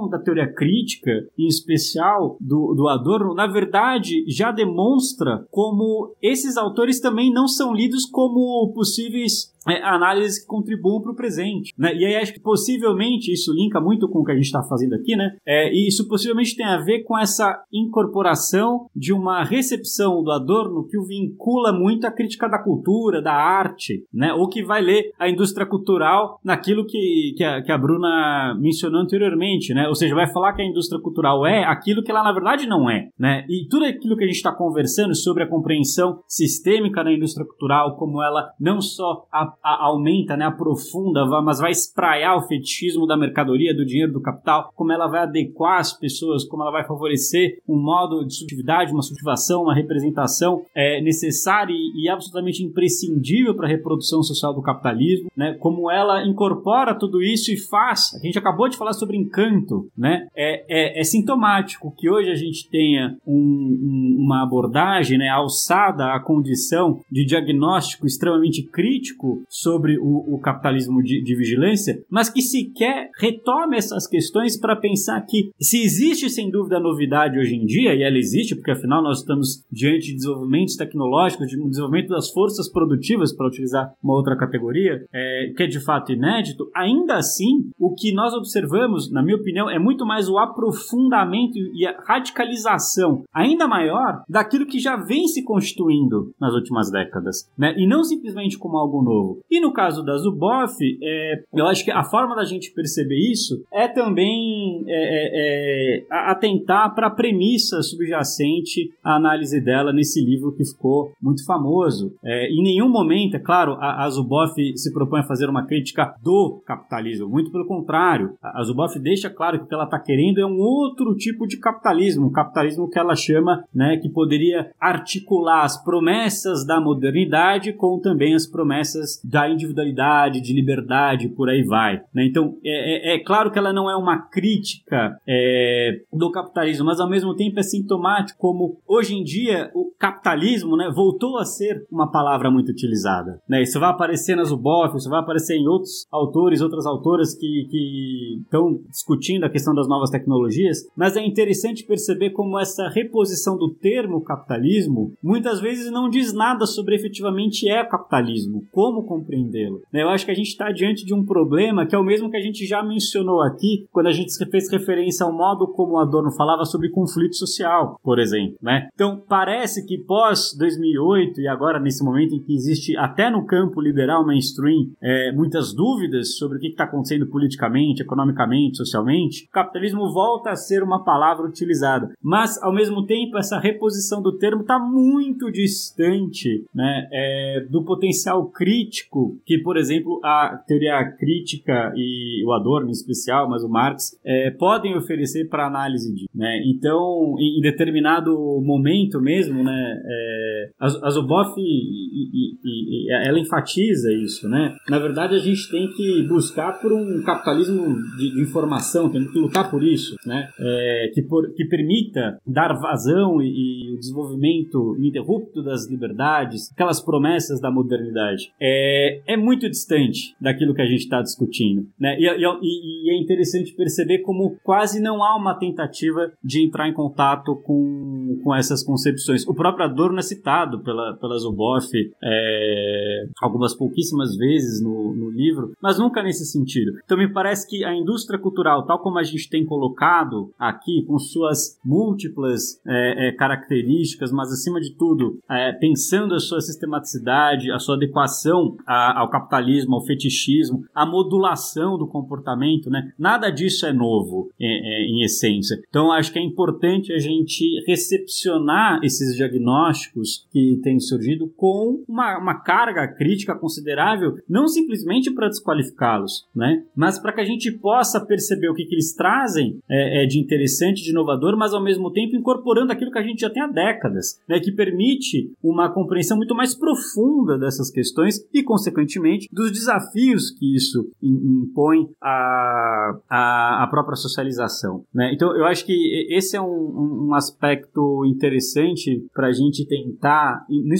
da teoria crítica, em especial do, do Adorno, na verdade já demonstra como esses autores também não são lidos como possíveis é, análises que contribuam para o presente. Né? E aí acho que possivelmente isso linka muito com o que a gente está fazendo aqui, né? É, e isso possivelmente tem a ver com essa incorporação de uma recepção do Adorno que o vincula muito à crítica da cultura, da arte, né? Ou que vai ler a indústria cultural naquilo que, que, a, que a Bruna mencionou anteriormente, né? Ou seja, vai falar que a indústria cultural é aquilo que ela na verdade não é, né? E tudo aquilo que a gente está conversando sobre a compreensão sistêmica da indústria cultural, como ela não só a a, aumenta, né, aprofunda, mas vai espraiar o fetichismo da mercadoria, do dinheiro, do capital, como ela vai adequar as pessoas, como ela vai favorecer um modo de subjetividade, uma subjetivação, uma representação é, necessária e, e absolutamente imprescindível para a reprodução social do capitalismo, né, como ela incorpora tudo isso e faz. A gente acabou de falar sobre encanto, né, é, é, é sintomático que hoje a gente tenha um, um, uma abordagem né, alçada à condição de diagnóstico extremamente crítico sobre o, o capitalismo de, de, vigilância, mas que sequer retome essas questões para pensar que se existe sem dúvida novidade hoje em dia, e ela existe, porque afinal nós estamos diante de desenvolvimentos tecnológicos, de desenvolvimento das forças produtivas, para utilizar uma outra categoria, é, que é de fato inédito, ainda assim, o que nós observamos, na minha opinião, é muito mais o aprofundamento e a radicalização ainda maior daquilo que já vem se constituindo nas últimas décadas, né? e não simplesmente como algo novo novo. E no caso da Zuboff, é, eu acho que a forma da gente perceber isso é também é, é, é atentar para a premissa subjacente à análise dela nesse livro que ficou muito famoso. É, em nenhum momento, é claro, a, a Zuboff se propõe a fazer uma crítica do capitalismo, muito pelo contrário. A, a Zuboff deixa claro que o que ela está querendo é um outro tipo de capitalismo, um capitalismo que ela chama, né, que poderia articular as promessas da modernidade com também as promessas da individualidade, de liberdade, por aí vai. Né? Então, é, é, é, claro que ela não é uma crítica é, do capitalismo, mas ao mesmo tempo é sintomático como hoje em dia o capitalismo né, voltou a ser uma palavra muito utilizada. Né? Isso vai aparecer na Zuboff, isso vai aparecer em outros autores, outras autoras que, que estão discutindo a questão das novas tecnologias, mas é interessante perceber como essa reposição do termo capitalismo muitas vezes não diz nada sobre efetivamente é capitalismo, como compreendê-lo. Né? Eu acho que a gente está diante de um problema que é o mesmo que a gente já mencionou aqui quando a gente fez referência ao modo como Adorno falava sobre conflito social, por exemplo. Né? Então, parece que pós 2008 e agora nesse momento em que existe até no campo liberal mainstream é, muitas dúvidas sobre o que está acontecendo politicamente, economicamente, socialmente, o capitalismo volta a ser uma palavra utilizada. Mas, ao mesmo tempo, essa reposição do termo está muito distante né, é, do potencial crítico que, por exemplo, a teoria crítica e o Adorno em especial, mas o Marx, é, podem oferecer para análise de. Né? Então, em, determinado momento mesmo, né, é, a, a Zuboff e, e, e, ela enfatiza isso. Né? Na verdade, a gente tem que buscar por um capitalismo de, de informação, tem que lutar por isso, né? É, que, por, que permita dar vazão e, e, o desenvolvimento ininterrupto das liberdades, aquelas promessas da modernidade. É, é muito distante daquilo que a gente está discutindo. Né? E, e, e, é interessante perceber como quase não há uma tentativa de entrar em contato com, com essas concepções. O próprio Adorno é citado pela, pela Zuboff é, algumas pouquíssimas vezes no, no livro, mas nunca nesse sentido. Então me parece que a indústria cultural, tal como a gente tem colocado aqui, com suas múltiplas é, é, características, mas acima de tudo, é, pensando a sua sistematicidade, a sua adequação a, ao capitalismo, ao fetichismo, a modulação do comportamento, né? Nada disso é novo é, é, em essência. Então acho que é importante a gente recepcionar esses diagnósticos que têm surgido com uma, uma carga crítica considerável, não simplesmente para desqualificá-los, né? Mas para que a gente possa perceber o que, que eles trazem é, é, de interessante, de inovador, mas ao mesmo tempo incorporando aquilo que a gente já tem há décadas, né? Que permite uma compreensão muito mais profunda dessas questões e, consequentemente, dos desafios que isso impõe à, à, à própria socialização, né? Então, eu acho que esse é um, um aspecto interessante para a gente tentar, no,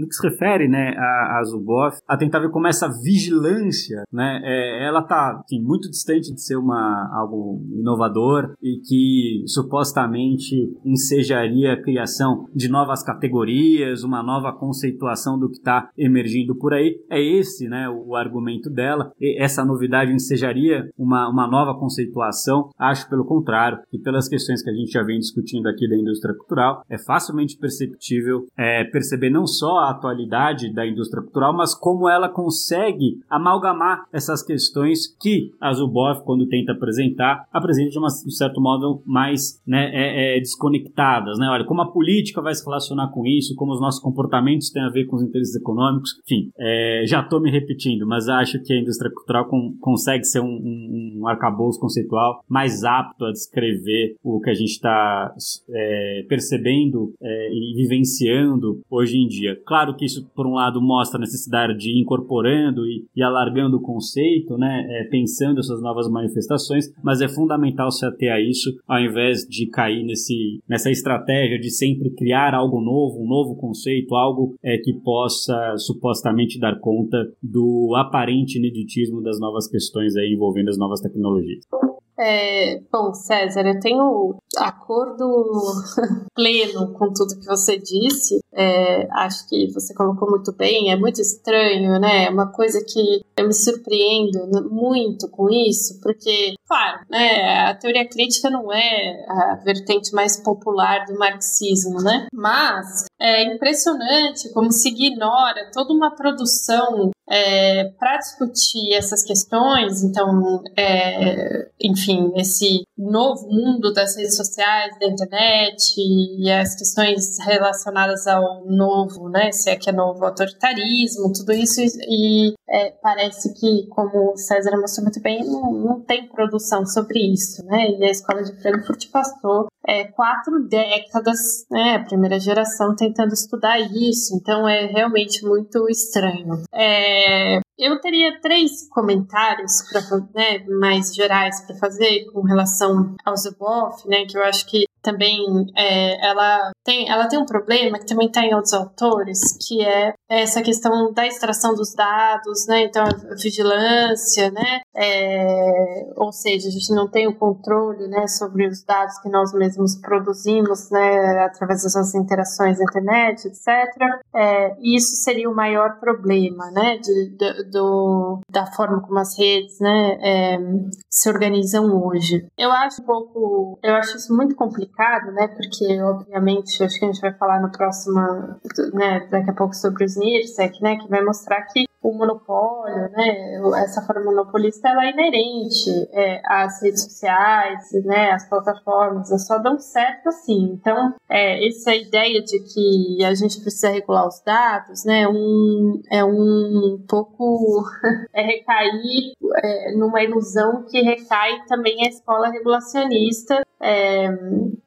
no, que se refere, né, a, a Zuboff, a tentar ver como essa vigilância, né, é, ela tá assim, muito distante de ser uma, algo inovador e que supostamente ensejaria a criação de novas categorias, uma nova conceituação do que está emergindo por aí. É esse né, o, argumento dela. E essa novidade ensejaria uma, uma nova conceituação. Acho, pelo contrário, que pelas questões que a gente já vem discutindo aqui da indústria cultural, é facilmente perceptível é, perceber não só a atualidade da indústria cultural, mas como ela consegue amalgamar essas questões que a Zuboff, quando tenta apresentar, apresenta de, uma, de certo modo mais né, é, é, desconectadas. Né? Olha, como a política vai se relacionar com isso, como os nossos comportamentos têm a ver com os interesses econômicos. Enfim, é, já estou me repetindo, mas acho que a indústria cultural com, consegue ser um, um, um arcabouço conceitual mais apto a descrever o que a gente está é, percebendo é, e vivenciando hoje em dia. Claro que isso, por um lado, mostra a necessidade de ir incorporando e, e alargando o conceito, né, é, pensando essas novas manifestações, mas é fundamental se ater a isso, ao invés de cair nesse, nessa estratégia de sempre criar algo novo, um novo conceito, algo é, que possa supostamente dar conta do aparente ineditismo das novas questões aí envolvendo as novas tecnologias. É, bom, César, eu tenho acordo pleno com tudo que você disse. É, acho que você colocou muito bem. É muito estranho, né? É uma coisa que eu me surpreendo muito com isso, porque, claro, né, a teoria crítica não é a vertente mais popular do marxismo, né? Mas é impressionante como se ignora toda uma produção é, para discutir essas questões, então, é, enfim, esse novo mundo das redes sociais, da internet e as questões relacionadas ao novo, né, se é que é novo autoritarismo, tudo isso e é, parece que, como o César mostrou muito bem, não, não tem produção sobre isso, né, e a Escola de Frankfurt passou é, quatro décadas, né, a primeira geração tentando estudar isso, então é realmente muito estranho. É, eu teria três comentários pra, né, mais gerais para fazer com relação ao Zuboff, né, que eu acho que também é, ela, tem, ela tem um problema que também está em outros autores, que é essa questão da extração dos dados, né? Então, a vigilância, né? É, ou seja, a gente não tem o controle né, sobre os dados que nós mesmos produzimos, né? Através nossas interações na internet, etc. É, isso seria o maior problema, né? De, de, do, da forma como as redes, né? É, se organizam hoje. Eu acho um pouco, eu acho isso muito complicado, né? Porque, obviamente, acho que a gente vai falar no próximo, né, daqui a pouco sobre os NIRSEC, né? Que vai mostrar que o monopólio, né, essa forma monopolista, ela é inerente é, às redes sociais, né, às plataformas, elas só dão certo assim. Então, é, essa ideia de que a gente precisa regular os dados, né, um, é um pouco é recair é, numa ilusão que recai também a escola regulacionista é,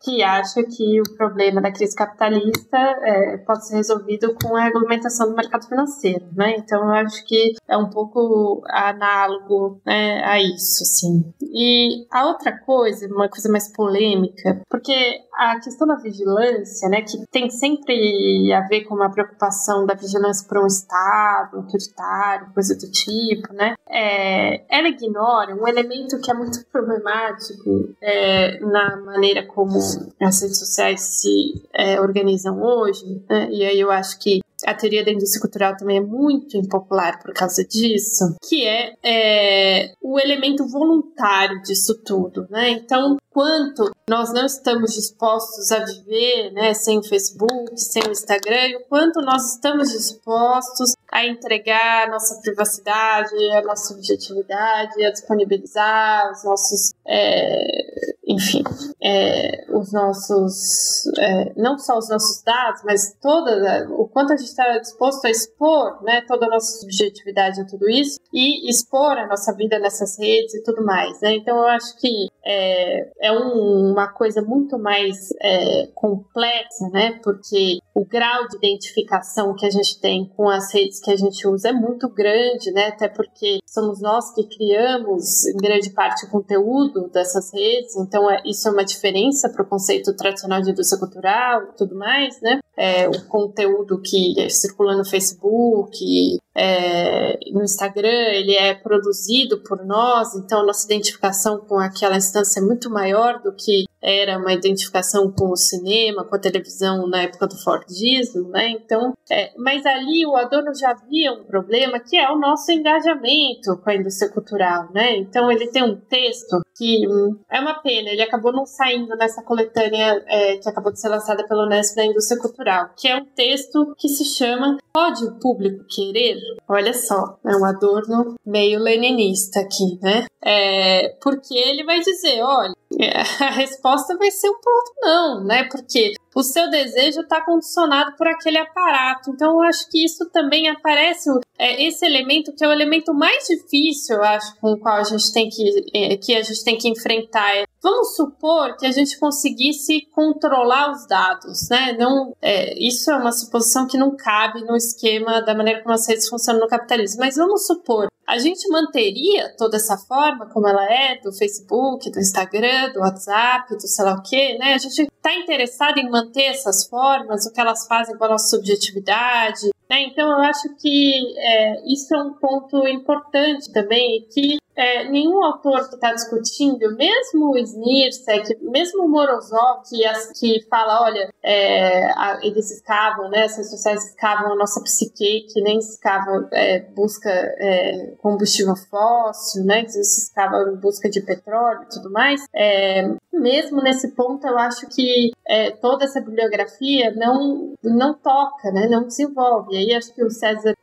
que acha que o problema da crise capitalista é, pode ser resolvido com a regulamentação do mercado financeiro, né? Então eu acho que é um pouco análogo né, a isso, assim. E a outra coisa, uma coisa mais polêmica, porque a questão da vigilância, né, que tem sempre a ver com uma preocupação da vigilância para um Estado autoritário, coisa do tipo, né? É, ela ignora um elemento que é muito problemático é, na maneira como as redes sociais se é, organizam hoje, né? e aí eu acho que a teoria da indústria cultural também é muito impopular por causa disso, que é, é o elemento voluntário disso tudo, né? Então, quanto nós não estamos dispostos a viver, né, sem o Facebook, sem o Instagram, o quanto nós estamos dispostos a entregar a nossa privacidade, a nossa objetividade, a disponibilizar os nossos, é, enfim, é, os nossos, é, não só os nossos dados, mas toda, o quanto a gente está disposto a expor, né, toda a nossa subjetividade a tudo isso e expor a nossa vida nessas redes e tudo mais, né? Então eu acho que é, é um, uma coisa muito mais é, complexa, né? Porque o grau de identificação que a gente tem com as redes que a gente usa é muito grande, né? Até porque somos nós que criamos, em grande parte, o conteúdo dessas redes, então é, isso é uma diferença para o conceito tradicional de indústria cultural e tudo mais, né? É, o conteúdo que circula no Facebook, é, no Instagram, ele é produzido por nós, então nossa identificação com aquela instância é muito maior do que era uma identificação com o cinema, com a televisão na época do Fordismo, né? Então, é, mas ali o Adorno já via um problema que é o nosso engajamento com a indústria cultural, né? Então ele tem um texto que hum, é uma pena, ele acabou não saindo nessa coletânea é, que acabou de ser lançada pelo Unesp da indústria cultural, que é um texto que se chama Pode o público querer? Olha só, é um Adorno meio leninista aqui, né? É, porque ele vai dizer, olha, a resposta vai ser um ponto não, né? Porque o seu desejo está condicionado por aquele aparato. Então, eu acho que isso também aparece, é, esse elemento que é o elemento mais difícil, eu acho, com o qual a gente tem que, é, que a gente tem que enfrentar. Vamos supor que a gente conseguisse controlar os dados, né? Não, é, isso é uma suposição que não cabe no esquema da maneira como as redes funcionam no capitalismo. Mas vamos supor a gente manteria toda essa forma como ela é, do Facebook, do Instagram, do WhatsApp, do sei lá o quê, né? A gente está interessado em manter essas formas, o que elas fazem com a nossa subjetividade, né? Então eu acho que é, isso é um ponto importante também, que é, nenhum autor que está discutindo, mesmo o Snirsek, mesmo o Morozov, que, que fala, olha, é, a, eles escavam, né, as redes sociais escavam a nossa psique, que nem escavam, é, busca é, combustível fóssil, né, que se escava em busca de petróleo e tudo mais, é, mesmo nesse ponto eu acho que é, toda essa bibliografia não, não toca, né, não desenvolve. E aí acho que o César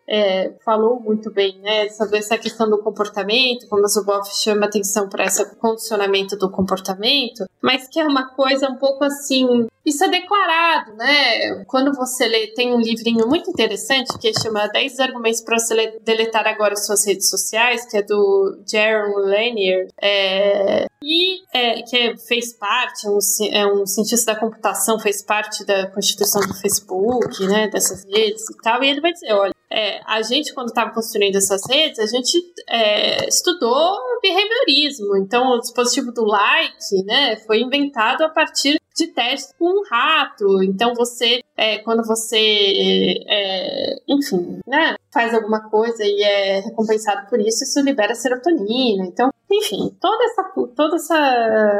falou muito bem, né, sobre essa questão do comportamento, como o Zuboff chama atenção para esse condicionamento do comportamento, mas que é uma coisa um pouco assim. Isso é declarado, né? Quando você lê, tem um livrinho muito interessante que chama 10 argumentos para você deletar agora suas redes sociais, que é do Jaron Lanier, é, e é, que é, fez parte, um, é um cientista da computação, fez parte da constituição do Facebook, né? Dessas redes e tal, e ele vai dizer: olha, é, a gente, quando estava construindo essas redes, a gente é, estudou behaviorismo. Então, o dispositivo do like né, foi inventado a partir de testes com um rato. Então, você, é, quando você, é, enfim, né, faz alguma coisa e é recompensado por isso, isso libera serotonina. Então, enfim, toda essa, toda essa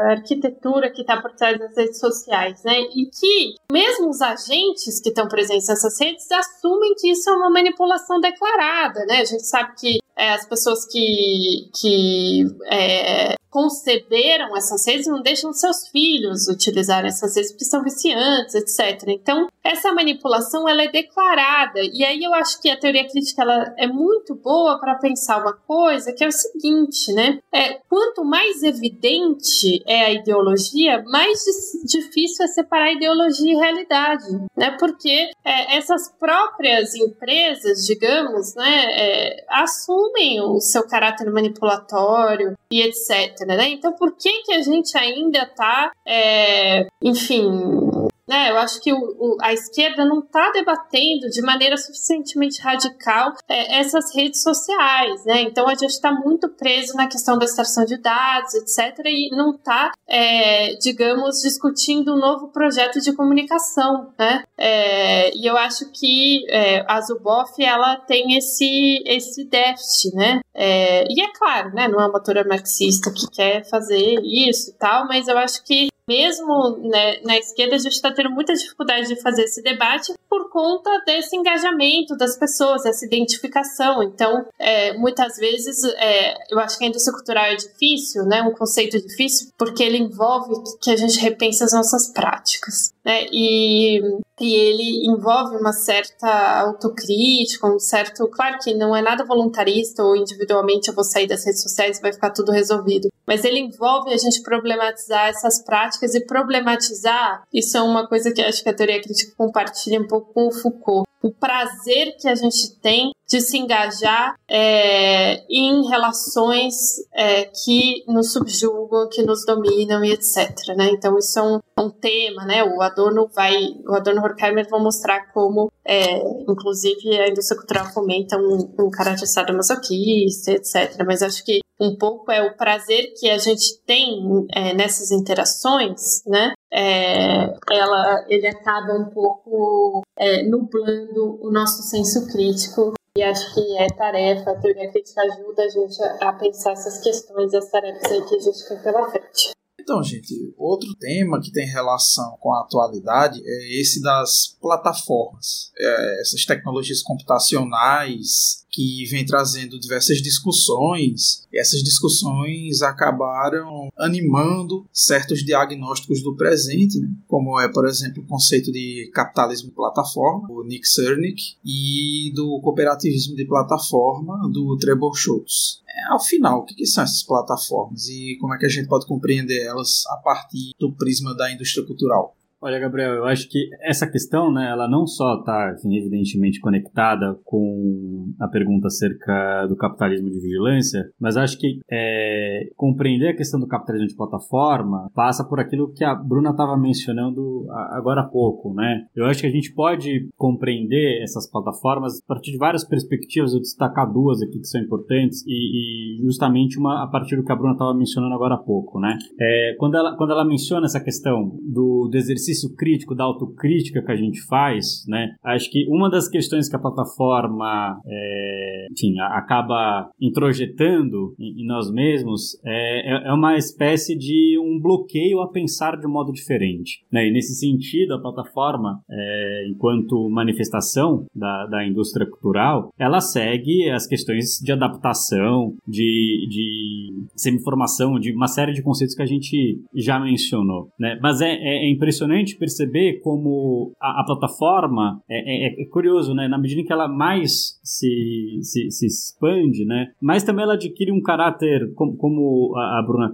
arquitetura que está por trás das redes sociais, né? E que mesmo os agentes que estão presentes nessas redes assumem que isso é uma manipulação declarada, né? A gente sabe que é, as pessoas que, que é, conceberam essas redes não deixam seus filhos utilizarem essas redes porque são viciantes, etc. Então, essa manipulação ela é declarada. E aí eu acho que a teoria crítica ela é muito boa para pensar uma coisa que é o seguinte, né? É, quanto mais evidente é a ideologia, mais difícil é separar ideologia e realidade, né? Porque é, essas próprias empresas, digamos, né, é, assumem o seu caráter manipulatório e etc. Né? Então, por que que a gente ainda está, é, enfim, né? Eu acho que o, o, a esquerda não está debatendo de maneira suficientemente radical é, essas redes sociais, né? Então a gente está muito preso na questão da extração de dados, etc., e não está, é, digamos, discutindo um novo projeto de comunicação, né? É, e eu acho que é, a Zuboff ela tem esse esse déficit, né? É, e é claro, né? Não é uma autora marxista que quer fazer isso tal, mas eu acho que mesmo né, na esquerda, a gente está tendo muita dificuldade de fazer esse debate por conta desse engajamento das pessoas, essa identificação. Então, é, muitas vezes, é, eu acho que a indústria cultural é difícil, né, um conceito difícil, porque ele envolve que a gente repense as nossas práticas. Né, e, e ele envolve uma certa autocrítica, um certo. Claro que não é nada voluntarista ou individualmente eu vou sair das redes sociais e vai ficar tudo resolvido, mas ele envolve a gente problematizar essas práticas e problematizar, isso é uma coisa que acho que a teoria crítica compartilha um pouco com o Foucault. O prazer que a gente tem de se engajar é, em relações é, que nos subjugam, que nos dominam e etc. Né? Então isso é um, um, tema, né? O Adorno vai, o Adorno Horkheimer vão mostrar como, é, inclusive, a indústria cultural fomenta um, um caráter sadomasoquista, etc. Mas acho que um pouco é o prazer que a gente tem é, nessas interações, né? É, ela, ele acaba um pouco é, nublando o nosso senso crítico e acho que é tarefa, a teoria crítica ajuda a gente a, pensar essas questões e as tarefas aí que a gente tem pela frente. Então, gente, outro tema que tem relação com a atualidade é esse das plataformas. É, essas tecnologias computacionais que vem trazendo diversas discussões, e essas discussões acabaram animando certos diagnósticos do presente, né? como é, por exemplo, o conceito de capitalismo de plataforma, do Nick Cernick, e do cooperativismo de plataforma, do Trebor Schultz. É, ao final, o que são essas plataformas e como é que a gente pode compreender elas a partir do prisma da indústria cultural? Olha, Gabriel, eu acho que essa questão, né, ela não só está, assim, evidentemente conectada com a pergunta acerca do capitalismo de vigilância, mas acho que é, compreender a questão do capitalismo de plataforma passa por aquilo que a Bruna estava mencionando agora há pouco, né? Eu acho que a gente pode compreender essas plataformas a partir de várias perspectivas, eu destacar duas aqui que são importantes e, e justamente uma a partir do que a Bruna estava mencionando agora há pouco, né? É, quando, ela, quando ela menciona essa questão do, do exercício exercício crítico, da autocrítica que a gente faz, né? Acho que uma das questões que a plataforma, é, enfim, acaba introjetando em, em nós mesmos é, é, é, uma espécie de um bloqueio a pensar de um modo diferente, né? E nesse sentido, a plataforma, é, enquanto manifestação da, da indústria cultural, ela segue as questões de adaptação, de, de semi-formação, de uma série de conceitos que a gente já mencionou, né? Mas é, é, é impressionante interessante perceber como a, a plataforma é, é, é, curioso, né? Na medida em que ela mais se, se, se expande, né? Mas também ela adquire um caráter, como, como a Bruna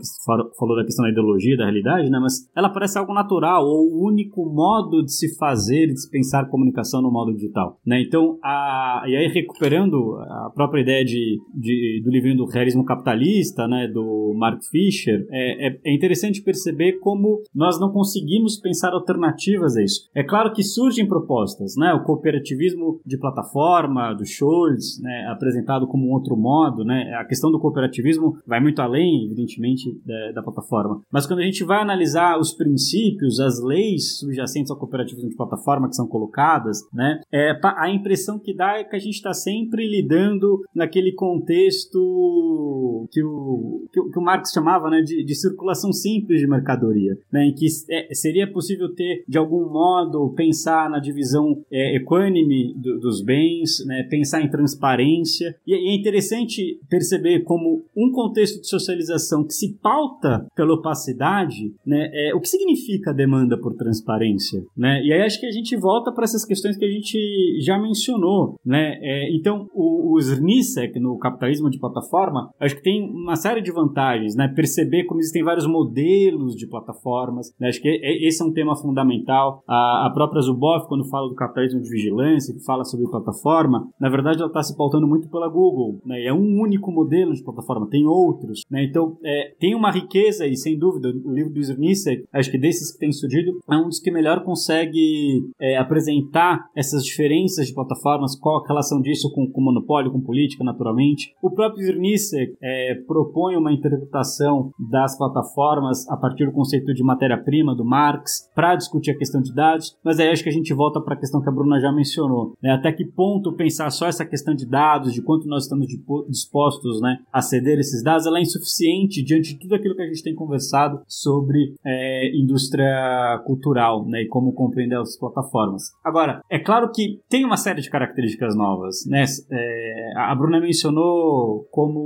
falou da questão da ideologia, da realidade, né? Mas ela parece algo natural ou o único modo de se fazer, se pensar comunicação no modo digital, né? Então, a, e aí recuperando a própria ideia de, de do livrinho do realismo capitalista, né? Do Mark Fisher, é, é, é interessante perceber como nós não conseguimos pensar alternativas a isso. É claro que surgem propostas, né? O cooperativismo de plataforma, do Scholz, né? apresentado como um outro modo, né? A questão do cooperativismo vai muito além, evidentemente, da, da plataforma. Mas quando a gente vai analisar os princípios, as leis subjacentes ao cooperativismo de plataforma que são colocadas, né? É, a impressão que dá é que a gente está sempre lidando naquele contexto que o, que, que o Marx chamava né, de, de circulação simples de mercadoria, né? Em que é, seria possível possível ter, de algum modo, pensar na divisão é, equânime do, dos bens, né, pensar em transparência. E, e é interessante perceber como um contexto de socialização que se pauta pela opacidade, né, é, o que significa a demanda por transparência? Né? E aí acho que a gente volta para essas questões que a gente já mencionou. Né? É, então, o, o Zrnisek, no capitalismo de plataforma, acho que tem uma série de vantagens. Né? Perceber como existem vários modelos de plataformas. Né? Acho que esse é um fundamental. A, a própria Zuboff, quando fala do capitalismo de vigilância, que fala sobre plataforma, na verdade ela está se pautando muito pela Google. Né? É um único modelo de plataforma, tem outros. Né? Então, é, tem uma riqueza e, sem dúvida, o livro do Zrnisek, acho que desses que tem surgido, é um dos que melhor consegue é, apresentar essas diferenças de plataformas, qual a relação disso com, com monopólio, com política, naturalmente. O próprio Zrnisek é, propõe uma interpretação das plataformas a partir do conceito de matéria-prima do Marx para discutir a questão de dados, mas aí acho que a gente volta para a questão que a Bruna já mencionou. Né? Até que ponto pensar só essa questão de dados, de quanto nós estamos dispostos né, a ceder esses dados, ela é insuficiente diante de tudo aquilo que a gente tem conversado sobre é, indústria cultural né, e como compreender as plataformas. Agora, é claro que tem uma série de características novas. Né? É, a Bruna mencionou como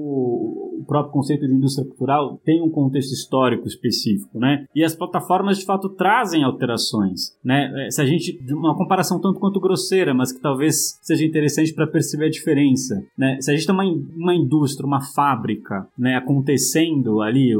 o próprio conceito de indústria cultural tem um contexto histórico específico, né? E as plataformas de fato trazem alterações, né? É, se a gente uma comparação tanto quanto grosseira, mas que talvez seja interessante para perceber a diferença, né? Se a gente tem uma, uma indústria, uma fábrica, né, acontecendo ali,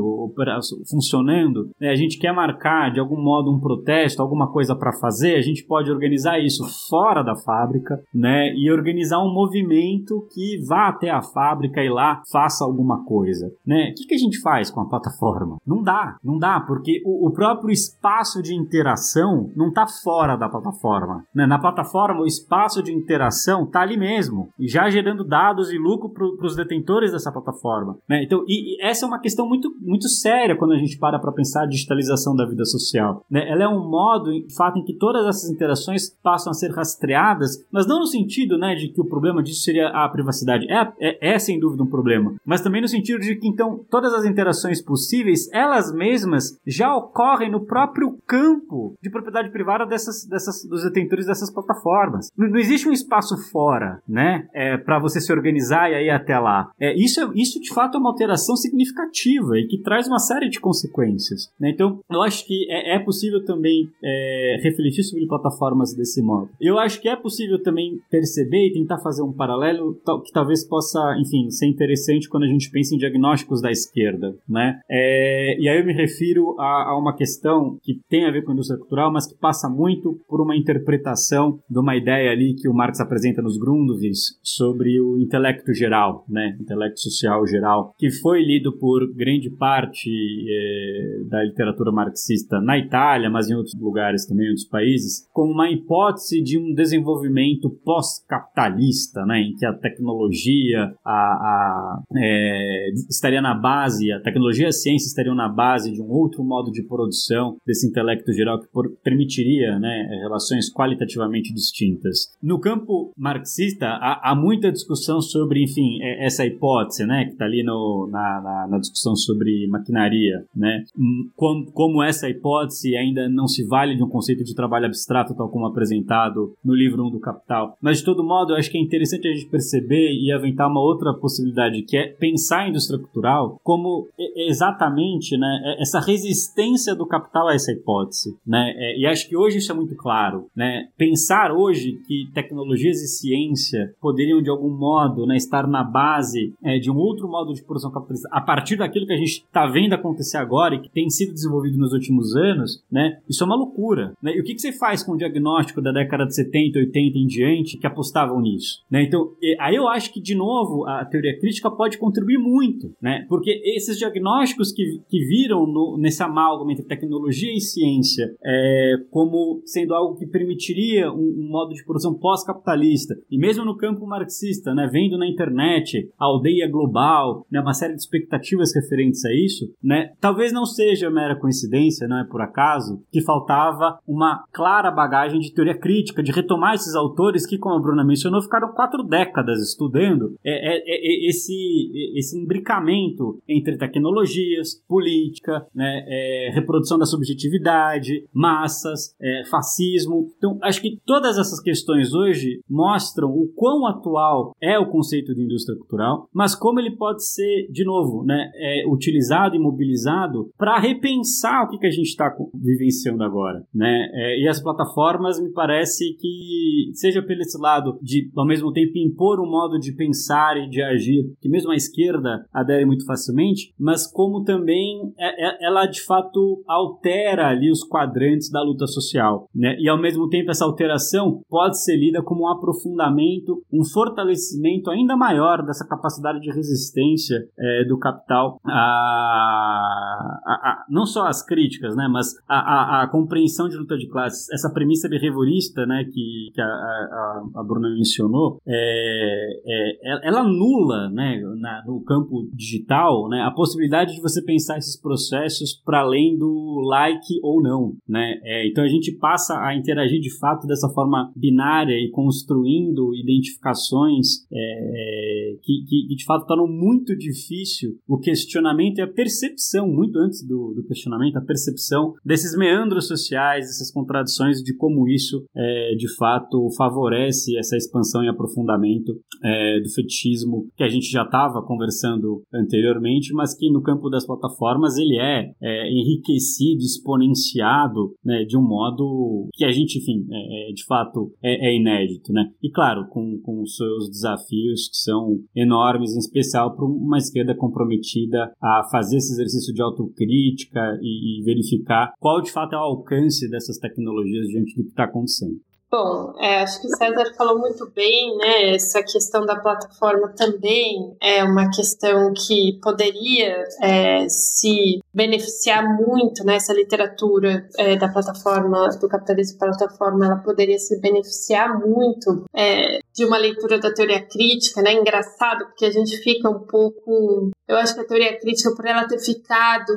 funcionando, né, a gente quer marcar de algum modo um protesto, alguma coisa para fazer, a gente pode organizar isso fora da fábrica, né? E organizar um movimento que vá até a fábrica e lá faça alguma coisa, né? O que, que a gente faz com a plataforma? Não dá, não dá, porque o, o próprio espaço de interação não está fora da plataforma. Né? Na plataforma, o espaço de interação está ali mesmo, e já gerando dados e lucro para os detentores dessa plataforma. Né? Então, e, e, essa é uma questão muito, muito séria quando a gente para para pensar a digitalização da vida social. Né? Ela é um modo, de fato, em que todas essas interações passam a ser rastreadas, mas não no sentido né, de que o problema disso seria a privacidade. É, é, é sem dúvida um problema, mas também no sentido de que, então, todas as interações possíveis, elas mesmas já ocorrem no próprio campo de propriedade privada dessas, dessas, dos detentores dessas plataformas. Não, não existe um espaço fora, né, é, para você se organizar e aí até lá. É, isso, é, isso, de fato, é uma alteração significativa e que traz uma série de consequências. Né? Então, eu acho que é, é possível também é, refletir sobre plataformas desse modo. Eu acho que é possível também perceber e tentar fazer um paralelo que talvez possa, enfim, ser interessante quando a gente pensa em diagnósticos da esquerda, né? É, e aí eu me refiro a, a, uma questão que tem a ver com a indústria cultural, mas que passa muito por uma interpretação de uma ideia ali que o Marx apresenta nos Grundrisse sobre o intelecto geral, né? Intelecto social geral, que foi lido por grande parte é, da literatura marxista na Itália, mas em outros lugares também, em outros países, como uma hipótese de um desenvolvimento pós-capitalista, né? Em que a tecnologia, a, a é, estaria na base, a tecnologia e a ciência estariam na base de um outro modo de produção desse intelecto geral que permitiria né, relações qualitativamente distintas. No campo marxista, há, há muita discussão sobre, enfim, é, essa hipótese, né, que está ali no, na, na, na, discussão sobre maquinaria, né, hum, como, como essa hipótese ainda não se vale de um conceito de trabalho abstrato, tal como apresentado no livro 1 do Capital. Mas, de todo modo, eu acho que é interessante a gente perceber e aventar uma outra possibilidade, que é pensar a indústria cultural como exatamente né, é, essa resistência do capital a essa hipótese. Né? É, e acho que hoje isso é muito claro. Né? Pensar hoje que tecnologias e ciência poderiam, de algum modo, né, estar na base é, de um outro modo de produção capitalista, a partir daquilo que a gente está vendo acontecer agora e que tem sido desenvolvido nos últimos anos, né, isso é uma loucura. Né? E o que, que você faz com o diagnóstico da década de 70, 80 em diante que apostavam nisso? Né? Então, aí eu acho que, de novo, a teoria crítica pode contribuir muito, né? porque esses diagnósticos que, que viram no, nesse amálgama entre tecnologia e ciência é, como sendo algo que permitiria um, um modo de produção pós-capitalista, e mesmo no campo marxista, né, vendo na internet a aldeia global, né, uma série de expectativas referentes a isso, né, talvez não seja mera coincidência, não é por acaso, que faltava uma clara bagagem de teoria crítica, de retomar esses autores que, como a Bruna mencionou, ficaram quatro décadas estudando é, é, é, esse, esse imbricamento entre tecnologias, política, né, é, reprodução da subjetividade, massas, é, fascismo. Então, acho que todas essas questões hoje mostram o quão atual é o conceito de indústria cultural, mas como ele pode ser, de novo, né, é, utilizado e mobilizado para repensar o que, que a gente está vivenciando agora. Né? É, e as plataformas, me parece que, seja pelo esse lado de, ao mesmo tempo, impor um modo de pensar e de agir, que mesmo a esquerda adere muito facilmente, mas como também é, é, ela, de fato, altera ali os quadrantes da luta social. Né? E, ao mesmo tempo, essa alteração pode ser lida como um aprofundamento, um fortalecimento ainda maior dessa capacidade de resistência é, do capital a, a, a, não só as críticas, né, mas a, a, compreensão de luta de classes. Essa premissa behaviorista né, que, que a, a, Bruna mencionou, é, é, ela anula né, na, no campo digital né, a possibilidade de você pensar esses processos para além do like ou não. Né? É, então a gente passa a interagir de fato dessa forma binária e construindo identificações é, que, que, que, de fato tornam muito difícil o questionamento e a percepção, muito antes do, do questionamento, a percepção desses meandros sociais, dessas contradições de como isso é, de fato favorece essa expansão e aprofundamento é, do fetichismo que a gente já estava conversando anteriormente, mas que no campo das plataformas ele é, é enriquecido, né, de um modo que a gente, enfim, é, é de fato é, é, inédito. Né? E claro, com, com os seus desafios que são enormes, em especial para uma esquerda comprometida a fazer esse exercício de autocrítica e, e verificar qual de fato é o alcance dessas tecnologias diante do que está acontecendo. Bom, é, acho que o César falou muito bem, né? Essa questão da plataforma também é uma questão que poderia é, se beneficiar muito, né? Literatura é, da plataforma, do capitalismo plataforma, ela poderia se beneficiar muito é, de uma leitura da teoria crítica, né? Engraçado, porque a gente fica um pouco. Eu acho que a teoria crítica, por ela ter ficado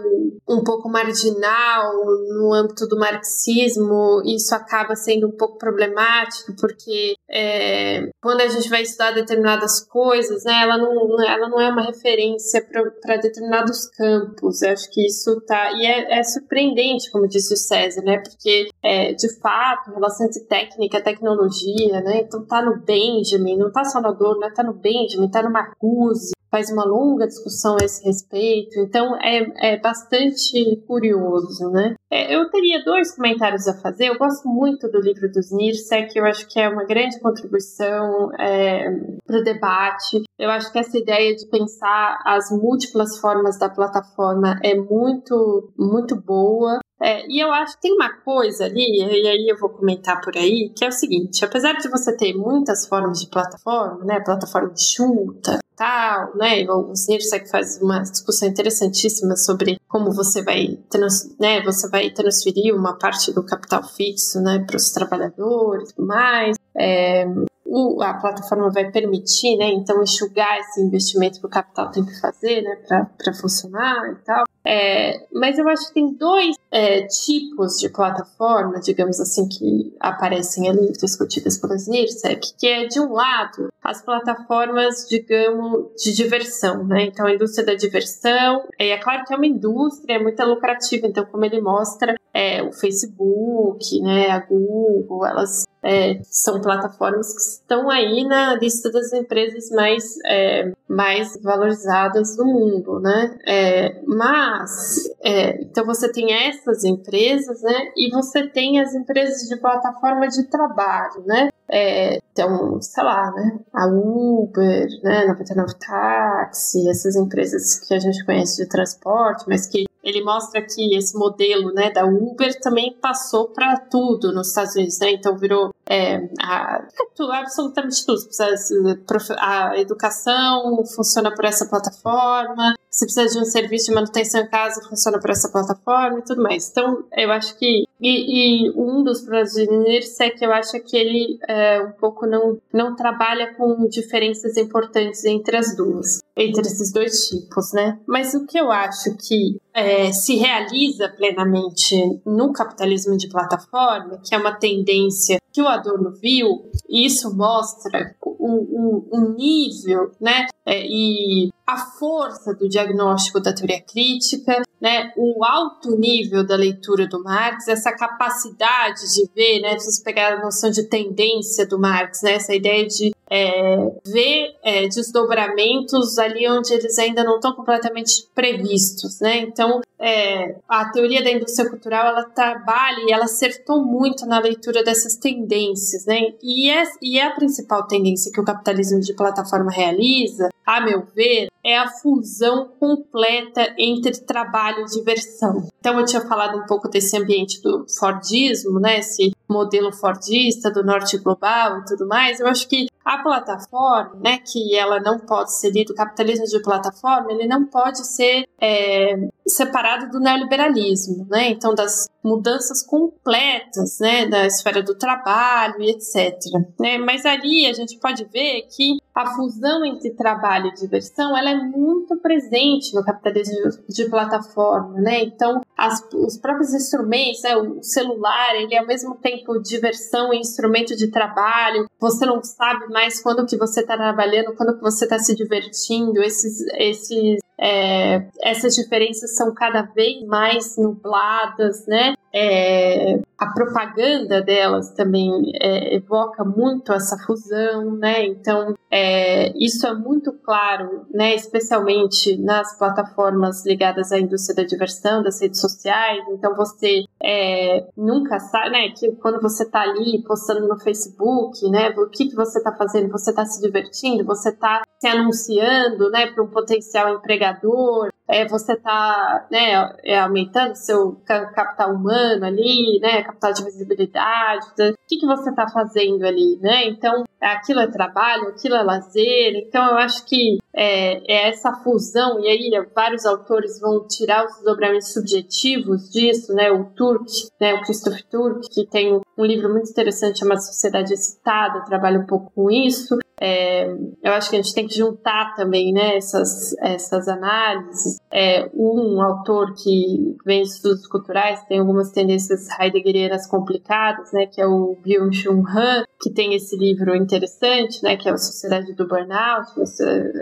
um pouco marginal no âmbito do marxismo, isso acaba sendo um pouco problemático porque é, quando a gente vai estudar determinadas coisas, né, ela, não, ela não é uma referência para determinados campos. Eu acho que isso tá. E é, é surpreendente, como disse o César, né? Porque, é, de fato, relação entre técnica tecnologia, né? Então tá no Benjamin, não tá só no Adorno, né? Tá no Benjamin, tá no Marcuse, faz uma longa discussão a esse respeito, então é, é bastante curioso, né? É, eu teria dois comentários a fazer. Eu gosto muito do livro dos Nirsek, eu acho que é uma grande contribuição é, para o debate. Eu acho que essa ideia de pensar as múltiplas formas da plataforma é muito, muito boa. É, e eu acho que tem uma coisa ali, e aí eu vou comentar por aí, que é o seguinte: apesar de você ter muitas formas de plataforma, né, plataforma de chuta, tal, né, o Snipsec faz uma discussão interessantíssima sobre como você vai, trans, né, você vai transferir uma parte do capital fixo, né, para os trabalhadores tudo mais. É, a plataforma vai permitir, né, então enxugar esse investimento que o capital tem que fazer, né, para funcionar e tal. É, mas eu acho que tem dois é, tipos de plataforma, digamos assim, que aparecem ali discutidas pelas NIRSEC, que é, de um lado, as plataformas, digamos, de diversão, né? Então, a indústria da diversão, é, é claro que é uma indústria, é muito lucrativa, então, como ele mostra, é, o Facebook, né, a Google, elas é, são plataformas que estão aí na lista das empresas mais, é, mais valorizadas do mundo, né? É, mas, é, então você tem essas empresas, né? E você tem as empresas de plataforma de trabalho, né? É, então, sei lá, né? A Uber, né? 99 Táxi, essas empresas que a gente conhece de transporte, mas que ele mostra que esse modelo né, da Uber também passou para tudo nos Estados Unidos, né? Então virou é, a, absolutamente tudo. A educação funciona por essa plataforma, se precisa de um serviço de manutenção em casa, funciona por essa plataforma e tudo mais. Então, eu acho que. E, e um dos problemas de NIRSEC, eu acho que ele é, um pouco não, não trabalha com diferenças importantes entre as duas, entre esses dois tipos, né? Mas o que eu acho que é, se realiza plenamente no capitalismo de plataforma, que é uma tendência que o Adorno viu, e isso mostra o, o nível, né, é, e a força do diagnóstico da teoria crítica, né, o alto nível da leitura do Marx, essa capacidade de ver, né, se pegar a noção de tendência do Marx, né, essa ideia de é, ver é, desdobramentos ali onde eles ainda não estão completamente previstos, né? Então, é, a teoria da indústria cultural ela trabalha e ela acertou muito na leitura dessas tendências, né? E é, e é a principal tendência que o capitalismo de plataforma realiza, a meu ver, é a fusão completa entre trabalho e diversão. Então eu tinha falado um pouco desse ambiente do Fordismo, né? Esse modelo Fordista do norte global e tudo mais. Eu acho que a plataforma, né, que ela não pode ser o capitalismo de plataforma, ele não pode ser é, separado do neoliberalismo, né? Então das mudanças completas, né, da esfera do trabalho e etc. Né? Mas ali a gente pode ver que a fusão entre trabalho e diversão ela é muito presente no capitalismo de plataforma, né? Então as, os próprios instrumentos, né, o celular, ele é ao mesmo tempo diversão e instrumento de trabalho. Você não sabe mais quando que você está trabalhando, quando que você está se divertindo. Esses, esses é, essas diferenças são cada vez mais nubladas, né? É, a propaganda delas também é, evoca muito essa fusão, né? Então, é, isso é muito claro, né? Especialmente nas plataformas ligadas à indústria da diversão, das redes sociais. Então, você é, nunca sabe, né? Que quando você está ali postando no Facebook, né? O que, que você está fazendo? Você está se divertindo? Você está se anunciando, né? Para um potencial empregador? É, você está né, é, aumentando seu capital humano ali, né, capital de visibilidade, o que, que você está fazendo ali, né? Então, aquilo é trabalho, aquilo é lazer, então eu acho que é, é essa fusão, e aí vários autores vão tirar os desdobramentos subjetivos disso, né, o Turk, né, o Christoph Turk, que tem um livro muito interessante chamado Sociedade Excitada, trabalha um pouco com isso, é, eu acho que a gente tem que juntar também né, essas, essas análises. É, um autor que vem de estudos culturais tem algumas tendências heideggerianas complicadas, né, que é o Byung-Chul Han, que tem esse livro interessante, né, que é a Sociedade do Burnout,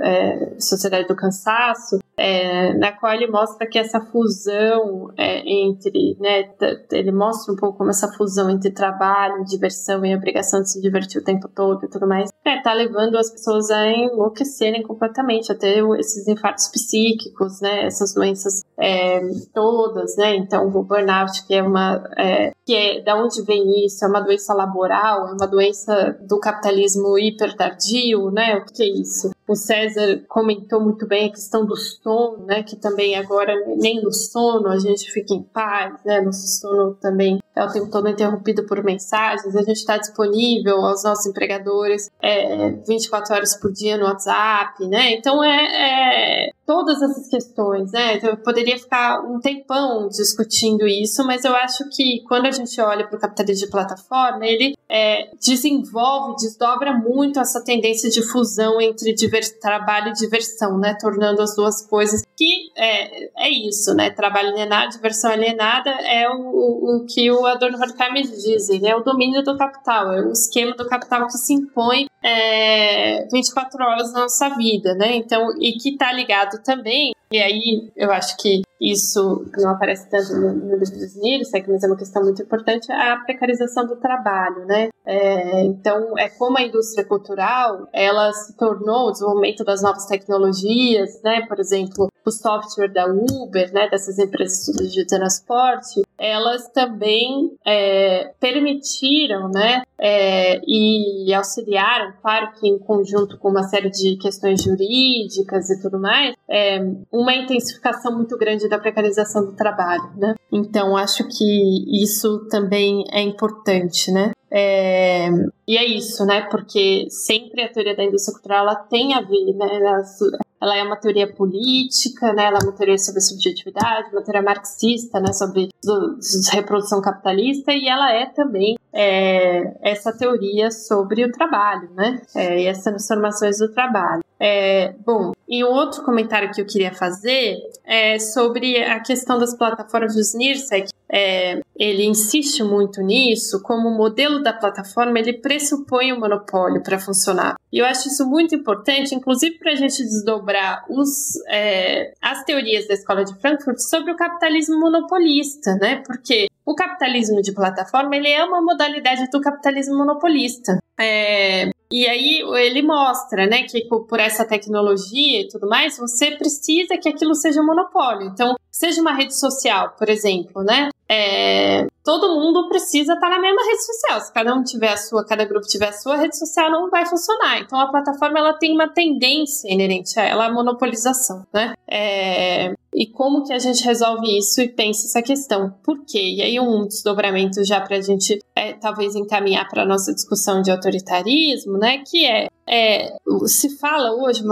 é, Sociedade do Cansaço, é, na qual ele mostra que essa fusão é, entre, né, ele mostra um pouco como essa fusão entre trabalho, diversão e obrigação de se divertir o tempo todo e tudo mais, é, tá levando as pessoas a enlouquecerem completamente, até esses infartos psíquicos, né, essas doenças é, todas, né, então o burnout que é uma, é, que é, da onde vem isso, é uma doença laboral, é uma doença do capitalismo hipertardio, né, o que é isso? O César comentou muito bem a questão do sono, né? Que também agora nem no sono a gente fica em paz, né? Nosso sono também é o tempo todo interrompido por mensagens. A gente está disponível aos nossos empregadores é, 24 horas por dia no WhatsApp, né? Então é, é todas essas questões, né? Então, eu poderia ficar um tempão discutindo isso, mas eu acho que quando a gente olha para o capitalismo de plataforma, ele é, desenvolve, desdobra muito essa tendência de fusão entre trabalho e diversão, né? Tornando as duas coisas que é, é isso, né? Trabalho alienado, diversão alienada é o, o que o Adorno Horkheimer diz, né? O domínio do capital, é o esquema do capital que se impõe é, 24 horas na nossa vida, né? Então, e que está ligado também, e aí eu acho que isso não aparece tanto no, no livro dos Nírios, mas é uma questão muito importante, a precarização do trabalho, né? É, então, é como a indústria cultural, ela se tornou o desenvolvimento das novas tecnologias, né? Por exemplo, o software da Uber, né? Dessas empresas de transporte, elas também é, permitiram, né? É, e auxiliaram, claro que em conjunto com uma série de questões jurídicas e tudo mais, é, uma intensificação muito grande da precarização do trabalho, né? Então acho que isso também é importante, né? É, e é isso, né? Porque sempre a teoria da indústria cultural ela tem a ver, né? Ela, ela, é uma teoria política, né? Ela é uma teoria sobre subjetividade, uma teoria marxista, né? Sobre do, reprodução capitalista e ela é também é, essa teoria sobre o trabalho, né? É, e as transformações do trabalho. É, bom, e um outro comentário que eu queria fazer é sobre a questão das plataformas do SNIRSEC. É, ele insiste muito nisso, como o modelo da plataforma ele pressupõe o um monopólio para funcionar. E eu acho isso muito importante, inclusive para a gente desdobrar os, é, as teorias da Escola de Frankfurt sobre o capitalismo monopolista, né? Porque o capitalismo de plataforma ele é uma modalidade do capitalismo monopolista. É, e aí ele mostra, né, que por essa tecnologia e tudo mais, você precisa que aquilo seja um monopólio. Então, seja uma rede social, por exemplo, né? É, todo mundo precisa estar na mesma rede social. Se cada um tiver a sua, cada grupo tiver a sua, a rede social não vai funcionar. Então a plataforma ela tem uma tendência inerente a ela, a monopolização, né? É, e como que a gente resolve isso e pensa essa questão? Por quê? E aí um desdobramento já para a gente é, talvez encaminhar para a nossa discussão de autoritarismo, né? Que é é, se fala hoje,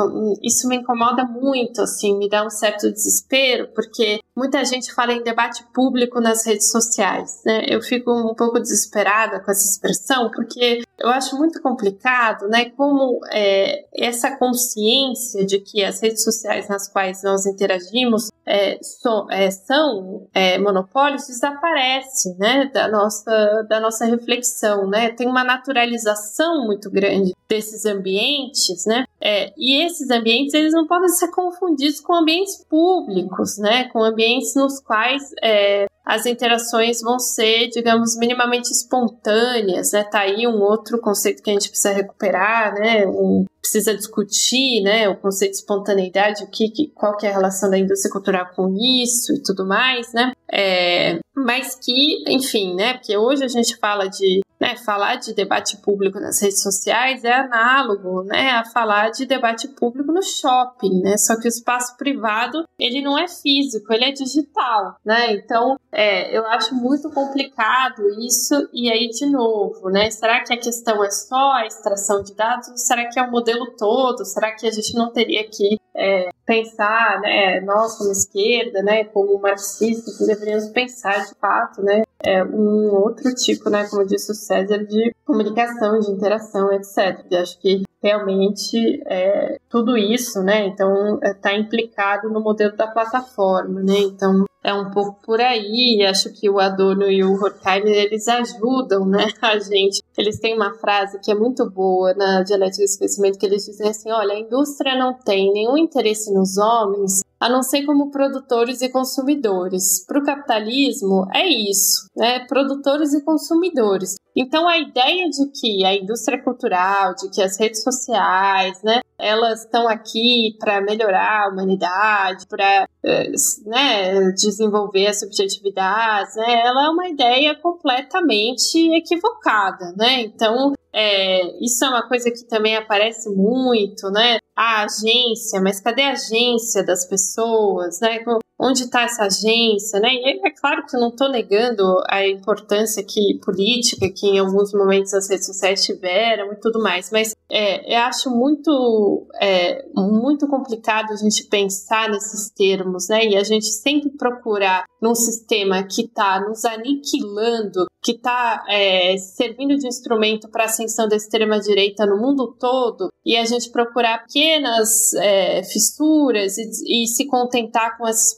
isso me incomoda muito, assim, me dá um certo desespero, porque muita gente fala em debate público nas redes sociais, né? Eu fico um pouco desesperada com essa expressão, porque eu acho muito complicado, né? Como é, essa consciência de que as redes sociais nas quais nós interagimos é, so, é, são é, monopólios desaparece, né? Da nossa, da nossa reflexão, né? Tem uma naturalização muito grande desses ambientes, né? É, e esses ambientes eles não podem ser confundidos com ambientes públicos, né? Com ambientes nos quais é, as interações vão ser, digamos, minimamente espontâneas, né? Tá aí um outro conceito que a gente precisa recuperar, né? Um, precisa discutir, né? O conceito de espontaneidade, o que, qual que é a relação da indústria cultural com isso e tudo mais, né? É, mas que, enfim, né? Porque hoje a gente fala de né, falar de debate público nas redes sociais é análogo né, a falar de debate público no shopping, né? Só que o espaço privado ele não é físico, ele é digital, né? Então é, eu acho muito complicado isso. E aí de novo, né? Será que a questão é só a extração de dados? Será que é o modelo todo? Será que a gente não teria que é, pensar, né? Nós como esquerda, né? Como marxistas, deveríamos pensar de fato, né? é, um outro tipo, né, como disse o César, de comunicação, de interação, etc. E acho que realmente é, tudo isso, né, então está é, implicado no modelo da plataforma, né, então é um pouco por aí, acho que o Adorno e o Horkheimer, eles ajudam, né, a gente. Eles têm uma frase que é muito boa na dialética do esquecimento, que eles dizem assim, olha, a indústria não tem nenhum interesse nos homens, a não ser como produtores e consumidores. Para o capitalismo, é isso, né, produtores e consumidores. Então, a ideia de que a indústria cultural, de que as redes sociais, né, elas estão aqui para melhorar a humanidade, para eh, né, desenvolver as subjetividades, né, ela é uma ideia completamente equivocada, né? Então, é, isso é uma coisa que também aparece muito, né? A agência, mas cadê a agência das pessoas, né? Onde está essa agência, né? E é claro que eu não estou negando a importância que política que em alguns momentos as redes sociais tiveram e tudo mais, mas é, eu acho muito é, muito complicado a gente pensar nesses termos, né? E a gente sempre procurar num sistema que está nos aniquilando, que está é, servindo de instrumento para a ascensão da extrema direita no mundo todo, e a gente procurar pequenas é, fissuras e, e se contentar com essas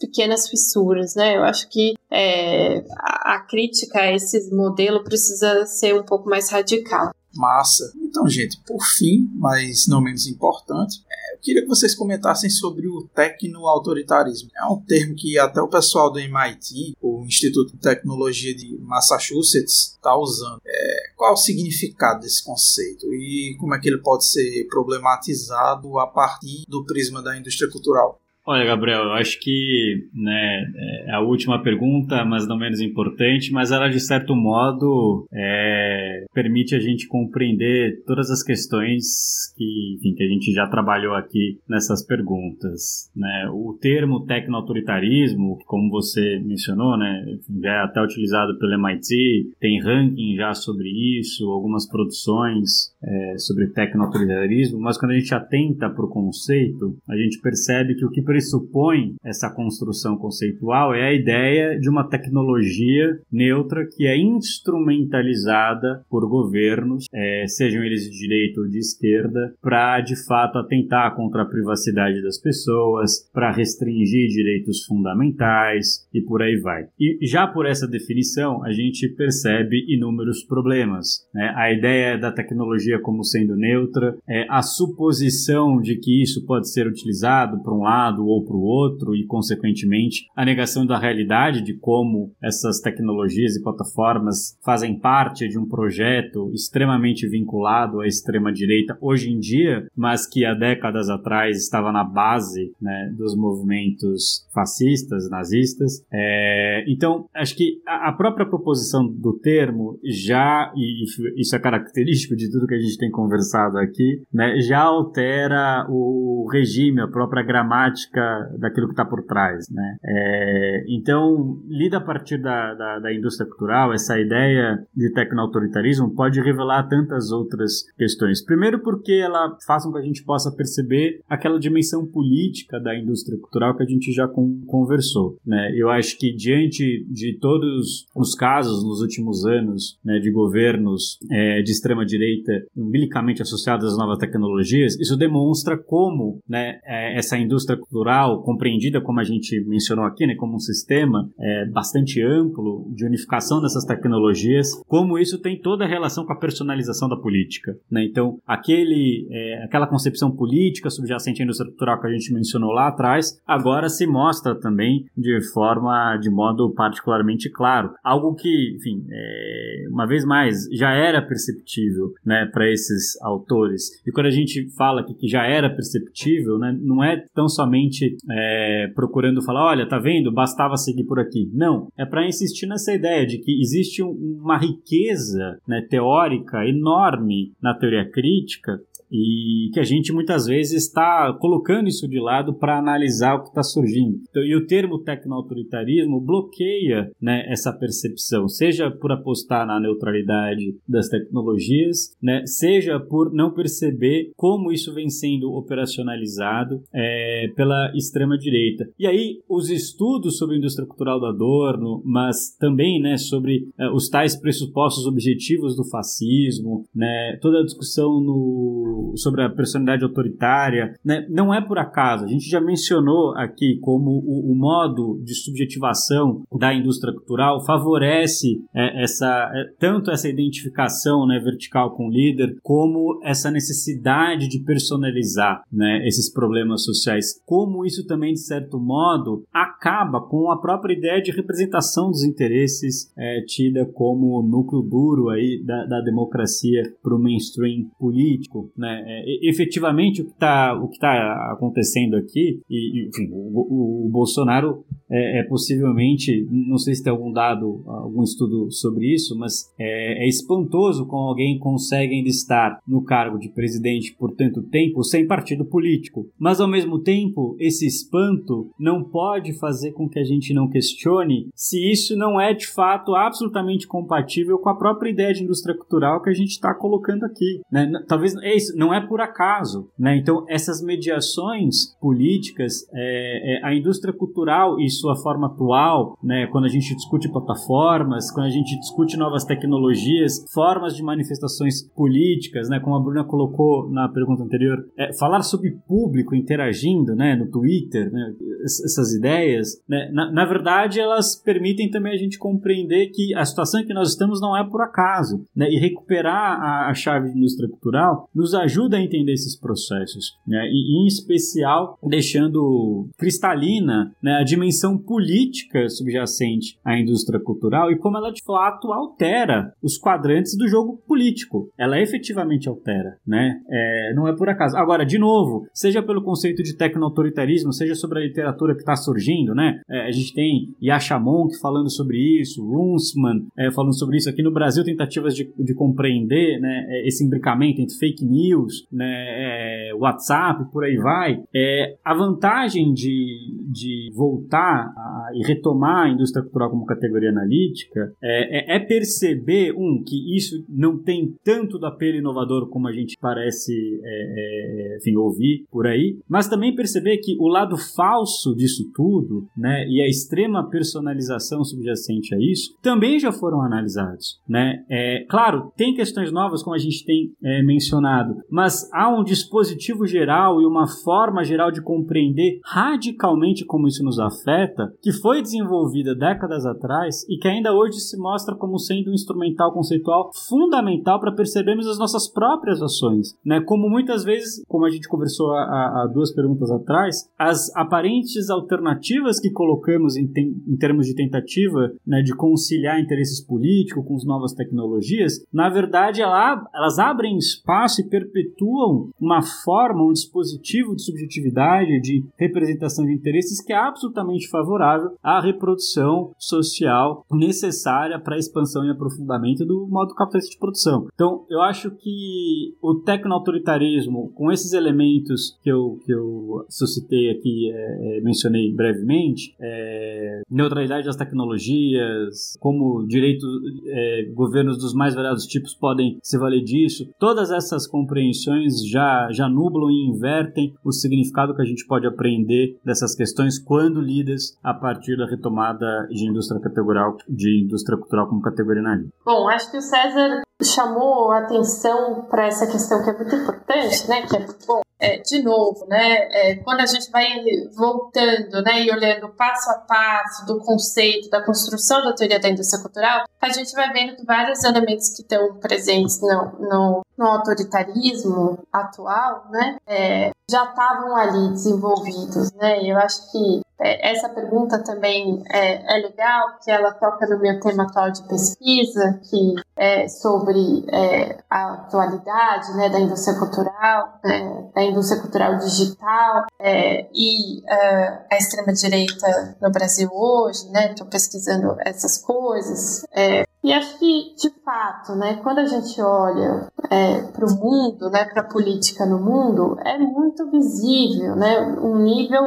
fissuras, né? Eu acho que é, a, a, crítica a esse modelo precisa ser um pouco mais radical. Massa. Então, gente, por fim, mas não menos importante, é, eu queria que vocês comentassem sobre o tecno-autoritarismo. É um termo que até o pessoal do MIT, o Instituto de Tecnologia de Massachusetts, está usando. É, qual o significado desse conceito e como é que ele pode ser problematizado a partir do prisma da indústria cultural? Olha, Gabriel, eu acho que né, é a última pergunta, mas não menos importante, mas ela de certo modo é, permite a gente compreender todas as questões que, enfim, que a gente já trabalhou aqui nessas perguntas. Né? O termo tecno-autoritarismo, como você mencionou, né, já é até utilizado pelo MIT, tem ranking já sobre isso, algumas produções é, sobre tecno-autoritarismo, mas quando a gente atenta para o conceito, a gente percebe que o que pressupõe essa construção conceitual é a ideia de uma tecnologia neutra que é instrumentalizada por governos, é, sejam eles de direita ou de esquerda, para de fato atentar contra a privacidade das pessoas, para restringir direitos fundamentais e por aí vai. E já por essa definição, a gente percebe inúmeros problemas. Né? A ideia da tecnologia como sendo neutra, é, a suposição de que isso pode ser utilizado para um lado ou para o outro, e consequentemente a negação da realidade de como essas tecnologias e plataformas fazem parte de um projeto extremamente vinculado à extrema-direita hoje em dia, mas que há décadas atrás estava na base né, dos movimentos fascistas, nazistas. É, então, acho que a, própria proposição do termo já, e isso é característico de tudo que a gente tem conversado aqui, né, já altera o regime, a própria gramática daquilo que está por trás. Né? É, então, lida a partir da, da, da, indústria cultural, essa ideia de tecno-autoritarismo pode revelar tantas outras questões. Primeiro, porque ela faz com que a gente possa perceber aquela dimensão política da indústria cultural que a gente já com, conversou. Né? Eu acho que, diante de todos os casos nos últimos anos né, de governos é, de extrema-direita umbilicamente associados às novas tecnologias, isso demonstra como né, é, essa indústria cultural, compreendida como a gente mencionou aqui, né, como um sistema é, bastante amplo de unificação dessas tecnologias, como isso tem toda a relação com a personalização da política. Né? Então, aquele, é, aquela concepção política subjacente à indústria cultural que a gente mencionou lá atrás, agora se mostra também de forma, de modo particularmente claro. Algo que, enfim, é, uma vez mais, já era perceptível né, para esses autores. E quando a gente fala que já era perceptível, né, não é tão somente é, procurando falar, olha, tá vendo, bastava seguir por aqui. Não, é para insistir nessa ideia de que existe um, uma riqueza né, teórica enorme na teoria crítica e que a gente muitas vezes está colocando isso de lado para analisar o que está surgindo. Então, e o termo tecno-autoritarismo bloqueia né, essa percepção, seja por apostar na neutralidade das tecnologias, né, seja por não perceber como isso vem sendo operacionalizado é, pela extrema-direita. E aí, os estudos sobre a indústria cultural do Adorno, mas também né, sobre é, os tais pressupostos objetivos do fascismo, né, toda a discussão no sobre a personalidade autoritária, né? não é por acaso. A gente já mencionou aqui como o, o modo de subjetivação da indústria cultural favorece é, essa é, tanto essa identificação né, vertical com o líder, como essa necessidade de personalizar né, esses problemas sociais. Como isso também, de certo modo, acaba com a própria ideia de representação dos interesses é, tida como núcleo duro aí da, da democracia para o mainstream político. Né? Né? É, efetivamente, o que está tá acontecendo aqui, e, enfim, o, o Bolsonaro é, é, possivelmente, não sei se tem algum dado, algum estudo sobre isso, mas é, é, espantoso como alguém consegue ainda estar no cargo de presidente por tanto tempo sem partido político. Mas ao mesmo tempo, esse espanto não pode fazer com que a gente não questione se isso não é de fato absolutamente compatível com a própria ideia de indústria cultural que a gente está colocando aqui. Né? Talvez é isso, não é por acaso. Né? Então, essas mediações políticas, é, é, a indústria cultural e sua forma atual, né? quando a gente discute plataformas, quando a gente discute novas tecnologias, formas de manifestações políticas, né? como a Bruna colocou na pergunta anterior, é, falar sobre público interagindo né? no Twitter, né? essas ideias, né? na, na verdade, elas permitem também a gente compreender que a situação em que nós estamos não é por acaso. Né? E recuperar a, a chave de indústria cultural nos ajuda a entender esses processos, né? e em especial deixando cristalina né, a dimensão política subjacente à indústria cultural e como ela de fato altera os quadrantes do jogo político. Ela efetivamente altera, né? É, não é por acaso. Agora, de novo, seja pelo conceito de tecno-autoritarismo, seja sobre a literatura que está surgindo, né? É, a gente tem Yasha Monk falando sobre isso, Runsman é, falando sobre isso. Aqui no Brasil, tentativas de, de compreender né, esse imbricamento entre fake news news, né, é, WhatsApp, por aí vai, é, a vantagem de, de voltar a, e retomar a indústria cultural como categoria analítica é, é, é perceber, um, que isso não tem tanto do apelo inovador como a gente parece é, é, enfim, ouvir por aí, mas também perceber que o lado falso disso tudo, né, e a extrema personalização subjacente a isso, também já foram analisados, né? É, claro, tem questões novas como a gente tem é, mencionado, mas há um dispositivo geral e uma forma geral de compreender radicalmente como isso nos afeta, que foi desenvolvida décadas atrás e que ainda hoje se mostra como sendo um instrumental conceitual fundamental para percebermos as nossas próprias ações, né? Como muitas vezes, como a gente conversou há, há duas perguntas atrás, as aparentes alternativas que colocamos em, em termos de tentativa né, de conciliar interesses políticos com as novas tecnologias, na verdade ela, elas abrem espaço e perpetuam uma forma, um dispositivo de subjetividade, de representação de interesses que é absolutamente favorável à reprodução social necessária para a expansão e aprofundamento do modo capitalista de produção. Então, eu acho que o tecno-autoritarismo, com esses elementos que eu, que eu suscitei aqui, é, é, mencionei brevemente, é, neutralidade das tecnologias, como direitos, é, governos dos mais variados tipos podem se valer disso, todas essas compreensões já, já nublam e invertem o significado que a gente pode aprender dessas questões quando lidas a partir da retomada de indústria categorial, de indústria cultural como categoria na linha. Bom, acho que o César chamou a atenção para essa questão que é muito importante, né? Que é bom, é, de novo, né? É, quando a gente vai voltando, né, e olhando passo a passo do conceito da construção da teoria da indústria cultural, a gente vai vendo que vários elementos que estão presentes no, no, no autoritarismo atual, né, é, já estavam ali desenvolvidos, né? Eu acho que é, essa pergunta também é, é, legal, porque ela toca no meu tema atual de pesquisa, que é sobre é, a atualidade né, da indústria cultural, né, da indústria cultural digital é, e uh, a extrema-direita no Brasil hoje, né? Estou pesquisando essas coisas. É, e acho que, de fato, né, quando a gente olha é, para o mundo, né, para a política no mundo, é muito visível né, um nível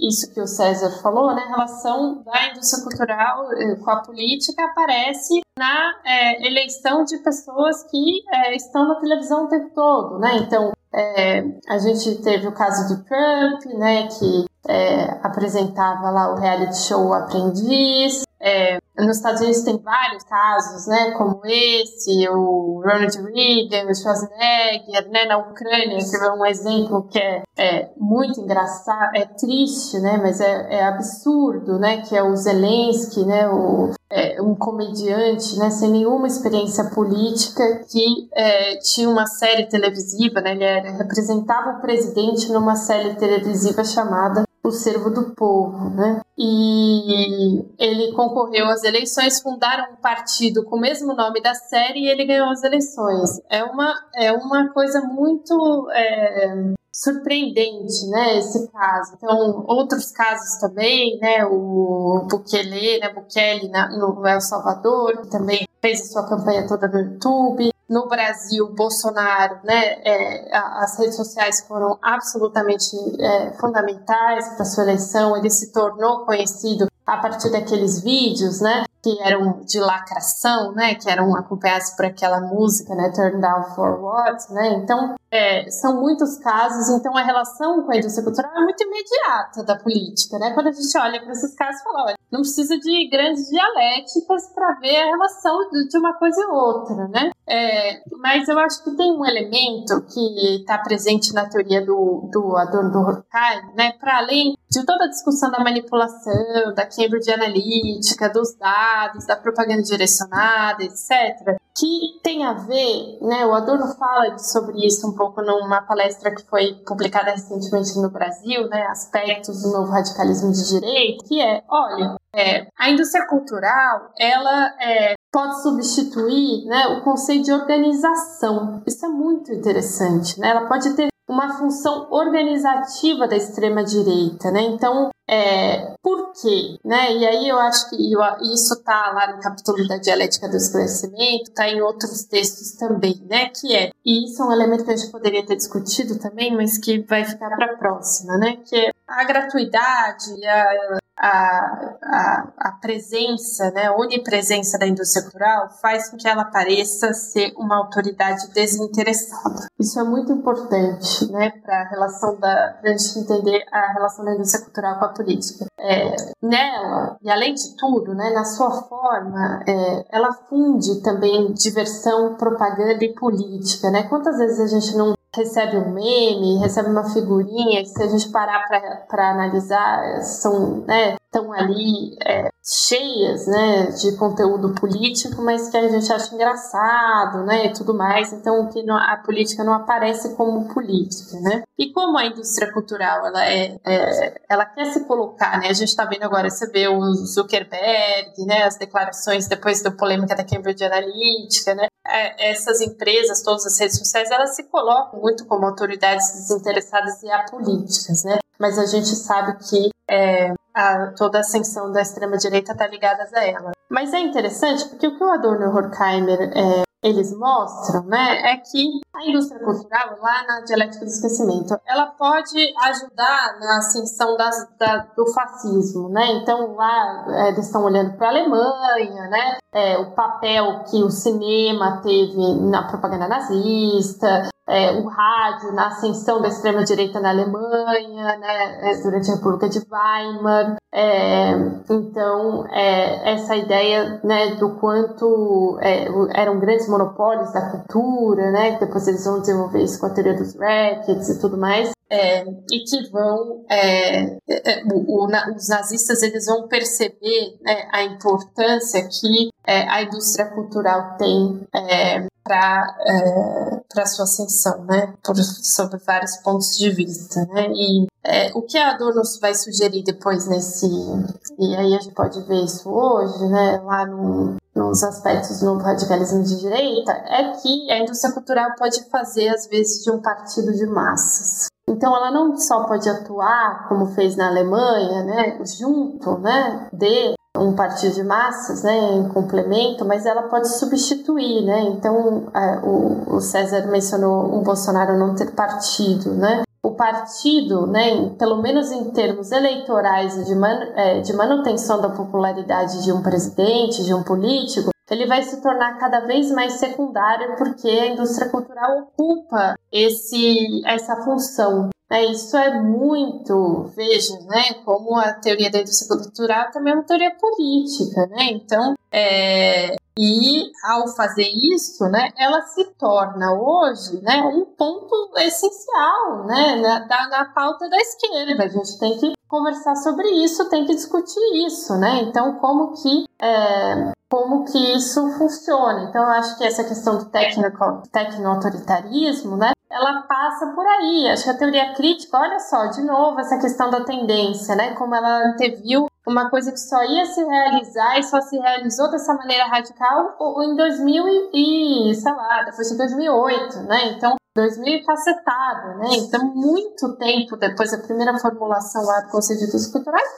isso que o César falou, né, a relação da indústria cultural eh, com a política aparece na é, eleição de pessoas que é, estão na televisão o tempo todo, né? Então, é, a gente teve o caso do Trump, né, que apresentava lá o reality show o Aprendiz, é, nos Estados Unidos tem vários casos, né, como esse, o Ronald Reagan, o Schwarzenegger, né, na Ucrânia, que é um exemplo que é, é muito engraçado, é triste, né, mas é, é, absurdo, né, que é o Zelensky, né, o, é, um comediante, né, sem nenhuma experiência política, que é, tinha uma série televisiva, né, ele era, representava o presidente numa série televisiva chamada o servo do povo, né? E ele concorreu às eleições, fundaram um partido com o mesmo nome da série e ele ganhou as eleições. É uma, é uma coisa muito é, surpreendente, né, esse caso. Então, outros casos também, né, o Bukele, né, Bukele na, no El Salvador, que também fez a sua campanha toda no YouTube. No Brasil, Bolsonaro, né, é, as redes sociais foram absolutamente é, fundamentais para sua eleição. Ele se tornou conhecido a partir daqueles vídeos, né, que eram de lacração, né, que eram acompanhados por aquela música, né, Turn Down for What, né, então é, são muitos casos, então a relação com a indústria cultural é muito imediata da política, né, quando a gente olha para esses casos, fala, olha, não precisa de grandes dialéticas para ver a relação de uma coisa e outra, né, é, mas eu acho que tem um elemento que está presente na teoria do, do Adorno do Horkheim, né, para além de toda a discussão da manipulação, da Cambridge Analytica, dos dados, da propaganda direcionada, etc., que tem a ver, né, o Adorno fala sobre isso um pouco numa palestra que foi publicada recentemente no Brasil, né, aspectos do novo radicalismo de direita, que é, olha, é, a indústria cultural, ela é, pode substituir né, o conceito de organização. Isso é muito interessante. Né? Ela pode ter uma função organizativa da extrema direita, né? Então, é, por quê? Né? E aí eu acho que isso está lá no capítulo da dialética do esclarecimento, está em outros textos também, né? Que é, e isso é um elemento que a gente poderia ter discutido também, mas que vai ficar para a próxima, né? Que é a gratuidade, a, a, a, a, presença, né, a onipresença da indústria cultural faz com que ela pareça ser uma autoridade desinteressada. Isso é muito importante, né, para a relação da, pra gente entender a relação da indústria cultural com a política. É, nela, e além de tudo, né, na sua forma, é, ela funde também diversão, propaganda e política, né? Quantas vezes a gente não recebe um meme, recebe uma figurinha, que se a gente parar para analisar, são, né, estão ali é, cheias, né, de conteúdo político, mas que a gente acha engraçado, né, e tudo mais. Então, que a política não aparece como política, né? E como a indústria cultural, ela é, é ela quer se colocar, né? A gente está vendo agora, você vê o Zuckerberg, né, as declarações depois da polêmica da Cambridge Analytica, né? É, essas empresas, todas as redes sociais, elas se colocam muito como autoridades desinteressadas e apolíticas, né? Mas a gente sabe que é, a, toda a ascensão da extrema-direita está ligada a ela. Mas é interessante porque o que o Adorno e o Horkheimer é, eles mostram, né, é que a indústria cultural, lá na dialética do esquecimento, ela pode ajudar na ascensão das, da, do fascismo, né? Então lá é, eles estão olhando para a Alemanha, né? É, o papel que o cinema teve na propaganda nazista, é, o rádio na ascensão da extrema-direita na Alemanha, né, é, durante a República de Weimar. É, então, é, essa ideia né, do quanto é, eram grandes monopólios da cultura, né, que depois eles vão desenvolver isso com a teoria dos rackets e tudo mais, é, e que vão é, é, o, o, os nazistas eles vão perceber né, a importância que é, a indústria cultural tem é, para é, para sua ascensão, né, por, sobre vários pontos de vista, né, e é, o que a Adorno vai sugerir depois nesse e aí a gente pode ver isso hoje, né, lá no, nos aspectos do novo radicalismo de direita, é que a indústria cultural pode fazer às vezes de um partido de massas. Então, ela não só pode atuar, como fez na Alemanha, né, junto né, de um partido de massas, né, em complemento, mas ela pode substituir, né? Então, é, o, o César mencionou o Bolsonaro não ter partido, né? O partido, né, pelo menos em termos eleitorais e de, man, é, de manutenção da popularidade de um presidente, de um político, ele vai se tornar cada vez mais secundário porque a indústria cultural ocupa esse, essa função. É, isso é muito, veja, né, como a teoria da indústria cultural também é uma teoria política, né? Então, é, e ao fazer isso, né, ela se torna hoje, né, um ponto essencial, né, na, na pauta da esquerda. A gente tem que conversar sobre isso, tem que discutir isso, né? Então, como que é, como que isso funciona? Então, eu acho que essa questão do tecno-autoritarismo, né? Ela passa por aí. Acho que a teoria crítica, olha só, de novo, essa questão da tendência, né? Como ela anteviu uma coisa que só ia se realizar e só se realizou dessa maneira radical em 2000 e, sei lá, depois de 2008, né? Então, 2000 cacetada, né? Então, muito tempo depois da primeira formulação lá do Conselho de Estudos Culturais,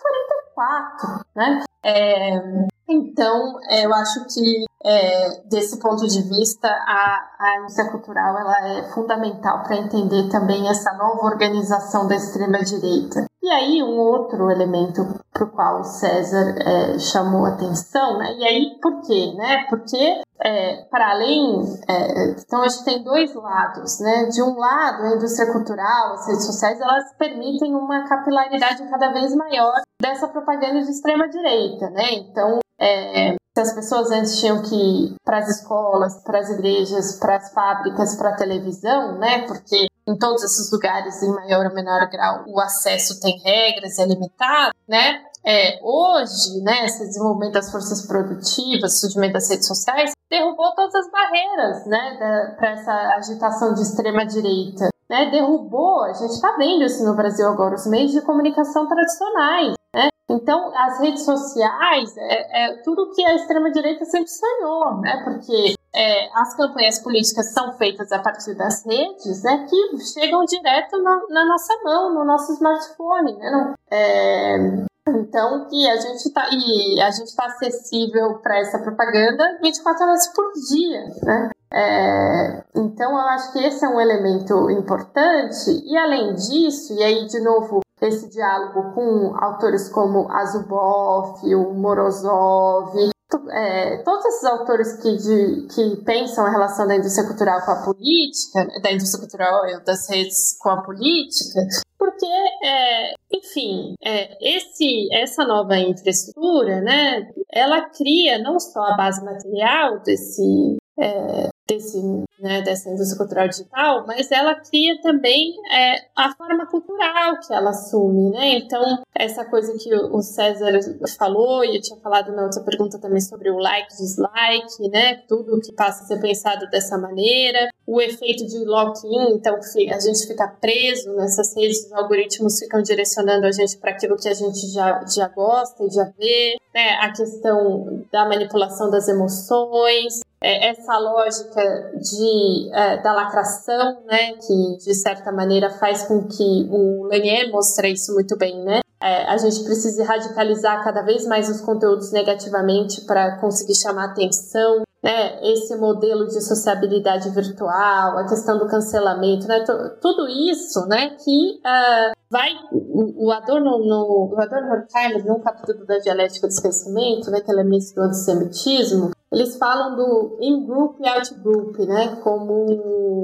44, né? É, então, é, eu acho que é, desse ponto de vista, a, a indústria cultural ela é fundamental para entender também essa nova organização da extrema-direita. E aí, um outro elemento para o qual o César é, chamou atenção, né? e aí por quê? Né? Porque, é, para além, é, então a gente tem dois lados. Né? De um lado, a indústria cultural, as redes sociais, elas permitem uma capilaridade cada vez maior dessa propaganda de extrema-direita. Né? Então, é, se as pessoas antes tinham que ir para as escolas, para as igrejas, para as fábricas, para a televisão, né? Porque em todos esses lugares, em maior ou menor grau, o acesso tem regras, é limitado, né? É, hoje, né, esse desenvolvimento das forças produtivas, surgimento das redes sociais, derrubou todas as barreiras, né, para essa agitação de extrema direita, né? Derrubou, a gente está vendo isso no Brasil agora, os meios de comunicação tradicionais, Né? Então, as redes sociais é, é, tudo que a extrema-direita sempre sonhou, né? Porque é, as campanhas políticas são feitas a partir das redes, né? Que chegam direto na, na nossa mão, no nosso smartphone, né? Não, é, então, que a gente está e a gente está acessível para essa propaganda 24 horas por dia, né? É, então, eu acho que esse é um elemento importante. E além disso, e aí de novo esse diálogo com autores como Azuboff, o Morozov, é, todos esses autores que, de, que pensam a relação da indústria cultural com a política, da indústria cultural das redes com a política, porque, é, enfim, é, esse, essa nova infraestrutura, né, ela cria não só a base material desse, é, desse, né, dessa indústria cultural digital, mas ela cria também é, a forma cultural que ela assume, né? Então, essa coisa que o César falou, e eu tinha falado na outra pergunta também sobre o like, dislike, né? Tudo que passa a ser pensado dessa maneira, o efeito de lock-in, então a gente fica preso nessas redes, os algoritmos ficam direcionando a gente para aquilo que a gente já, já gosta e já vê, né? A questão da manipulação das emoções, é, essa lógica de, é, da lacração, né, que de certa maneira faz com que o Lenier mostre isso muito bem, né? É, a gente precisa radicalizar cada vez mais os conteúdos negativamente para conseguir chamar atenção, né? Esse modelo de sociabilidade virtual, a questão do cancelamento, né? Tudo isso, né? Que uh, vai o, Adorno no o Adorno Horkheimer, num capítulo da dialética do esquecimento, né? Que é elemento do antissemitismo, eles falam do in-group e out-group, né, como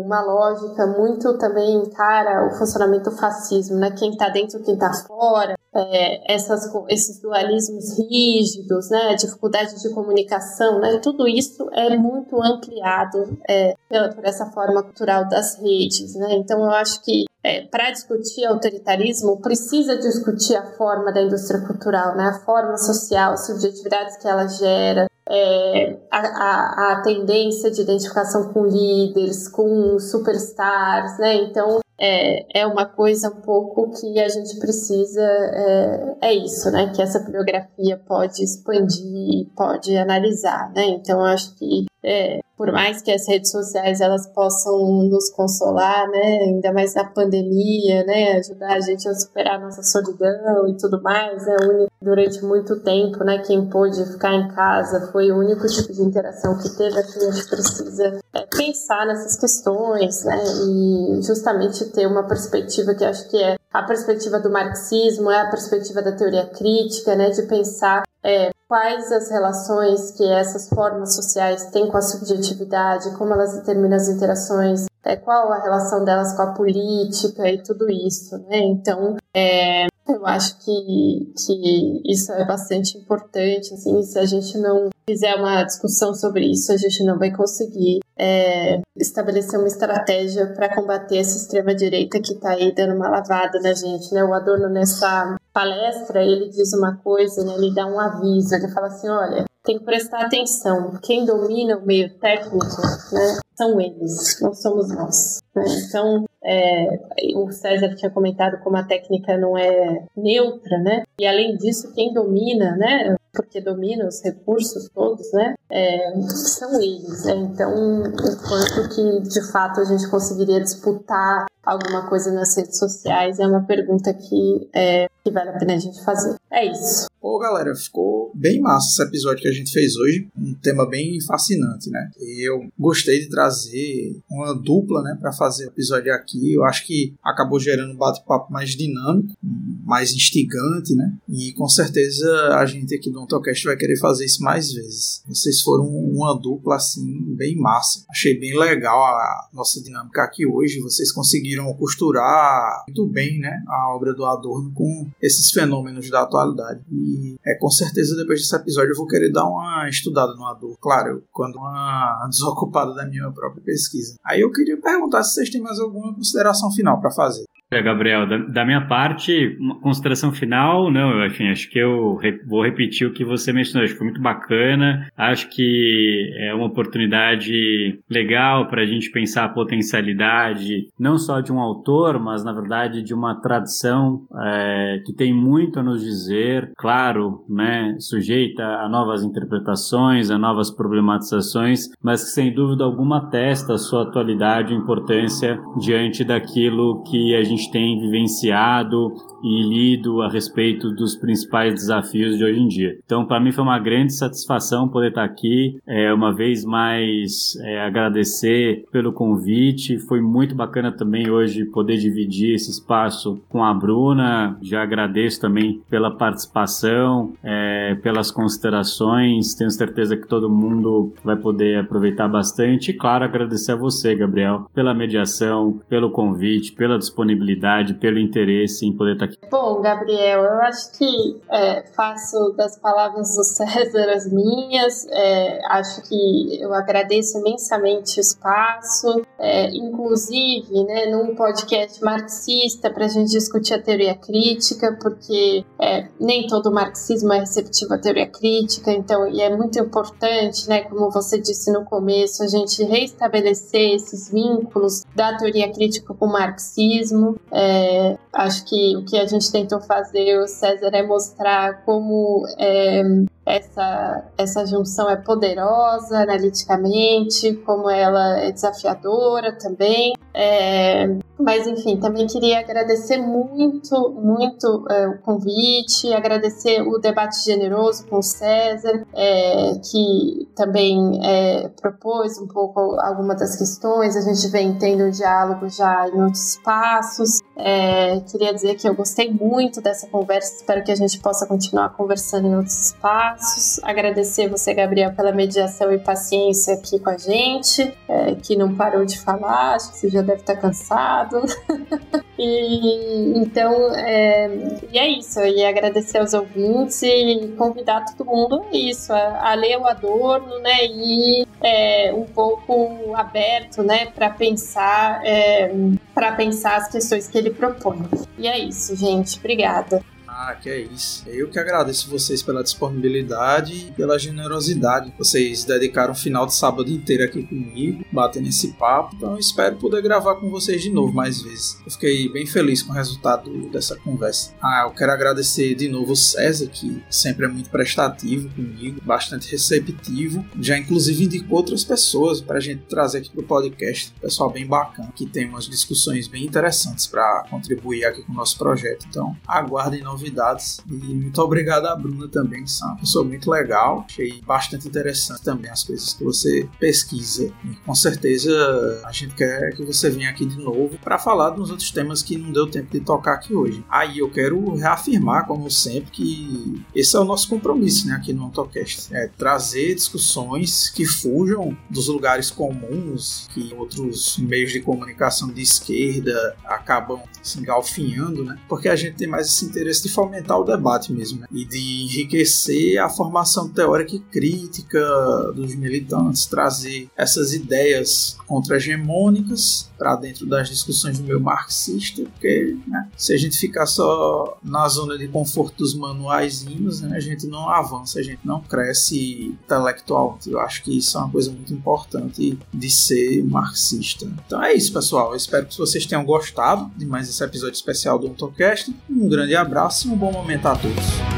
uma lógica muito também encara o funcionamento do fascismo, né, quem está dentro, quem está fora, é, essas, esses dualismos rígidos, né, dificuldade de comunicação, né, tudo isso é muito ampliado é, por essa forma cultural das redes, né, então eu acho que é, para discutir autoritarismo, precisa discutir a forma da indústria cultural, né? a forma social, as subjetividades que ela gera, é, a, a, a, tendência de identificação com líderes, com superstars, né? Então, é, é uma coisa um pouco que a gente precisa, é, é isso, né? Que essa bibliografia pode expandir, pode analisar, né? Então, acho que é, por mais que as redes sociais elas possam nos consolar, né, ainda mais na pandemia, né, ajudar a gente a superar a nossa solidão e tudo mais, né, durante muito tempo, né, quem pôde ficar em casa foi o único tipo de interação que teve, aqui a gente precisa é, pensar nessas questões, né, e justamente ter uma perspectiva que acho que é a perspectiva do marxismo, é a perspectiva da teoria crítica, né, de pensar é, quais as relações que essas formas sociais têm com a subjetividade, como elas determinam as interações, é, qual a relação delas com a política e tudo isso, né? Então, é, eu acho que, que isso é bastante importante, assim, se a gente não fizer uma discussão sobre isso, a gente não vai conseguir é, estabelecer uma estratégia para combater essa extrema-direita que está aí dando uma lavada na gente, né? O Adorno, nessa palestra, ele diz uma coisa, né? ele dá um aviso, ele fala assim, olha, tem que prestar atenção, quem domina o meio técnico, né, são eles, não somos nós. Né? Então, é, o César tinha comentado como a técnica não é neutra, né? E além disso, quem domina, né? Porque domina os recursos todos, né? É, são eles. Né? Então, o quanto que de fato a gente conseguiria disputar alguma coisa nas redes sociais é uma pergunta que, é, que vale a pena a gente fazer. É isso. Pô, galera, ficou bem massa esse episódio que a gente fez hoje. Um tema bem fascinante, né? Eu gostei de trazer uma dupla, né, para fazer o episódio aqui. Eu acho que acabou gerando um bate-papo mais dinâmico, mais instigante, né? E com certeza a gente aqui do Ontocast vai querer fazer isso mais vezes. Vocês foram uma dupla, assim, bem massa. Achei bem legal a nossa dinâmica aqui hoje. Vocês conseguiram costurar muito bem, né, a obra do Adorno com esses fenômenos da atualidade. E é com certeza depois desse episódio eu vou querer dar uma estudada no Adorno. Claro, quando uma desocupada da minha própria pesquisa. Aí eu queria perguntar se vocês têm mais alguma consideração final para fazer. É, Gabriel, da, da, minha parte, uma consideração final, não, enfim, acho que eu re, vou repetir o que você mencionou, acho que foi muito bacana, acho que é uma oportunidade legal para a gente pensar a potencialidade, não só de um autor, mas na verdade de uma tradição é, que tem muito a nos dizer, claro, né, sujeita a novas interpretações, a novas problematizações, mas que sem dúvida alguma testa a sua atualidade e importância diante daquilo que a gente gente tem vivenciado e lido a respeito dos principais desafios de hoje em dia. Então, para mim foi uma grande satisfação poder estar aqui, é, uma vez mais é, agradecer pelo convite. Foi muito bacana também hoje poder dividir esse espaço com a Bruna. Já agradeço também pela participação, é, pelas considerações. Tenho certeza que todo mundo vai poder aproveitar bastante. E, claro, agradecer a você, Gabriel, pela mediação, pelo convite, pela disponibilidade, pelo interesse em poder estar aqui. Bom, Gabriel, eu acho que é, faço das palavras do César as minhas. É, acho que eu agradeço imensamente o espaço, é, inclusive, né, num podcast marxista para a gente discutir a teoria crítica, porque é, nem todo marxismo é receptivo à teoria crítica, então, e é muito importante, né, como você disse no começo, a gente reestabelecer esses vínculos da teoria crítica com o marxismo. É, acho que o que a gente tentou fazer, o César, é mostrar como é, essa, essa junção é poderosa analiticamente, como ela é desafiadora também. É, mas, enfim, também queria agradecer muito, muito é, o convite, agradecer o debate generoso com o César, é, que também é, propôs um pouco algumas das questões. A gente vem tendo um diálogo já em outros espaços. É, queria dizer que eu gostei muito dessa conversa, espero que a gente possa continuar conversando em outros espaços. Agradecer você, Gabriel, pela mediação e paciência aqui com a gente, é, que não parou de falar, acho que você já deve estar cansado. e então, é, e é isso. E agradecer aos ouvintes e convidar todo mundo a isso, a, a ler o Adorno, né? E é, um pouco aberto, né, para pensar, é, para pensar as questões que ele propõe. E é isso, gente. Obrigada. Ah, que é isso. Eu que agradeço vocês pela disponibilidade e pela generosidade. Vocês dedicaram o final de sábado inteiro aqui comigo, batendo esse papo. Então espero poder gravar com vocês de novo mais vezes. Eu fiquei bem feliz com o resultado dessa conversa. Ah, eu quero agradecer de novo o César, que sempre é muito prestativo comigo, bastante receptivo. Já inclusive indicou outras pessoas para a gente trazer aqui pro podcast. Pessoal bem bacana, que tem umas discussões bem interessantes para contribuir aqui com o nosso projeto. Então aguardem novidades novidades. E muito obrigado a Bruna também, que é uma pessoa muito legal. Achei bastante interessante também as coisas que você pesquisa. E com certeza a gente quer que você venha aqui de novo para falar dos outros temas que não deu tempo de tocar aqui hoje. Aí eu quero reafirmar, como sempre, que esse é o nosso compromisso né, aqui no AutoCast. É trazer discussões que fujam dos lugares comuns que outros meios de comunicação de esquerda acabam se engalfinhando, né? Porque a gente tem mais esse interesse de fomentar o debate mesmo, né? e de enriquecer a formação teórica e crítica dos militantes, trazer essas ideias contra-hegemônicas para dentro das discussões do meio marxista, porque né, se a gente ficar só na zona de conforto dos manuaizinhos, né, a gente não avança, a gente não cresce intelectualmente. Eu acho que isso é uma coisa muito importante de ser marxista. Então é isso, pessoal. Eu espero que vocês tenham gostado de mais esse episódio especial do AutoCast. Um grande abraço um bom momento a todos.